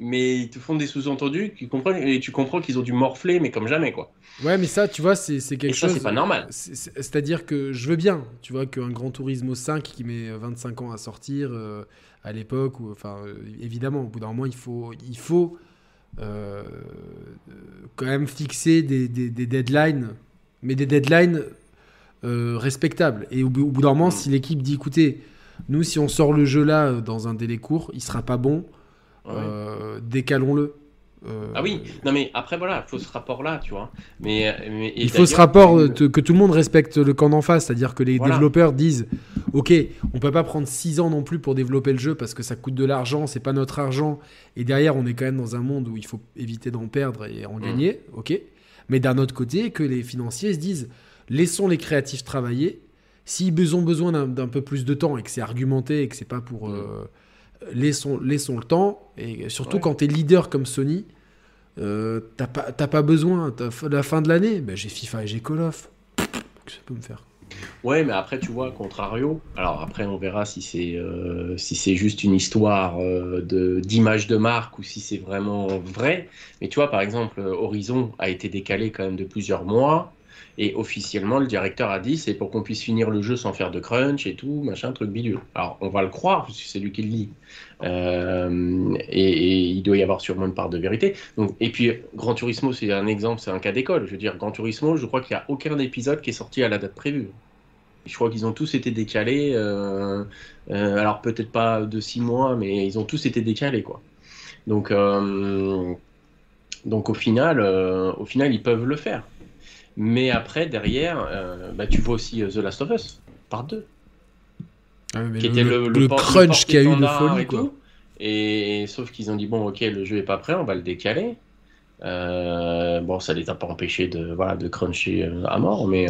mais ils te font des sous-entendus qui comprennent et tu comprends qu'ils ont dû morfler mais comme jamais quoi. Ouais mais ça tu vois c'est quelque et ça, chose c'est pas normal. C'est-à-dire que je veux bien tu vois qu'un Grand Turismo 5 qui met 25 ans à sortir euh, à l'époque ou enfin euh, évidemment au bout d'un moment il faut il faut euh, quand même fixer des, des, des, deadlines mais des deadlines respectables et au, au bout d'un moment mm. si l'équipe dit écoutez nous si on sort le jeu là dans un délai court il sera pas bon euh, décalons-le. Euh, ah oui, non mais après voilà, il faut ce rapport-là, tu vois. Mais, il faut ce rapport que tout le monde respecte le camp d'en face, c'est-à-dire que les développeurs disent, ok, on peut pas prendre 6 ans non plus pour développer le jeu parce que ça coûte de l'argent, c'est pas notre argent, et derrière on est quand même dans un monde où il faut éviter d'en perdre et en mm. gagner, ok. Mais d'un autre côté, que les financiers se disent, laissons les créatifs travailler. S'ils ont besoin d'un peu plus de temps et que c'est argumenté et que c'est pas pour mm. euh, laissons, laissons le temps. Et surtout quand tu es leader comme Sony, euh, t'as pas, pas besoin. la fin de l'année, ben, j'ai FIFA et j'ai Call of. que ça peut me faire Ouais, mais après, tu vois, contrario. Alors après, on verra si c'est euh, si c'est juste une histoire euh, de d'image de marque ou si c'est vraiment vrai. Mais tu vois, par exemple, Horizon a été décalé quand même de plusieurs mois. Et officiellement, le directeur a dit c'est pour qu'on puisse finir le jeu sans faire de crunch et tout, machin, truc bidule. Alors, on va le croire, parce que c'est lui qui le dit. Euh, et, il doit y avoir sûrement une part de vérité. Donc, et puis, Gran Turismo, c'est un exemple, c'est un cas d'école. Je veux dire, Gran Turismo, je crois qu'il n'y a aucun épisode qui est sorti à la date prévue. Je crois qu'ils ont tous été décalés. Euh, euh, alors, peut-être pas de six mois, mais ils ont tous été décalés, quoi. Donc, donc au, final, au final, ils peuvent le faire. Mais après, derrière, euh, bah, tu vois aussi euh, The Last of Us, par deux. Ah qui était le, crunch qui a eu de folie. Quoi. Et, sauf qu'ils ont dit bon, ok, le jeu est pas prêt, on va le décaler. Euh, bon, ça les a pas empêchés de, voilà, de cruncher à mort, mais,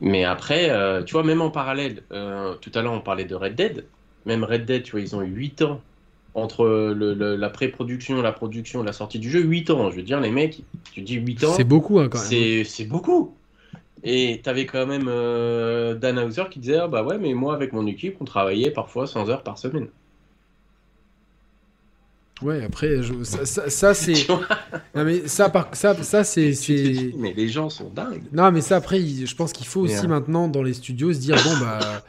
mais après, tu vois, même en parallèle, tout à l'heure on parlait de Red Dead, même Red Dead, tu vois, ils ont eu 8 ans entre la pré-production, la production, la sortie du jeu, 8 ans. Je veux dire, les mecs, tu dis 8 ans. C'est beaucoup, hein, quand même. C'est beaucoup. Et tu avais quand même euh, Dan Hauser qui disait ah, Bah ouais, mais moi, avec mon équipe, on travaillait parfois 100 heures par semaine. Ouais, après, ça, c'est. non, mais ça, ça, ça c'est. Mais les gens sont dingues. Non, mais ça, après, je pense qu'il faut aussi maintenant dans les studios se dire Bon, bah.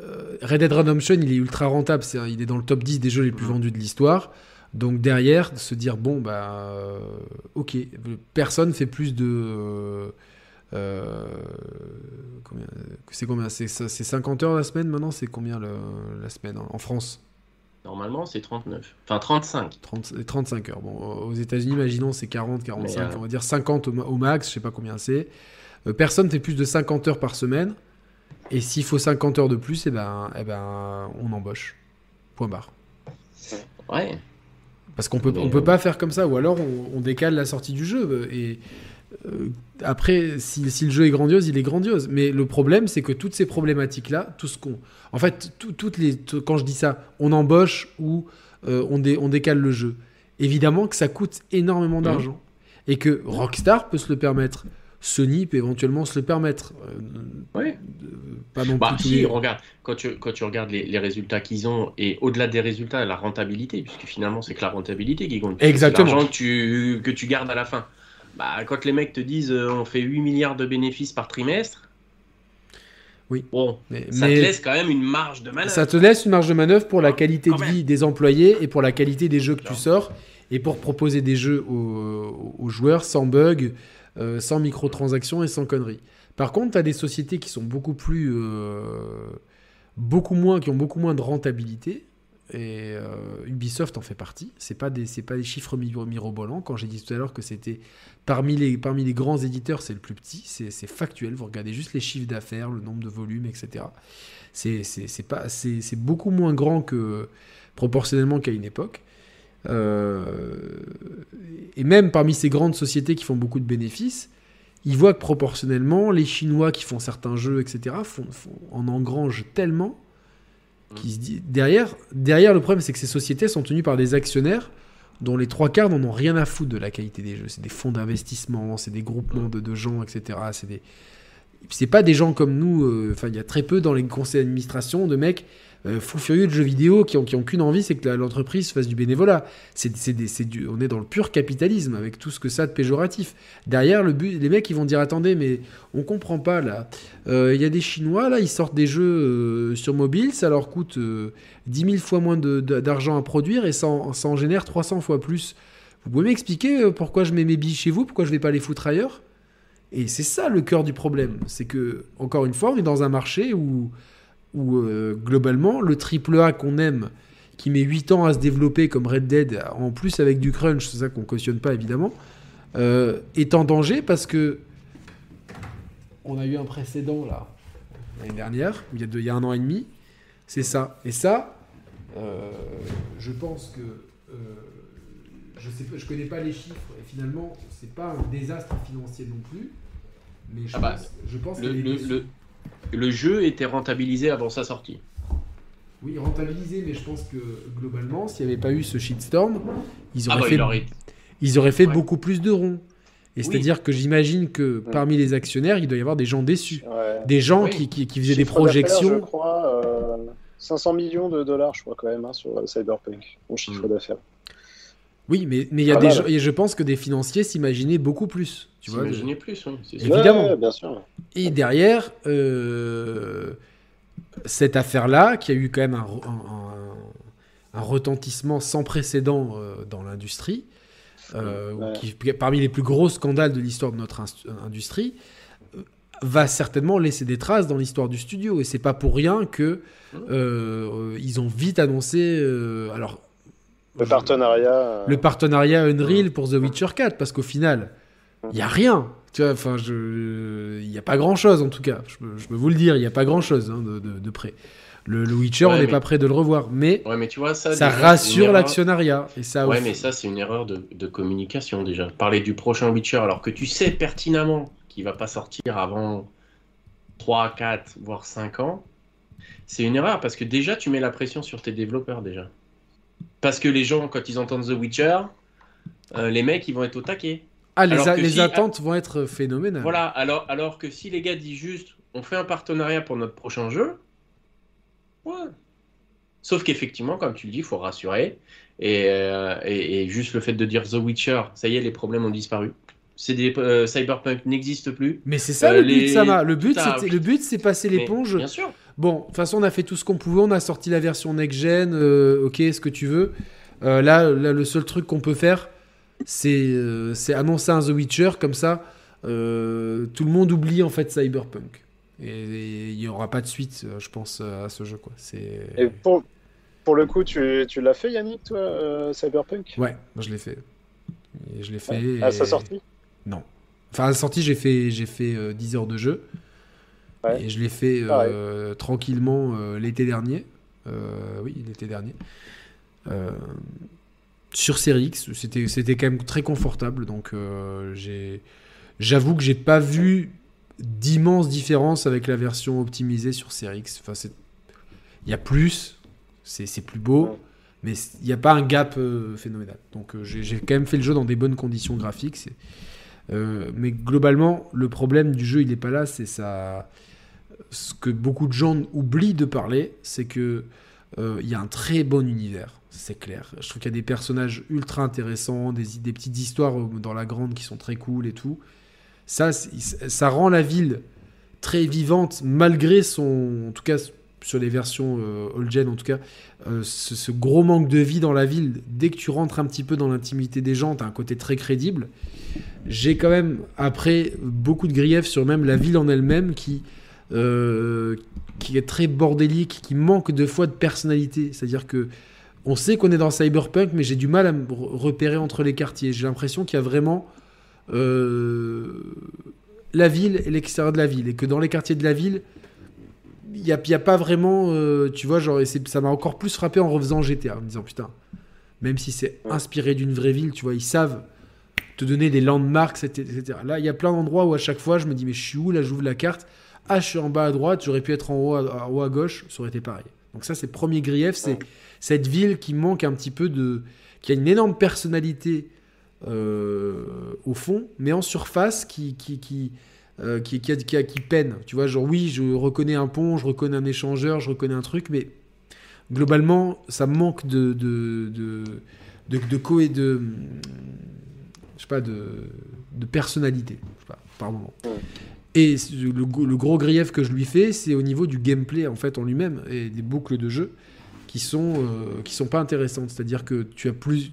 Euh, Red Dead Redemption, il est ultra rentable, il est dans le top 10 des jeux les plus vendus de l'histoire. Donc derrière, se dire bon bah euh, ok, personne fait plus de euh, c'est combien C'est 50 heures la semaine maintenant C'est combien la semaine en France? Normalement, c'est 39. Enfin, 35. 35 heures. Bon, aux États-Unis, imaginons, c'est 40, 45, on va dire 50 au, max, je sais pas combien c'est. personne fait plus de 50 heures par semaine. Et s'il faut 50 heures de plus, eh ben, eh ben, on embauche. Point barre. Ouais. Parce qu'on peut, on peut pas faire comme ça, ou alors on, décale la sortie du jeu. Et euh, après, si, le jeu est grandiose, il est grandiose. Mais le problème, c'est que toutes ces problématiques-là, tout ce qu'on. En fait, toutes les, quand je dis ça, on embauche ou euh, on, on décale le jeu. Évidemment que ça coûte énormément d'argent. Et que Rockstar peut se le permettre. Sony peut éventuellement se le permettre. Euh, oui. pas non bah, Si, regarde, quand tu, quand tu regardes les, résultats qu'ils ont, et au-delà des résultats, la rentabilité, puisque finalement, c'est que la rentabilité qui compte. Exactement. L'argent que tu, que tu gardes à la fin. Bah, quand les mecs te disent euh, on fait 8 milliards de bénéfices par trimestre. Oui. Bon, mais, ça te laisse quand même une marge de manœuvre. Ça te laisse une marge de manœuvre pour la qualité de vie des employés et pour la qualité des jeux que tu sors et pour proposer des jeux aux, aux joueurs sans bugs, euh, sans microtransactions et sans conneries. Par contre, tu as des sociétés qui sont beaucoup plus. Euh, beaucoup moins, qui ont beaucoup moins de rentabilité. Et euh, Ubisoft en fait partie. C'est pas des, pas des chiffres mirobolants. Quand j'ai dit tout à l'heure que c'était parmi les, parmi les grands éditeurs, c'est le plus petit. C'est, factuel. Vous regardez juste les chiffres d'affaires, le nombre de volumes, etc. C'est, beaucoup moins grand que proportionnellement qu'à une époque. Euh, et même parmi ces grandes sociétés qui font beaucoup de bénéfices, ils voient que proportionnellement, les Chinois qui font certains jeux, etc., en engrangent tellement. Derrière, derrière, le problème, c'est que ces sociétés sont tenues par des actionnaires dont les trois quarts n'en ont rien à foutre de la qualité des jeux. C'est des fonds d'investissement, c'est des groupements de, gens, etc. C'est des... Pas des gens comme nous, euh, enfin, il y a très peu dans les conseils d'administration de mecs euh, fous furieux de jeux vidéo qui ont, qui ont qu'une envie, c'est que l'entreprise fasse du bénévolat. C'est, du, on est dans le pur capitalisme avec tout ce que ça de péjoratif. Derrière, le but, les mecs ils vont dire attendez, mais on comprend pas là. Euh, il y a des Chinois là, ils sortent des jeux euh, sur mobile, ça leur coûte 10 000 fois moins d'argent à produire et ça en, génère 300 fois plus. Vous pouvez m'expliquer pourquoi je mets mes billes chez vous, pourquoi je vais pas les foutre ailleurs? Et c'est ça le cœur du problème. C'est que, encore une fois, on est dans un marché où où euh, globalement, le triple A qu'on aime, qui met 8 ans à se développer comme Red Dead, en plus avec du crunch, c'est ça qu'on cautionne pas évidemment, euh, est en danger parce que on a eu un précédent là, l'année dernière, il y, a il y a un an et demi, c'est ça. Et ça, euh, je pense que je sais je connais pas les chiffres et finalement c'est pas un désastre financier non plus mais je, ah bah, pense, je pense, que le jeu était rentabilisé avant sa sortie. Oui, rentabilisé, mais je pense que globalement, s'il n'y avait pas eu ce shitstorm, ils ah auraient bah, fait, ils auraient fait beaucoup plus de ronds. Et c'est-à-dire que j'imagine que parmi les actionnaires, il doit y avoir des gens déçus. Des gens qui, qui, faisaient des projections. Je crois, 500 euh, millions de dollars, je crois, quand même, hein, sur euh, Cyberpunk, mon chiffre hmm. d'affaires. Oui, mais il y a des et je pense que des financiers s'imaginaient beaucoup plus. Tu vois, S'imaginaient plus, oui. Évidemment. bien sûr. Et derrière, euh, cette affaire-là, qui a eu quand même un, retentissement sans précédent euh, dans l'industrie, euh, qui, parmi les plus gros scandales de l'histoire de notre industrie, va certainement laisser des traces dans l'histoire du studio. Et c'est pas pour rien que mmh. ils ont vite annoncé. alors le partenariat. Le partenariat Unreal pour The Witcher 4, parce qu'au final, il n'y a rien. Tu vois, enfin, il n'y a pas grand chose en tout cas. Je, peux vous le dire, il n'y a pas grand chose hein, de, près. Le, Witcher, on n'est pas prêt de le revoir, mais, ouais, mais tu vois, ça, ça rassure l'actionnariat. Et ça, ouais, mais ça, c'est une erreur de, communication déjà. Parler du prochain Witcher alors que tu sais pertinemment qu'il va pas sortir avant 3, 4, voire 5 ans, c'est une erreur parce que déjà, tu mets la pression sur tes développeurs déjà. Parce que les gens, quand ils entendent The Witcher, euh, les mecs, ils vont être au taquet. Ah, les, attentes vont être phénoménales. Voilà, alors, alors que si les gars disent juste, on fait un partenariat pour notre prochain jeu, ouais. Sauf qu'effectivement, comme tu le dis, il faut rassurer. Euh, et, et, juste le fait de dire The Witcher, ça y est, les problèmes ont disparu. Des euh, Cyberpunk n'existe plus. Mais c'est ça le but, Sama. Le but, le but, c'est passer l'éponge. Bien sûr. Bon, de toute façon, on a fait tout ce qu'on pouvait. On a sorti la version next-gen. Euh, ok, ce que tu veux. Euh, là, le seul truc qu'on peut faire, euh, c'est annoncer un The Witcher. Comme ça, tout le monde oublie en fait Cyberpunk. Et il n'y aura pas de suite, je pense, à ce jeu. Quoi. Et pour, pour le coup, tu, tu l'as fait, Yannick, toi, euh, Cyberpunk? Ouais, je l'ai fait. Et je l'ai fait. À sa sortie Non. Enfin, à la sortie, j'ai fait, j'ai fait 10 heures de jeu. Et je l'ai fait tranquillement l'été dernier. oui, l'été dernier. sur Series X, c'était, c'était quand même très confortable. Donc, j'ai, j'avoue que j'ai pas vu d'immenses différences avec la version optimisée sur Series X. Enfin, il y a plus, c'est plus beau, mais il n'y a pas un gap euh, phénoménal. Donc euh, j'ai quand même fait le jeu dans des bonnes conditions graphiques. Euh, mais globalement, le problème du jeu, il n'est pas là. C'est ça. Ce que beaucoup de gens oublient de parler, c'est que il y a un très bon univers. C'est clair. Je trouve qu'il y a des personnages ultra intéressants, des, petites histoires dans la grande qui sont très cool et tout. Ça, ça rend la ville très vivante malgré son, en tout cas sur les versions euh, old-gen en tout cas, euh, ce, gros manque de vie dans la ville, dès que tu rentres un petit peu dans l'intimité des gens, tu as un côté très crédible. J'ai quand même, après, beaucoup de griefs sur même la ville en elle-même qui, euh, qui est très bordélique, qui manque de fois de personnalité. C'est-à-dire que on sait qu'on est dans Cyberpunk, mais j'ai du mal à me repérer entre les quartiers. J'ai l'impression qu'il y a vraiment la ville et l'extérieur de la ville, et que dans les quartiers de la ville, il n'y a, a, pas vraiment, euh, tu vois, ça m'a encore plus frappé en refaisant GTA, en me disant, putain, même si c'est inspiré d'une vraie ville, tu vois, ils savent te donner des landmarks, etc. Là, il y a plein d'endroits où à chaque fois, je me dis, mais je suis où Là, j'ouvre la carte. Ah, je suis en bas à droite, j'aurais pu être en haut à, haut à gauche, ça aurait été pareil. Donc ça, c'est premier grief, c'est cette ville qui manque un petit peu de... qui a une énorme personnalité euh, au fond, mais en surface qui, qui, qui euh, qui, qui, qui, qui, peine. Tu vois, genre oui, je reconnais un pont, je reconnais un échangeur, je reconnais un truc, mais globalement, ça manque de de de de, de, co et de je sais pas de, de personnalité. Je sais pas, par moment. Et le, gros grief que je lui fais, c'est au niveau du gameplay en fait en lui-même et des boucles de jeu qui sont euh, qui sont pas intéressantes. C'est-à-dire que tu as plus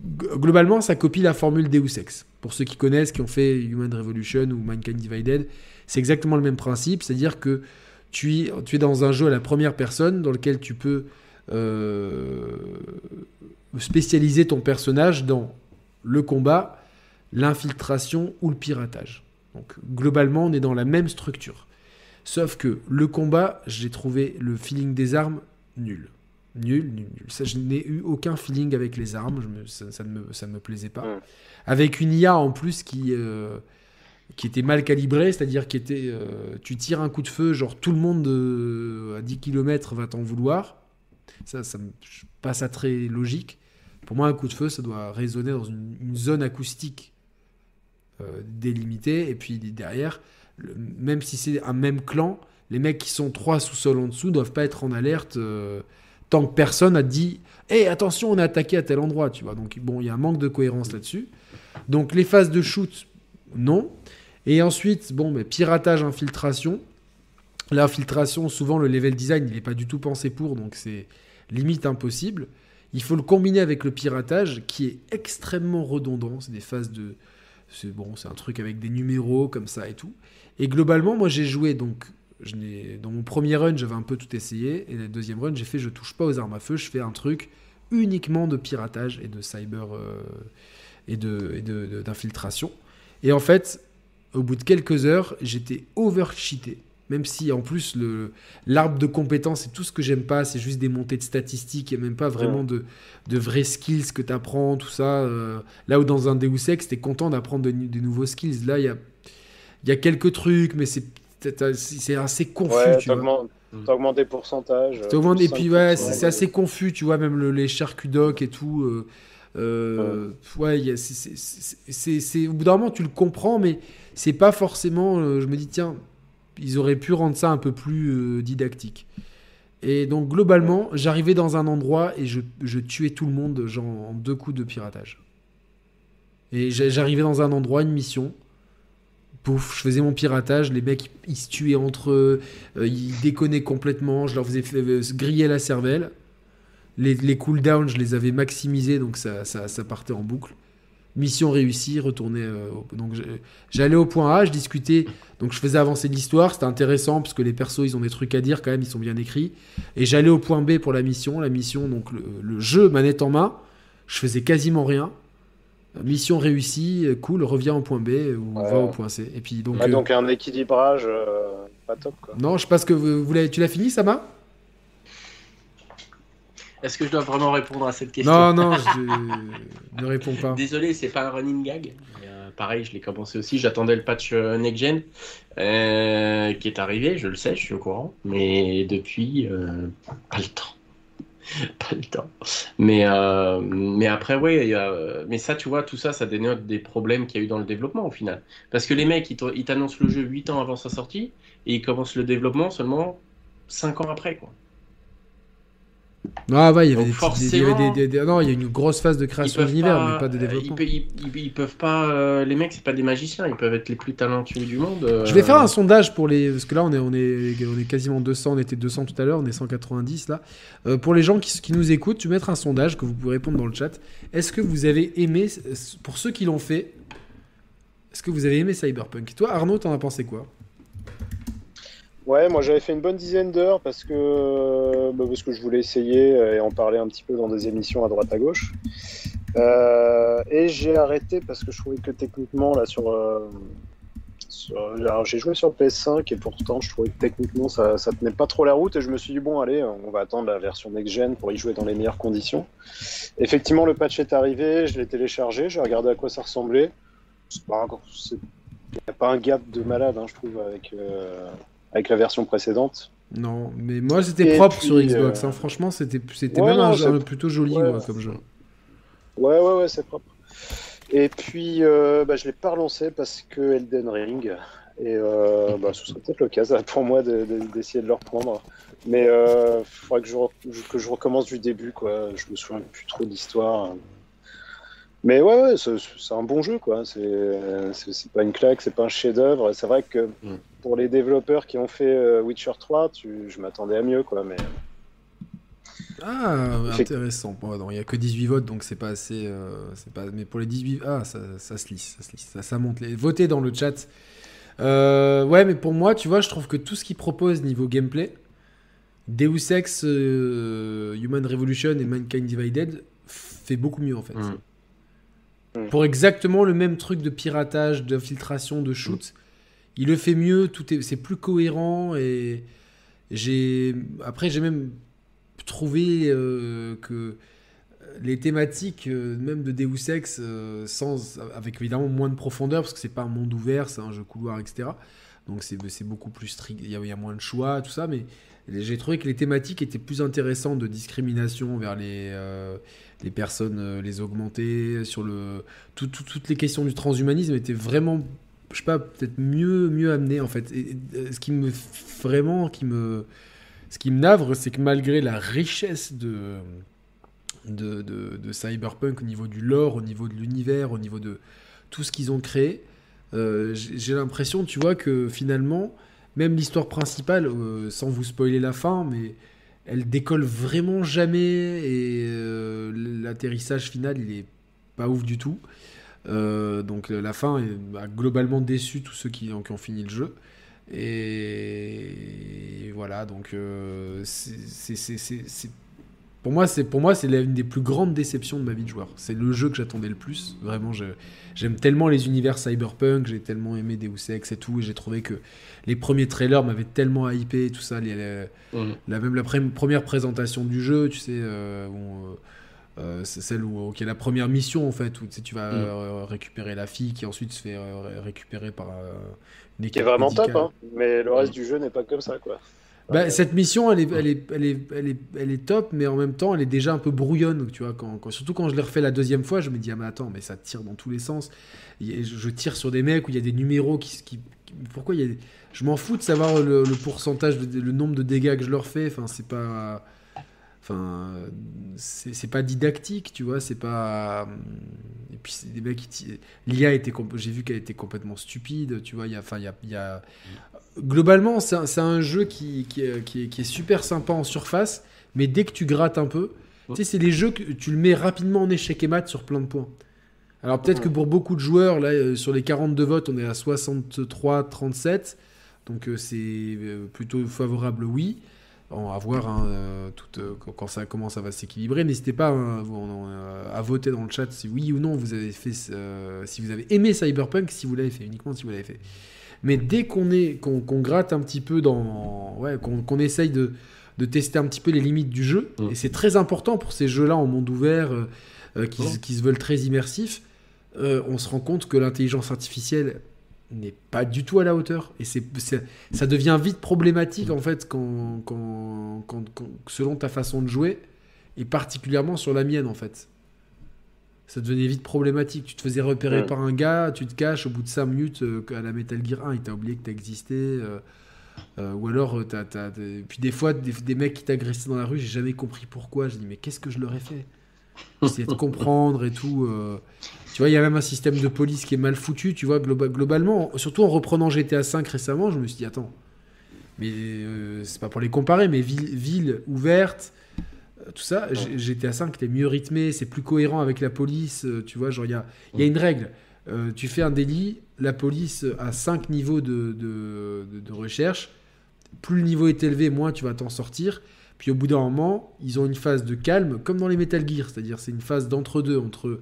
globalement, ça copie la formule Deus Ex. Pour ceux qui connaissent, qui ont fait Human Revolution ou Mankind Divided, c'est exactement le même principe, c'est-à-dire que tu es, tu es dans un jeu à la première personne dans lequel tu peux euh, spécialiser ton personnage dans le combat, l'infiltration ou le piratage. Donc globalement, on est dans la même structure. Sauf que le combat, j'ai trouvé le feeling des armes nul. Nul, nul, nul. Ça, je n'ai eu aucun feeling avec les armes, ça, ne me, ça me plaisait pas. Avec une IA en plus qui, euh, qui était mal calibrée, c'est-à-dire qui était. Euh, tu tires un coup de feu, genre tout le monde euh, à 10 km va t'en vouloir. Ça, ça me pas ça très logique. Pour moi, un coup de feu, ça doit résonner dans une, zone acoustique délimitée. Et puis derrière, même si c'est un même clan, les mecs qui sont trois sous-sols en dessous doivent pas être en alerte tant que personne a dit Hé, attention, on est attaqué à tel endroit, tu vois. Donc, bon, il y a un manque de cohérence là-dessus. Donc, les phases de shoot, non. Et ensuite, bon, mais piratage, infiltration. L'infiltration, souvent, le level design, il n'est pas du tout pensé pour, donc c'est limite impossible. Il faut le combiner avec le piratage, qui est extrêmement redondant. C'est des phases de. C'est bon, c'est un truc avec des numéros comme ça et tout. Et globalement, moi, j'ai joué donc dans mon premier run, j'avais un peu tout essayé. Et le deuxième run, j'ai fait je touche pas aux armes à feu, je fais un truc uniquement de piratage et de cyber euh, et d'infiltration. De, et en fait, au bout de quelques heures, j'étais over-cheaté. Même si en plus l'arbre de compétences et tout ce que j'aime pas, c'est juste des montées de statistiques, il n'y a même pas vraiment de, de vrais skills que tu apprends, tout ça. Euh, là où dans un Deus Ex, tu es content d'apprendre des nouveaux skills. Là, il y a, y a quelques trucs, mais c'est c'est assez confus. Ouais, tu T'augmentes des pourcentages. et puis ouais, c'est assez confus, tu vois, même les charcudoc et tout. Euh, euh, ouais, c'est au bout d'un moment tu le comprends, mais c'est pas forcément. Euh, je me dis tiens, ils auraient pu rendre ça un peu plus didactique. Et donc globalement, j'arrivais dans un endroit et je, tuais tout le monde en deux coups de piratage. Et j'arrivais dans un endroit, une mission, pouf, je faisais mon piratage, les mecs ils se tuaient entre eux, euh, ils déconnaient complètement, je leur faisais euh, griller la cervelle. Les, les cooldowns, je les avais maximisés, donc ça, partait en boucle. Mission réussie, retourner. euh, donc j'allais au point A, je discutais, donc je faisais avancer l'histoire, c'était intéressant parce que les persos ils ont des trucs à dire quand même, ils sont bien écrits. Et j'allais au point B pour la mission, la mission donc le, le jeu manette en main, je faisais quasiment rien. Mission réussie, euh, cool, reviens au point B ou Ouais. va au point C. Et puis donc, Ouais, euh, donc un équilibrage euh, pas top quoi. non, je ce que vous, tu l'as fini, Sama? Est-ce que je dois vraiment répondre à cette question Non, non, je ne réponds pas. Désolé, c'est pas un running gag. Mais, euh, pareil, je l'ai commencé aussi. J'attendais le patch euh, Next Gen euh, qui est arrivé, je le sais, je suis au courant. Mais depuis, euh, pas le temps. [laughs] pas le temps. Mais, euh, mais après, a- mais ça, tu vois, tout ça, ça dénote des problèmes qu'il y a eu dans le développement au final. Parce que les mecs, ils t'annoncent le jeu 8 ans avant sa sortie et ils commencent le développement seulement 5 ans après, quoi. Ah ouais, il y avait, des, petites- il y avait forcément- des- des- des- non, il y a une grosse phase de création d'univers, mais pas de euh, développement. Ils, pe- ils- ils- ils peuvent pas. euh, les mecs, c'est pas des magiciens. Ils peuvent être les plus talentueux du monde. euh, Je vais faire un sondage pour les. Parce que là, on est, on est, on est quasiment 200, on était 200 tout à l'heure, on est 190 là. Euh, pour les gens qui, qui nous écoutent, tu vais mettre un sondage que vous pouvez répondre dans le chat. Est-ce que vous avez aimé, pour ceux qui l'ont fait, est-ce que vous avez aimé Cyberpunk? Toi, Arnaud, t'en as pensé quoi? Ouais, moi j'avais fait une bonne dizaine d'heures parce que bah, parce que je voulais essayer et en parler un petit peu dans des émissions à droite à gauche. Euh, et j'ai arrêté parce que je trouvais que techniquement là sur, euh, alors, j'ai joué sur PS5 et pourtant je trouvais que techniquement ça, ça tenait pas trop la route et je me suis dit bon allez on va attendre la version next gen pour y jouer dans les meilleures conditions. Effectivement le patch est arrivé, je l'ai téléchargé, j'ai regardé à quoi ça ressemblait. Il n'y a pas un gap de malade hein, je trouve avec euh, avec la version précédente. Non, mais moi c'était propre puis, sur Xbox. euh, hein. Franchement, c'était c'était Ouais, même non, un, c'est- jeu plutôt joli ouais. ouais, comme jeu. Ouais, ouais, ouais, c'est propre. Et puis, euh, bah, je l'ai pas relancé parce que Elden Ring. Et euh, bah, ce serait peut-être l'occasion pour moi de- de- d'essayer de, le reprendre. Mais il faudrait que je, que je recommence du début, quoi. Je me souviens plus trop d'histoire. Mais ouais, ouais, c'est un bon jeu, quoi. C'est c'est- c'est pas une claque, c'est pas un chef-d'œuvre. C'est vrai que Mm. Pour les développeurs qui ont fait euh, Witcher 3, tu, je m'attendais à mieux, quoi. Mais Ah, intéressant. Bon, il y a que 18 votes, donc c'est pas assez. euh, c'est pas. Mais pour les 18, ah, ça, ça se lisse, ça se lisse, ça, ça monte. Les... Votez dans le chat. Euh, ouais, mais pour moi, tu vois, je trouve que tout ce qu'ils proposent niveau gameplay, Deus Ex, euh, Human Revolution et Mankind Divided, fait beaucoup mieux en fait. Mm. Mm. Pour exactement le même truc de piratage, d'infiltration, de shoot, il le fait mieux. Tout est, c'est plus cohérent et j'ai. Après, j'ai même trouvé euh, que les thématiques, euh, même de Deus Ex, euh, sans, avec évidemment moins de profondeur, parce que c'est pas un monde ouvert, c'est un jeu couloir, etc. Donc c'est, beaucoup plus strict, il y, y a moins de choix, tout ça, mais j'ai trouvé que les thématiques étaient plus intéressantes de discrimination vers les, les personnes, les augmentées, sur le, tout- tout- toutes les questions du transhumanisme étaient vraiment, je sais pas, peut-être mieux, mieux amenées en fait. Et, ce qui me vraiment, qui me, ce qui me navre, c'est que malgré la richesse de, de, de, Cyberpunk au niveau du lore, au niveau de l'univers, au niveau de tout ce qu'ils ont créé, euh, j'ai l'impression, tu vois, que finalement, même l'histoire principale, euh, sans vous spoiler la fin, mais elle décolle vraiment jamais et euh, l'atterrissage final, il est pas ouf du tout. Euh, donc la fin a globalement déçu tous ceux qui, qui ont fini le jeu. Et voilà, donc euh, c'est- pour moi, c'est pour moi c'est l'une des plus grandes déceptions de ma vie de joueur. C'est le jeu que j'attendais le plus. Vraiment, j'aime tellement les univers cyberpunk, j'ai tellement aimé Deus Ex et tout, et j'ai trouvé que les premiers trailers m'avaient tellement hypé et tout ça. les- les- Mm. la, même la première présentation du jeu, tu sais, euh, euh, euh, c'est celle où qui est la première mission en fait, où tu, sais, tu vas Mm. euh, récupérer la fille qui ensuite se fait euh, récupérer par euh, une qui équipe est vraiment médicale. top, hein. Mais le reste du jeu n'est pas comme ça, quoi. Bah, Ouais. cette mission, elle est, elle, est, elle, est, elle, est, elle est top, mais en même temps, elle est déjà un peu brouillonne, tu vois. Quand, quand- surtout quand je l'ai refait la deuxième fois, je me dis, ah mais attends, mais ça tire dans tous les sens. Et je, tire sur des mecs où il y a des numéros qui... qui- qui- pourquoi il y a des- Je m'en fous de savoir le, le pourcentage, de- le nombre de dégâts que je leur fais. Enfin, c'est pas... Enfin, c'est c'est pas didactique, tu vois, c'est pas... Et puis, des mecs qui... L'IA était... J'ai vu qu'elle était complètement stupide, tu vois, y a... Enfin, il y a- globalement, c'est un, un jeu qui, qui, est, qui est- super sympa en surface, mais dès que tu grattes un peu, tu sais, c'est les jeux que tu le mets rapidement en échec et mat sur plein de points. Alors peut-être que pour beaucoup de joueurs, là, euh, sur les 42 votes, on est à 63-37. Donc euh, c'est euh, plutôt favorable, oui. On va voir hein, tout, quand ça commence, ça va s'équilibrer. N'hésitez pas hein, à voter dans le chat si oui ou non vous avez fait, si vous avez aimé Cyberpunk, si vous l'avez fait, uniquement si vous l'avez fait. Mais dès qu'on est, qu'on gratte un petit peu dans, ouais, qu'on essaye de, de, tester un petit peu les limites du jeu, mm. et c'est très important pour ces jeux-là en monde ouvert qui, qui, se veulent très immersifs, on se rend compte que l'intelligence artificielle n'est pas du tout à la hauteur. Et c'est, ça devient vite problématique, en fait, quand, quand, selon ta façon de jouer, et particulièrement sur la mienne, en fait. Ça devenait vite problématique. Tu te faisais repérer par un gars, tu te caches, au bout de 5 minutes, euh, à la Metal Gear 1, il t'a oublié que t'existais. Euh, euh, ou alors, t'as, puis des fois, des, des mecs qui t'agressaient dans la rue, j'ai jamais compris pourquoi. J'ai dit, mais qu'est-ce que je leur ai fait? J'essayais de [laughs] comprendre et tout. Tu vois, il y a même un système de police qui est mal foutu, tu vois, globalement. Surtout en reprenant GTA V récemment, je me suis dit, attends, mais euh, c'est pas pour les comparer, mais ville, ville ouverte, euh, tout ça, GTA V était mieux rythmé, c'est plus cohérent avec la police, euh, tu vois, genre, il y a, y a, une règle. tu fais un délit, la police a 5 niveaux de, de, de, recherche. Plus le niveau est élevé, moins tu vas t'en sortir. Puis au bout d'un moment, ils ont une phase de calme, comme dans les Metal Gear, c'est-à-dire c'est une phase d'entre-deux, entre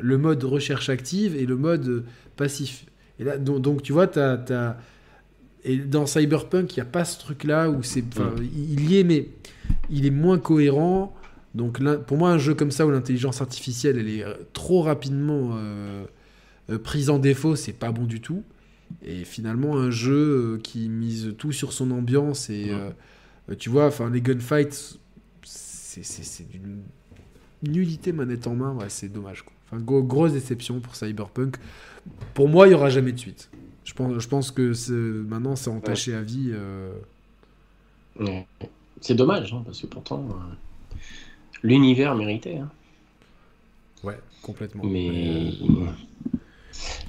le mode recherche active et le mode passif. Et là, donc, tu vois, as, et dans Cyberpunk, il n'y a pas ce truc-là où c'est. Il y est, mais il est moins cohérent. Donc pour moi, un jeu comme ça où l'intelligence artificielle elle est euh, trop rapidement euh, euh, prise en défaut, c'est pas bon du tout. Et finalement, un jeu qui mise tout sur son ambiance et tu vois, enfin les gunfights, c'est d'une nullité manette en main. Ouais, c'est dommage. Quoi grosse déception pour Cyberpunk. Pour moi, il n'y aura jamais de suite. Je pense, je pense que maintenant, c'est entaché à vie. Euh. C'est dommage, hein, parce que pourtant, euh, l'univers méritait. Hein. Ouais, complètement. Mais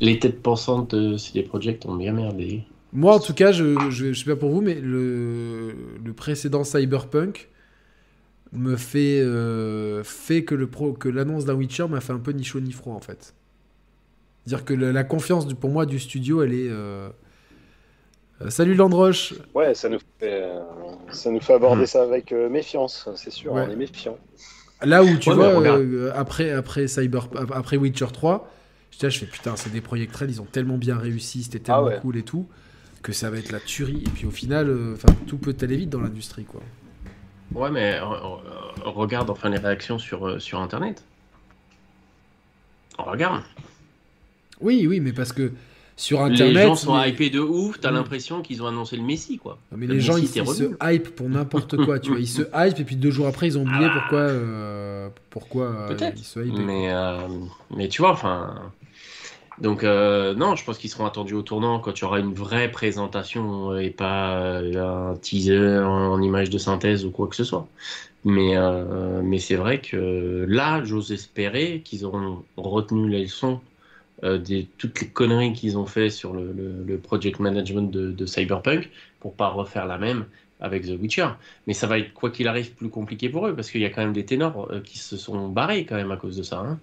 les têtes pensantes de CD Projekt ont bien merdé. Moi, en tout cas, je, je, sais pas pour vous, mais le, le précédent Cyberpunk, me fait, euh, fait que, le pro, que l'annonce d'un Witcher m'a fait un peu ni chaud ni froid en fait. Dire que la, confiance du, pour moi du studio, elle est. Euh, euh, salut Landroche Ouais, ça nous fait, ça nous fait aborder hmm. ça avec méfiance, c'est sûr, on est méfiant. Là où tu vois, après, après, Cyber, après Witcher 3, je, je fais putain, c'est des projets ils ont tellement bien réussi, c'était ah tellement cool et tout, que ça va être la tuerie. Et puis au final, tout peut aller vite dans l'industrie quoi. Ouais, mais euh, euh, regarde enfin les réactions sur, euh, sur Internet. Regarde. Oui, oui, mais parce que sur Internet. Les gens sont hypés de ouf, t'as l'impression qu'ils ont annoncé le Messi, quoi. mais les gens, ils, se hype pour n'importe quoi, tu vois. Ils se [laughs] hype et puis deux jours après, ils ont oublié ah. pourquoi, pourquoi ils se hype. Mais, mais tu vois, enfin. Donc euh, non, je pense qu'ils seront attendus au tournant quand il y aura une vraie présentation euh, et pas euh, un teaser en image de synthèse ou quoi que ce soit. Mais, mais c'est vrai que là, j'ose espérer qu'ils auront retenu les leçons de toutes les conneries qu'ils ont fait sur le, project management de, de, Cyberpunk pour pas refaire la même avec The Witcher. Mais ça va être, quoi qu'il arrive, plus compliqué pour eux parce qu'il y a quand même des ténors qui se sont barrés quand même à cause de ça. Hein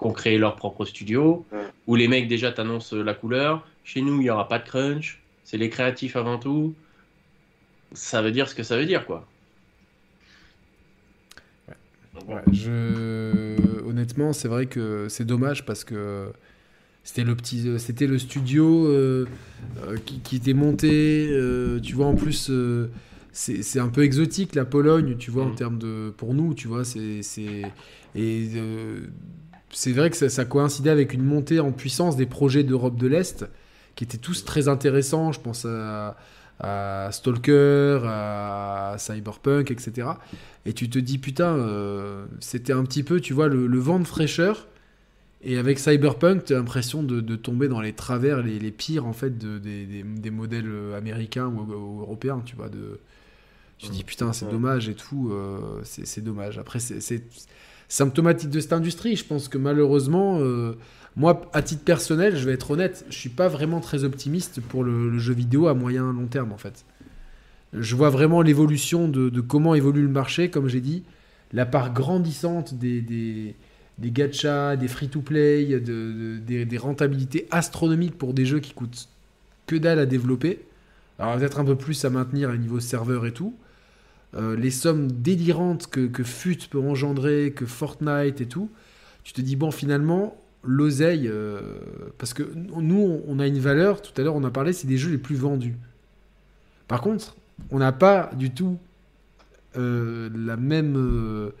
qui ont créé leur propre studio, où les mecs déjà t'annoncent la couleur. Chez nous, il n'y aura pas de crunch, c'est les créatifs avant tout. Ça veut dire ce que ça veut dire, quoi. je... Honnêtement, c'est vrai que c'est dommage parce que c'était le petit, c'était le studio euh, euh, qui, était monté. Euh, tu vois, en plus, c'est un peu exotique la Pologne, tu vois, en mm. termes de, pour nous, tu vois, c'est et c'est vrai que ça, coïncidait avec une montée en puissance des projets d'Europe de l'Est, qui étaient tous très intéressants. Je pense à, Stalker, à Cyberpunk, etc. Et tu te dis, putain, euh, c'était un petit peu, tu vois, le, vent de fraîcheur. Et avec Cyberpunk, tu as l'impression de, tomber dans les travers les, pires, en fait, de, des, modèles américains ou, européens, tu vois. De, tu te dis, putain, c'est dommage et tout. Euh, c'est dommage. Après, c'est symptomatique de cette industrie. Je pense que malheureusement, euh, moi, à titre personnel, je vais être honnête, je suis pas vraiment très optimiste pour le, jeu vidéo à moyen long terme en fait. Je vois vraiment l'évolution de, comment évolue le marché, comme j'ai dit, la part grandissante des, des gachas, des free-to-play, des, rentabilités astronomiques pour des jeux qui coûtent que dalle à développer. Alors peut-être un peu plus à maintenir à niveau serveur et tout. Euh, les sommes délirantes que, que FUT peut engendrer, que Fortnite et tout, tu te dis, bon, finalement, l'oseille, euh, parce que nous, on a une valeur, tout à l'heure, on a parlé, c'est des jeux les plus vendus. Par contre, on n'a pas du tout euh, la même.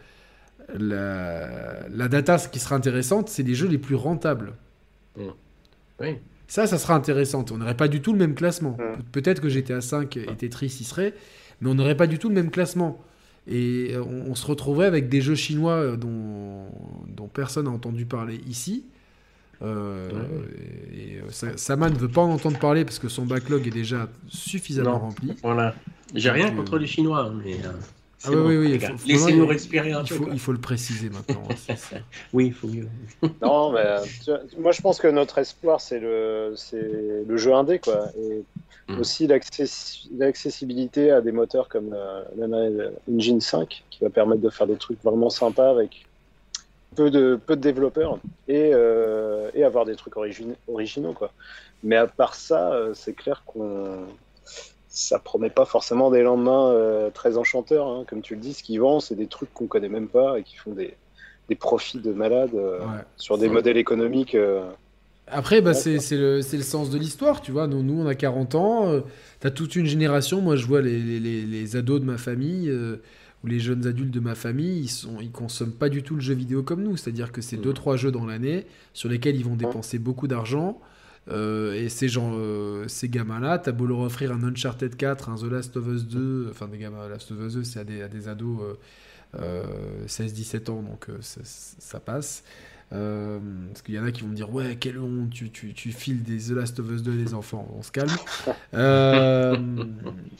la, la, data qui sera intéressante, c'est les jeux les plus rentables. Mmh. Oui. Ça, ça sera intéressant. On n'aurait pas du tout le même classement. Mmh. Peut-être que GTA 5 et Tetris y seraient, mais on n'aurait pas du tout le même classement. Et on, se retrouverait avec des jeux chinois euh, dont, dont personne n'a entendu parler ici. Euh, et, euh, Sama ne veut pas en entendre parler parce que son backlog est déjà suffisamment rempli. Voilà. J'ai rien contre les Chinois, mais. Ah oui, oui, oui. Laissez-nous respirer un il faut, il faut le préciser maintenant. [laughs] oui, il faut mieux. [laughs] non, mais moi je pense que notre espoir c'est le, le jeu indé, quoi. Et Mm. Aussi l'accessibilité à des moteurs comme euh, Engine 5 qui va permettre de faire des trucs vraiment sympas avec peu de, peu de développeurs et, euh, et avoir des trucs originaux. Quoi. Mais à part ça, euh, c'est clair qu'on ça promet pas forcément des lendemains très enchanteurs. Hein. Comme tu le dis, ce qu'ils vendent, c'est des trucs qu'on connaît même pas et qui font des, des profits de malades sur des modèles économiques après, bah, c'est le, le, sens de l'histoire, tu vois. Nous, nous, on a 40 ans, euh, tu as toute une génération. Moi, je vois les, les, les ados de ma famille euh, ou les jeunes adultes de ma famille, ils, sont, ils consomment pas du tout le jeu vidéo comme nous. C'est-à-dire que c'est 2 mmh. deux, trois jeux dans l'année sur lesquels ils vont dépenser beaucoup d'argent. Euh, et ces, gens, ces gamins-là, t'as beau leur offrir un Uncharted 4, un The Last of Us 2, enfin, des gamins, Last of Us 2, c'est à des, à des ados 16-17 ans, donc ça, ça passe. Euh, parce qu'il y en a qui vont me dire Ouais, quelle honte, tu, tu, tu, files des The Last of Us 2 des enfants. On se calme. [laughs] Euh,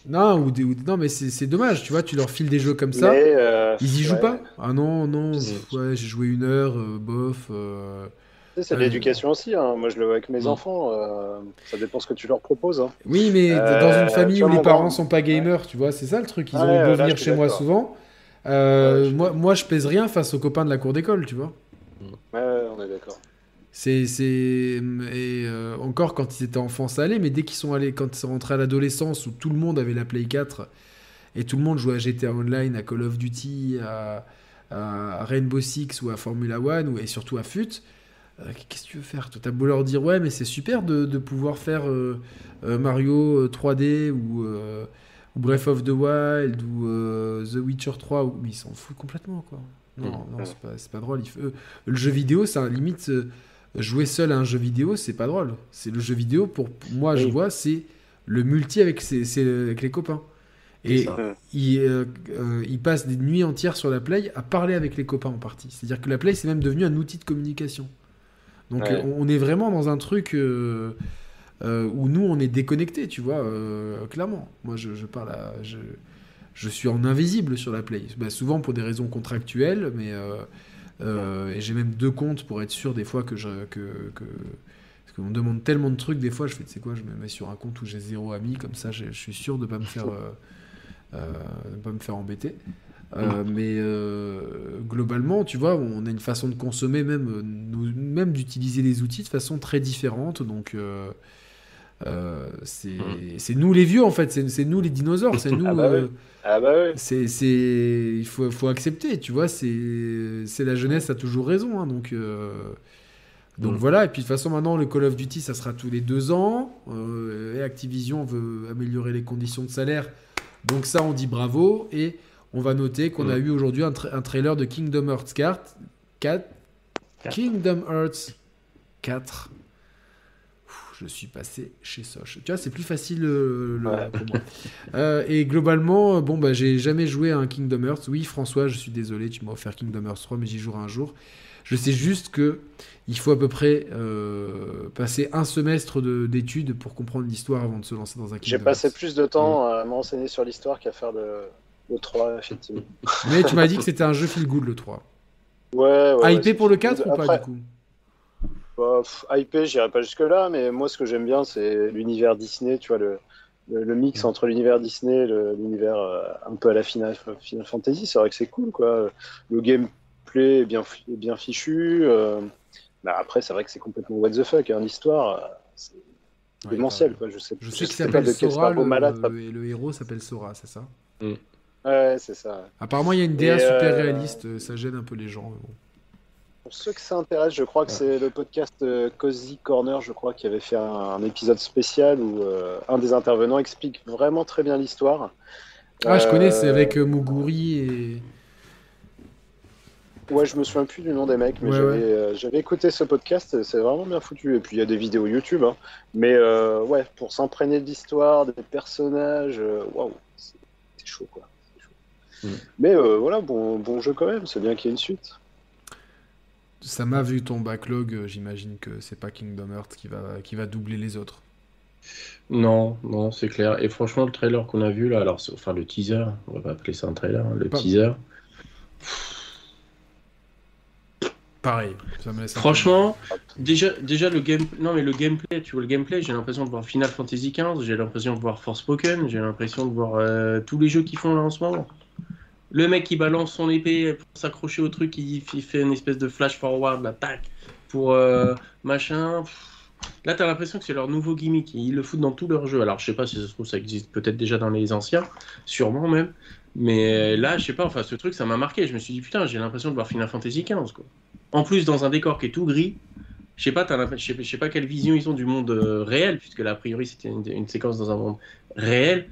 non, ou, non, mais c'est dommage, tu vois, tu leur files des jeux comme ça. Euh, ils y jouent pas? Ah non, non, ouais, j'ai joué une heure, bof. C'est de l'éducation aussi. Hein. Moi, je le vois avec mes enfants. ça dépend ce que tu leur proposes. Hein. Oui, mais dans une famille où les parents sont pas gamers, tu vois, c'est ça le truc. Ils ont beau venir chez moi souvent. moi, moi, je pèse rien face aux copains de la cour d'école, tu vois. Ouais, on est d'accord. C'est. Et euh, encore quand ils étaient enfants, ça allait, mais dès qu'ils sont allés, quand ils sont rentrés à l'adolescence où tout le monde avait la Play 4 et tout le monde jouait à GTA Online, à Call of Duty, à, Rainbow Six ou à Formula One ou, et surtout à FUT, euh, qu'est-ce que tu veux faire? T'as beau leur dire, ouais, mais c'est super de, de pouvoir faire euh, Mario 3D ou, ou, Breath of the Wild ou The Witcher 3, ou... mais ils s'en foutent complètement, quoi. Non, mm. non, c'est pas, pas, drôle. le jeu vidéo, ça limite euh, jouer seul à un jeu vidéo, c'est pas drôle. C'est le jeu vidéo pour moi, je vois, c'est le multi avec, ses, avec les copains. Et il, euh, euh, il, passe des nuits entières sur la Play à parler avec les copains en partie. C'est-à-dire que la Play, c'est même devenu un outil de communication. Donc on, est vraiment dans un truc où nous, on est déconnecté, tu vois, clairement. Moi, je, je parle à... Je, je suis en invisible sur la Play. Bah, souvent pour des raisons contractuelles, mais euh, euh, et j'ai même deux comptes pour être sûr des fois que je que, que parce qu'on me demande tellement de trucs des fois je fais tu sais quoi je me mets sur un compte où j'ai zéro ami comme ça je, suis sûr de pas me faire euh, pas me faire embêter. mais globalement, tu vois, on a une façon de consommer, même, même d'utiliser les outils de façon très différente. Donc, euh, hmm. c'est nous les vieux en fait, c'est nous les dinosaures, c'est [laughs] nous. ah bah oui. Ah bah c'est il faut, faut accepter, tu vois, c'est la jeunesse a toujours raison, hein, donc. Euh, donc hmm. voilà, et puis de toute façon maintenant le Call of Duty ça sera tous les deux ans, euh, et Activision veut améliorer les conditions de salaire, donc ça on dit bravo, et on va noter qu'on a hmm. eu aujourd'hui un, un, trailer de Kingdom Hearts 4, 4 Kingdom Hearts 4 je suis passé chez Soch. Tu vois, c'est plus facile euh, pour moi. Euh, et globalement, bon, bah, j'ai jamais joué à un Kingdom Hearts. Oui, François, je suis désolé, tu m'as offert Kingdom Hearts 3, mais j'y jouerai un jour. Je sais juste que il faut à peu près euh, passer un semestre d'études pour comprendre l'histoire avant de se lancer dans un Kingdom J'ai passé plus de temps à m'enseigner sur l'histoire qu'à faire le, le 3, effectivement. Mais tu m'as dit que c'était un jeu feel good le 3. Ouais, ouais. IP pour le 4 ou pas du coup? Bah, IP, j'irai pas jusque-là, mais moi, ce que j'aime bien, c'est l'univers Disney, tu vois, le, le, mix entre l'univers Disney et l'univers euh, un peu à la Final, Final Fantasy. C'est vrai que c'est cool, quoi. Le gameplay est bien, est bien fichu. euh, bah, après, c'est vrai que c'est complètement what the fuck, hein, l'histoire. euh, c'est Ouais, démentiel, quoi. Je sais, Je sais qu'il pas s'appelle de quel Sora, le, malade le héros s'appelle Sora, c'est ça? Ouais, c'est ça. Apparemment, il y a une DA Et, super euh, réaliste, euh, ça gêne un peu les gens. mais bon. Pour ceux que ça intéresse, je crois que Ouais. c'est le podcast euh, Cozy Corner, je crois, qui avait fait un, un épisode spécial où euh, un des intervenants explique vraiment très bien l'histoire. Ah, je connais, c'est Euh, avec euh, Muguri et. Ouais, je me souviens plus du nom des mecs, mais Ouais, j'avais ouais. euh, j'avais écouté ce podcast, c'est vraiment bien foutu. Et puis il y a des vidéos YouTube, hein. mais euh, ouais, pour s'imprégner de l'histoire, des personnages, waouh, c'est c'est chaud quoi. C'est chaud. Mm. Mais euh, voilà, bon, bon jeu quand même, c'est bien qu'il y ait une suite. Ça m'a vu ton backlog, euh, j'imagine que c'est pas Kingdom Hearts qui va, qui va doubler les autres. Non, non, c'est clair. Et franchement, le trailer qu'on a vu là, alors, c'est- enfin le teaser, on va pas appeler ça un trailer, hein, le Pas- teaser. Pareil, ça me laisse Franchement, déjà, déjà le game, non mais le gameplay, tu vois le gameplay, j'ai l'impression de voir Final Fantasy XV, j'ai l'impression de voir Forspoken, j'ai l'impression de voir euh, tous les jeux qu'ils font là en ce moment. Le mec qui balance son épée pour s'accrocher au truc, il, fait une espèce de flash forward, là, tac, pour euh, machin. Là, t'as l'impression que c'est leur nouveau gimmick. Ils le foutent dans tous leurs jeux. Alors, je sais pas si ça se trouve, ça existe peut-être déjà dans les anciens, sûrement même. Mais là, je sais pas, enfin, ce truc, ça m'a marqué. Je me suis dit, putain, j'ai l'impression de voir Final Fantasy XV, quoi. En plus, dans un décor qui est tout gris, je sais pas, je sais, pas quelle vision ils ont du monde euh, réel, puisque là, a priori, c'était une séquence dans un monde réel.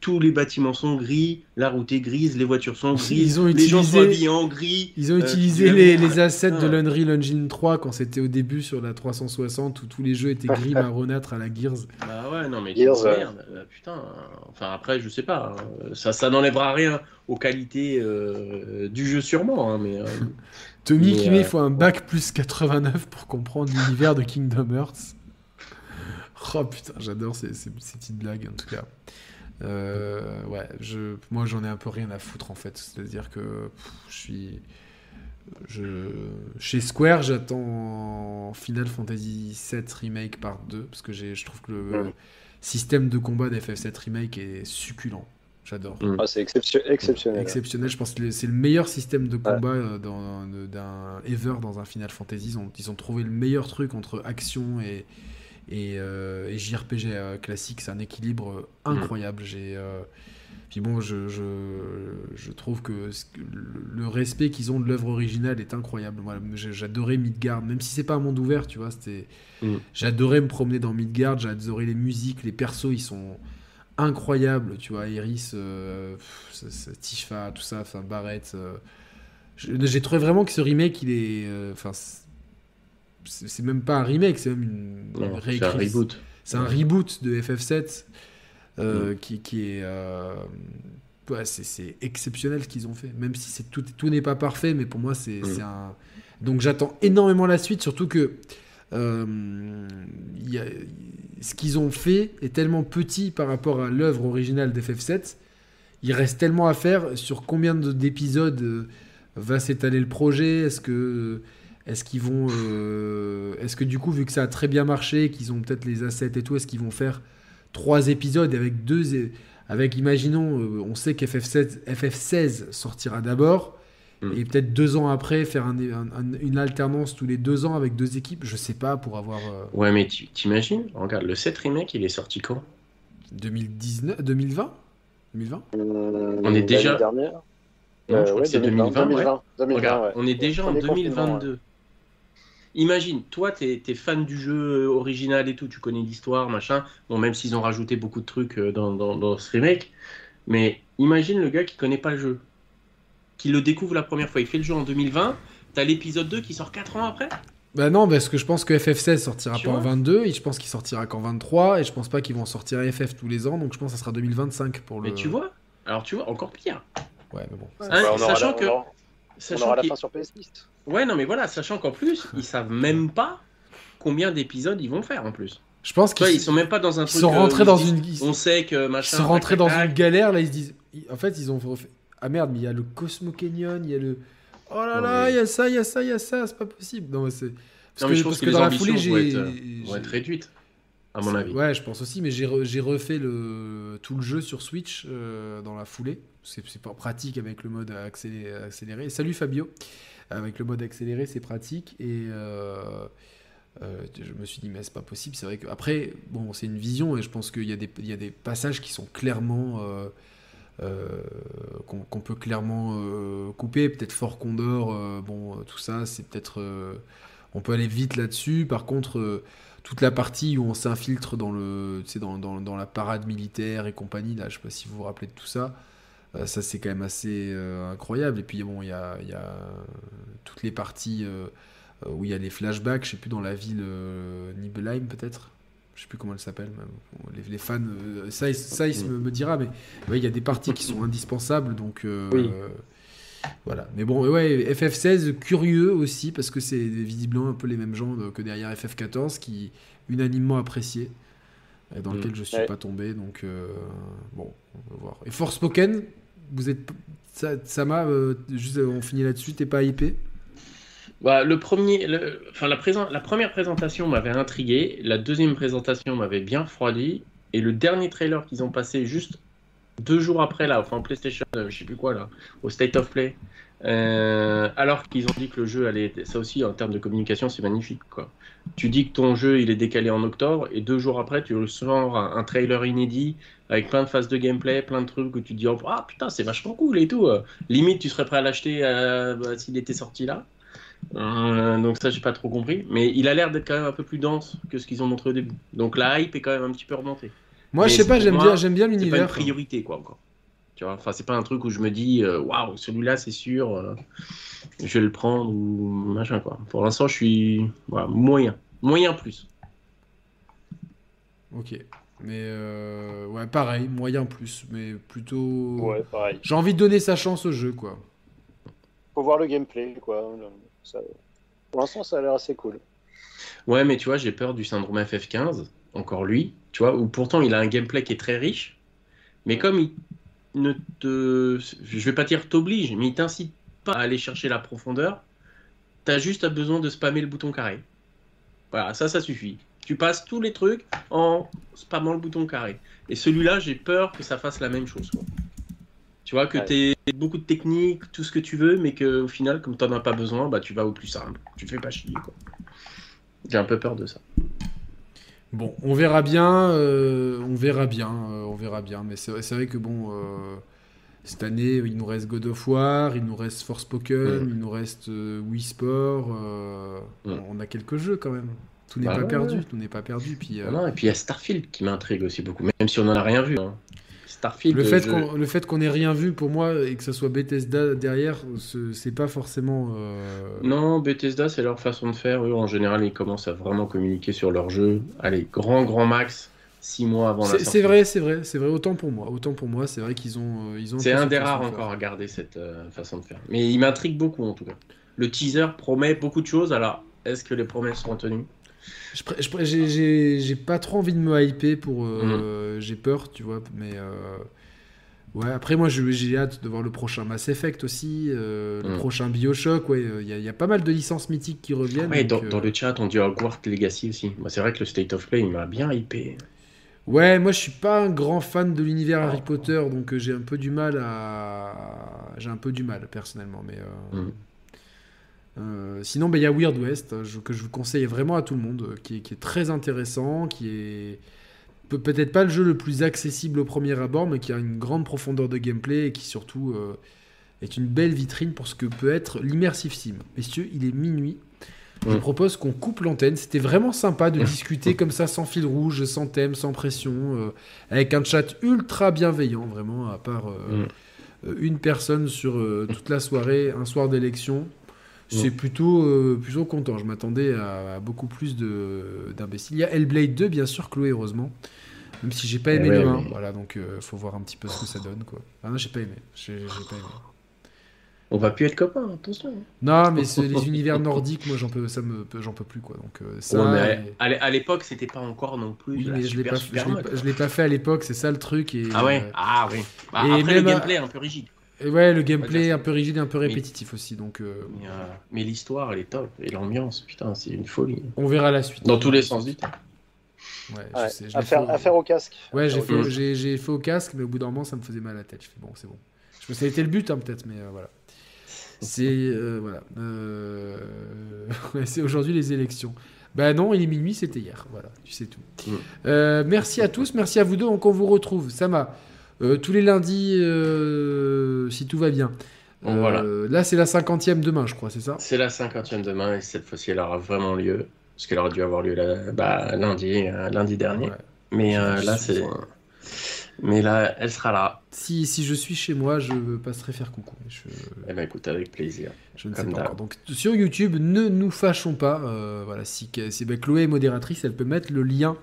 Tous les bâtiments sont gris, la route est grise, les voitures sont grises, Ils ont les gens sont utilisé- habillés en gris. Ils ont Euh, utilisé les, assets de Ah. l'Unreal Engine 3 quand c'était au début sur la 360 où tous les jeux étaient gris [laughs] marronâtres à la Gears. Bah ouais, non mais Gears, ouais. merde, euh, putain. Enfin après, je sais pas, hein, ça, ça n'enlèvera rien aux qualités euh, du jeu sûrement, hein, mais euh, [laughs] Tommy Mais, qui met, il euh, faut un bac plus 89 pour comprendre l'univers de Kingdom Hearts. [laughs] Oh putain, j'adore ces, ces- ces petites blagues en tout cas. Euh, ouais, je, moi j'en ai un peu rien à foutre en fait. C'est-à-dire que pff, je suis. Je, chez Square, j'attends Final Fantasy VII Remake Part 2 parce que j'ai- je trouve que le système de combat d'FF7 Remake est succulent. J'adore. Mm. Ah, c'est exception- exceptionnel. Exceptionnel, je pense que c'est le meilleur système de combat euh, dans, de- d'un ever dans un Final Fantasy. Ils ont, ils ont trouvé le meilleur truc entre action et, et, euh, et JRPG euh, classique. C'est un équilibre euh, incroyable. J'ai, puis bon, je, je, je trouve que le, respect qu'ils ont de l'œuvre originale est incroyable. Moi, j'adorais Midgard, même si c'est pas un monde ouvert, tu vois. C'était, Mm. j'adorais me promener dans Midgard. J'adorais les musiques, les persos, ils sont incroyables, tu vois, Iris, euh, Tifa, tout ça, enfin Barrett. euh, J'ai trouvé vraiment que ce remake, il est, enfin, c'est même pas un remake, c'est même une, une non, c'est un reboot. C'est un reboot de FF7 euh, qui, qui est, euh, ouais, c'est- c'est exceptionnel ce qu'ils ont fait. Même si c'est tout, tout n'est pas parfait, mais pour moi c'est Mm. c'est un. Donc j'attends énormément la suite, surtout que euh, il y a- ce qu'ils ont fait est tellement petit par rapport à l'œuvre originale d'FF7. Il reste tellement à faire sur combien de- d'épisodes va s'étaler le projet. Est-ce que est-ce qu'ils vont euh, est-ce que du coup vu que ça a très bien marché, qu'ils ont peut-être les assets et tout, est-ce qu'ils vont faire trois épisodes avec deux avec imaginons euh, on sait qu'FF7 FF16 sortira d'abord Mm. et peut-être deux ans après faire un- un- un- une alternance tous les deux ans avec deux équipes, je sais pas pour avoir euh, Ouais, mais tu- t'imagines Regarde, le 7 remake, il est sorti quand? 2019 2020 2020 Hum, On est déjà-. Non, Euh, je crois ouais, que c'est 2020. ouais. 2020, 2020, Regarde, ouais. on est déjà en Premier confinement, 2022. Imagine, toi, t'es es fan du jeu original et tout, tu connais l'histoire, machin. Bon, même s'ils ont rajouté beaucoup de trucs euh, dans, dans- dans ce remake, mais imagine le gars qui connaît pas le jeu, qui le découvre la première fois. Il fait le jeu en 2020, t'as l'épisode 2 qui sort 4 ans après Bah non, parce que je pense que FF16 sortira Tu pas en vois 22, et je pense qu'il sortira qu'en 23, et je pense pas qu'ils vont sortir FF tous les ans, donc je pense que ça sera 2025 pour le. Mais tu vois Alors, tu vois, encore pire. Ouais, mais bon. Hein, Ouais, sachant la- que. On aura- on sachant aura la fin sur PS10. Ouais, non, mais voilà, sachant qu'en plus, ils savent même pas combien d'épisodes ils vont faire en plus. Je pense qu'ils ils sont même pas dans un ils truc. sont euh, rentrés dans ils une. disent, Ils On sait que ils machin. sont rentrés dans tac, tac, une tac. galère, là ils se disent. ils- En fait, ils ont refait. Ah merde, mais il y a le Cosmo Canyon, il y a le. Oh là là, il y a ça, il y a ça, il y a ça, c'est pas possible. Non, mais c'est. Parce Non, que, mais je pense que, que les dans la foulée, vont j'ai. être, euh, vont être réduites, à mon avis. Ouais, je pense aussi, mais j'ai re- j'ai refait le tout le jeu sur Switch dans la foulée. C'est pas pratique avec le mode accéléré. Salut Fabio. Avec le mode accéléré, c'est pratique. Et je me suis dit, mais c'est pas possible. C'est vrai que après, bon, c'est une vision et je pense qu'il y, y, a des passages qui sont clairement euh, qu'on peut clairement euh, couper. Peut-être Fort Condor, euh, bon, tout ça, c'est peut-être. on peut aller vite là-dessus. Par contre toute la partie où on s'infiltre dans, le, dans, dans, dans, la parade militaire et compagnie, là, je sais pas si vous vous rappelez de tout ça, ça c'est quand même assez incroyable. Et puis bon, il y a, y a, toutes les parties où il y a les flashbacks, je sais plus, dans la ville Nibelheim peut-être, je sais plus comment elle s'appelle. Les, fans, euh, ça, ça il me, me dira, mais il y a des parties qui sont indispensables, donc euh, voilà. Mais bon, ouais, FF16 curieux aussi parce que c'est visiblement un peu les mêmes gens que derrière FF14 qui unanimement apprécié et dans lequel je suis pas tombé, donc euh, bon, on va voir. Et Forspoken, vous êtes, ça m'a, juste, on finit là-dessus, t'es pas hypé? Bah, le premier, enfin, la, la première présentation m'avait intrigué, la deuxième présentation m'avait bien refroidi, et le dernier trailer qu'ils ont passé juste deux jours après, là, enfin PlayStation, euh, je sais plus quoi, là, au State of Play, euh, alors qu'ils ont dit que le jeu allait. Ça aussi, en termes de communication, c'est magnifique, quoi. Tu dis que ton jeu, il est décalé en octobre, et deux jours après, tu sors un, un trailer inédit avec plein de phases de gameplay, plein de trucs où tu te dis, oh, ah putain, c'est vachement cool et tout. Limite, tu serais prêt à l'acheter euh, bah, s'il était sorti là. Donc ça, j'ai pas trop compris. Mais il a l'air d'être quand même un peu plus dense que ce qu'ils ont montré au début. Donc la hype est quand même un petit peu remontée. Moi, je sais pas, j'aime bien, j'aime bien l'univers. C'est pas une priorité, quoi, encore. Tu vois, enfin, c'est pas un truc où je me dis, euh, waouh, celui-là, c'est sûr, euh, je vais le prendre ou machin, quoi. Pour l'instant, je suis moyen, moyen plus. Ok. Mais ouais, pareil, moyen plus, mais plutôt. Ouais, pareil. J'ai envie de donner sa chance au jeu, quoi. Faut voir le gameplay, quoi. Pour l'instant, ça a l'air assez cool. Ouais, mais tu vois, j'ai peur du syndrome FF15, encore lui, tu vois, où pourtant il a un gameplay qui est très riche, mais comme il ne te. Je vais pas dire t'oblige, mais il t'incite pas à aller chercher la profondeur, t'as juste besoin de spammer le bouton carré. Voilà, ça, ça suffit. Tu passes tous les trucs en spammant le bouton carré. Et celui-là, j'ai peur que ça fasse la même chose. Quoi. Tu vois, que tu aies beaucoup de techniques, tout ce que tu veux, mais qu'au final, comme tu n'en as pas besoin, bah, tu vas au plus simple. Tu fais pas chier. J'ai un peu peur de ça. Bon, on verra bien. Euh, on verra bien. Euh, on verra bien. Mais c'est vrai que bon. Euh, cette année, il nous reste God of War, il nous reste Force Pokémon, il nous reste Wii Sport. On a quelques jeux quand même. Tout n'est bah pas perdu. Tout n'est pas perdu. Puis, non, et puis il y a Starfield qui m'intrigue aussi beaucoup, même si on n'en a rien vu. Hein. Le fait qu'on le fait qu'on ait rien vu pour moi et que ça soit Bethesda derrière, c'est pas forcément. Euh, non, Bethesda c'est leur façon de faire. Eux en général ils commencent à vraiment communiquer sur leur jeu. Allez, grand grand max. Six mois avant la. C'est vrai, c'est vrai, c'est vrai. Autant pour moi, autant pour moi, c'est vrai qu'ils ont, euh, ils ont. C'est un des rares encore à garder cette euh, façon de faire. Mais il m'intrigue beaucoup en tout cas. Le teaser promet beaucoup de choses. Alors, est-ce que les promesses seront tenues j'ai pas trop envie de me hyper pour. Euh, mm. J'ai peur, tu vois, mais. Euh, ouais, après, moi, j'ai hâte de voir le prochain Mass Effect aussi, euh, le mm. prochain Bioshock. Ouais, il y, a pas mal de licences mythiques qui reviennent. Ouais, dans, le chat, on dit Hogwarts Legacy aussi. Moi, c'est vrai que le State of Play, il m'a bien hypé. Ouais, moi, je suis pas un grand fan de l'univers Harry Potter, donc j'ai un peu du mal à. J'ai un peu du mal, personnellement, mais. Mm. Euh, sinon, bah, il y a Weird West, euh, que je vous conseille vraiment à tout le monde, euh, qui est, très intéressant, qui est peut-être pas le jeu le plus accessible au premier abord, mais qui a une grande profondeur de gameplay et qui surtout est une belle vitrine pour ce que peut être l'immersive sim. Messieurs, il est minuit. Je propose qu'on coupe l'antenne. C'était vraiment sympa de [laughs] discuter comme ça, sans fil rouge, sans thème, sans pression, avec un chat ultra bienveillant, vraiment, à part une personne sur toute la soirée, un soir d'élection c'est plutôt, euh, plutôt content. Je m'attendais à, beaucoup plus d'imbéciles. Il y a Hellblade 2, bien sûr, Chloé, heureusement. Même si j'ai pas aimé le 1. Voilà, donc il euh, faut voir un petit peu ce que ça donne. Quoi. Ah non, j'ai pas aimé. J'ai pas aimé. On va plus être copains, attention. Non, mais les univers nordiques, moi, j'en peux, ça me, j'en peux plus, quoi. Donc euh, ça. À l'époque, c'était pas encore non plus. Oui, mais je l'ai pas, je l'ai pas, fait à l'époque, c'est ça le truc. Et, ah ouais, ah oui. Bah, et après, le gameplay un peu rigide ouais, le gameplay un peu rigide et un peu répétitif aussi. Donc, euh, Mais, l'histoire, elle est top. Et l'ambiance, putain, c'est une folie. On verra la suite. Dans tous les sens du terme. Ouais, Ouais, je sais. je à, faire, fait au- à faire au casque. Ouais, j'ai au fait, casque. j'ai, j'ai fait au casque, mais au bout d'un moment, ça me faisait mal à la tête. Je fais bon, c'est bon. Je me ça a été le but, hein, peut-être, mais euh, voilà. C'est euh, voilà. Euh, [laughs] ouais, c'est aujourd'hui les élections. Bah non, il est minuit, c'était hier. Voilà, tu sais tout. Mm. Euh, merci à tous, merci à vous deux. Donc on vous retrouve, Sama, euh, tous les lundis, euh, si tout va bien. Bon, voilà. Là, c'est la cinquantième demain, je crois, c'est ça? C'est la 50e demain et cette fois-ci, elle aura vraiment lieu. Parce qu'elle aurait dû avoir lieu là, bah, lundi, euh, lundi dernier. Ouais. Mais euh, là, c'est. Mais là, elle sera là. Si, si je suis chez moi, je passerai faire coucou. Je, Eh ben, écoute, avec plaisir. je ne sais pas encore. Donc sur YouTube, ne nous fâchons pas. Euh, voilà, si, si ben, Chloé est modératrice, elle peut mettre le lien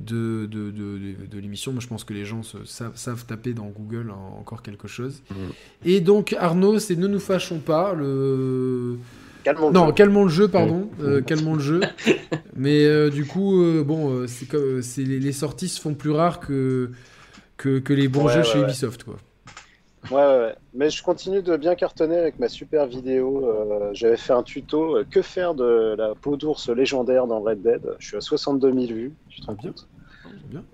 de, de, de, de- de l'émission. Moi, je pense que les gens se- savent, savent taper dans Google en- encore quelque chose. Mhm. Et donc Arnaud, c'est ne nous fâchons pas. Le Calmons le non, jeu. calmons le jeu, pardon. Mhm. Euh, calmons le jeu. [laughs] Mais euh, du coup, euh, bon, c'est comme c'est les, les sorties se font plus rares que que, que les bons Ouais, jeux ouais, chez ouais. Ubisoft, quoi. Ouais, ouais, ouais. Mais je continue de bien cartonner avec ma super vidéo. Euh, J'avais fait un tuto euh, que faire de la peau d'ours légendaire dans Red Dead? Je suis à 62 000 vues, tu te rends compte?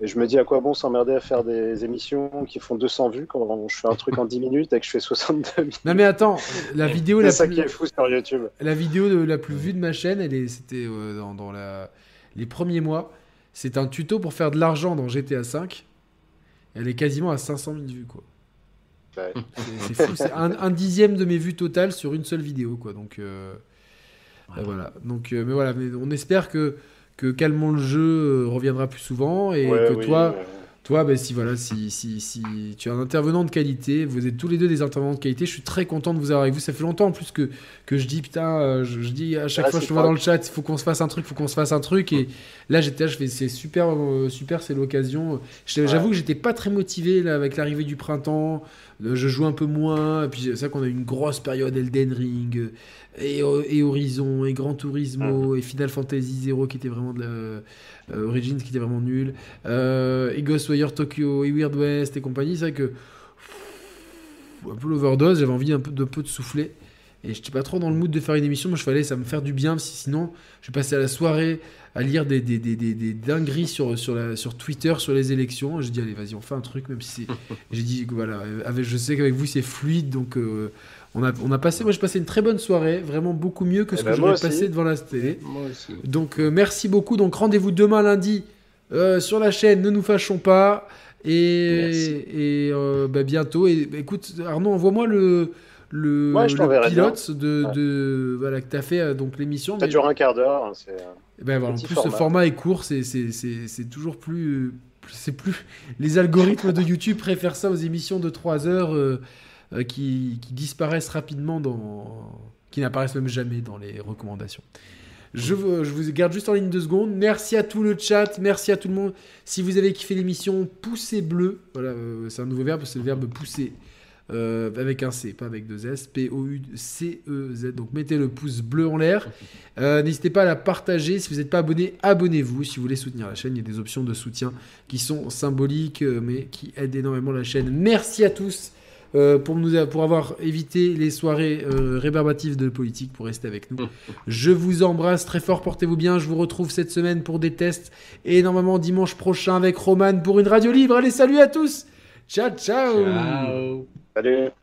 Et je me dis à quoi bon s'emmerder à faire des émissions qui font 200 vues quand je fais un truc en 10 minutes et que je fais 62 000. Non mais attends, la vidéo C'est la ça plus... qui est fou sur YouTube. La vidéo de- la plus vue de ma chaîne, elle est, c'était euh, dans, dans la, les premiers mois. C'est un tuto pour faire de l'argent dans GTA V. Elle est quasiment à 500 000 vues, quoi. Ouais. C'est, fou. C'est un, un dixième de mes vues totales sur une seule vidéo, quoi. Donc euh, voilà. Donc, euh, mais voilà. Mais on espère que que Calmons le jeu euh, reviendra plus souvent et Ouais, que oui, toi, toi, ben, si, voilà, si, si, si tu es un intervenant de qualité, vous êtes tous les deux des intervenants de qualité, je suis très content de vous avoir avec vous. Ça fait longtemps en plus que, que je dis, putain, euh, je, je dis à chaque Ouais, fois que je te vois dans le chat, il faut qu'on se fasse un truc, il faut qu'on se fasse un truc. Et là, j'étais là, je fais, c'est super, euh, super, c'est l'occasion. Je- Ouais. J'avoue que j'étais pas très motivé là, avec l'arrivée du printemps. Euh, Je joue un peu moins. Et puis c'est ça qu'on a eu une grosse période Elden Ring, et, et Horizon, et Gran Turismo, et Final Fantasy Zero qui était vraiment de la. euh, Origins qui était vraiment nul euh, et Ghostwire Tokyo et Weird West et compagnie, c'est vrai que un peu l'overdose, j'avais envie un peu de peu de souffler et j'étais pas trop dans le mood de faire une émission, moi je fallait ça me faire du bien, si- sinon je passais à la soirée à lire des, des, des, des, des dingueries sur, sur, la, sur Twitter sur les élections. J'ai dit allez vas-y on fait un truc même si c'est... [laughs] J'ai dit voilà, euh, avec, je sais qu'avec vous c'est fluide donc euh, on, a, on a passé, moi j'ai passé une très bonne soirée, vraiment beaucoup mieux que Eh ce ben, que moi j'aurais passé devant la télé. Moi aussi. Donc euh, merci beaucoup. Donc rendez-vous demain lundi euh, sur la chaîne. Ne nous fâchons pas. Et, bah, bientôt. Et bah, écoute Arnaud, envoie-moi le le, Ouais, je le t'enverrai pilote de, Ouais. de voilà que t'as fait euh, donc l'émission. Ça Mais- dure un quart d'heure. hein, euh, eh ben, voilà, en plus, ce format. est court, c'est, c'est, c'est, c'est toujours plus, C'est plus. Les algorithmes de YouTube préfèrent ça aux émissions de 3 heures euh, euh, qui, qui disparaissent rapidement dans. qui n'apparaissent même jamais dans les recommandations. Je, vous- je vous garde juste en ligne de secondes. Merci à tout le chat, merci à tout le monde. Si vous avez kiffé l'émission, poucez bleu. Voilà, c'est un nouveau verbe, c'est le verbe pousser. Euh, avec un C, pas avec deux S, P-O-U-C-E-Z. Donc mettez le pouce bleu en l'air. Euh, N'hésitez pas à la partager. Si vous n'êtes pas abonné, abonnez-vous. Si vous voulez soutenir la chaîne, il y a des options de soutien qui sont symboliques, euh, mais qui aident énormément la chaîne. Merci à tous pour, nous, pour avoir évité les soirées rébarbatives de politique, pour rester avec nous. Je vous embrasse très fort, portez-vous bien. Je vous retrouve cette semaine pour des tests et normalement dimanche prochain avec Roman pour une radio libre. Allez, salut à tous Ciao, ciao, Ciao. Salut.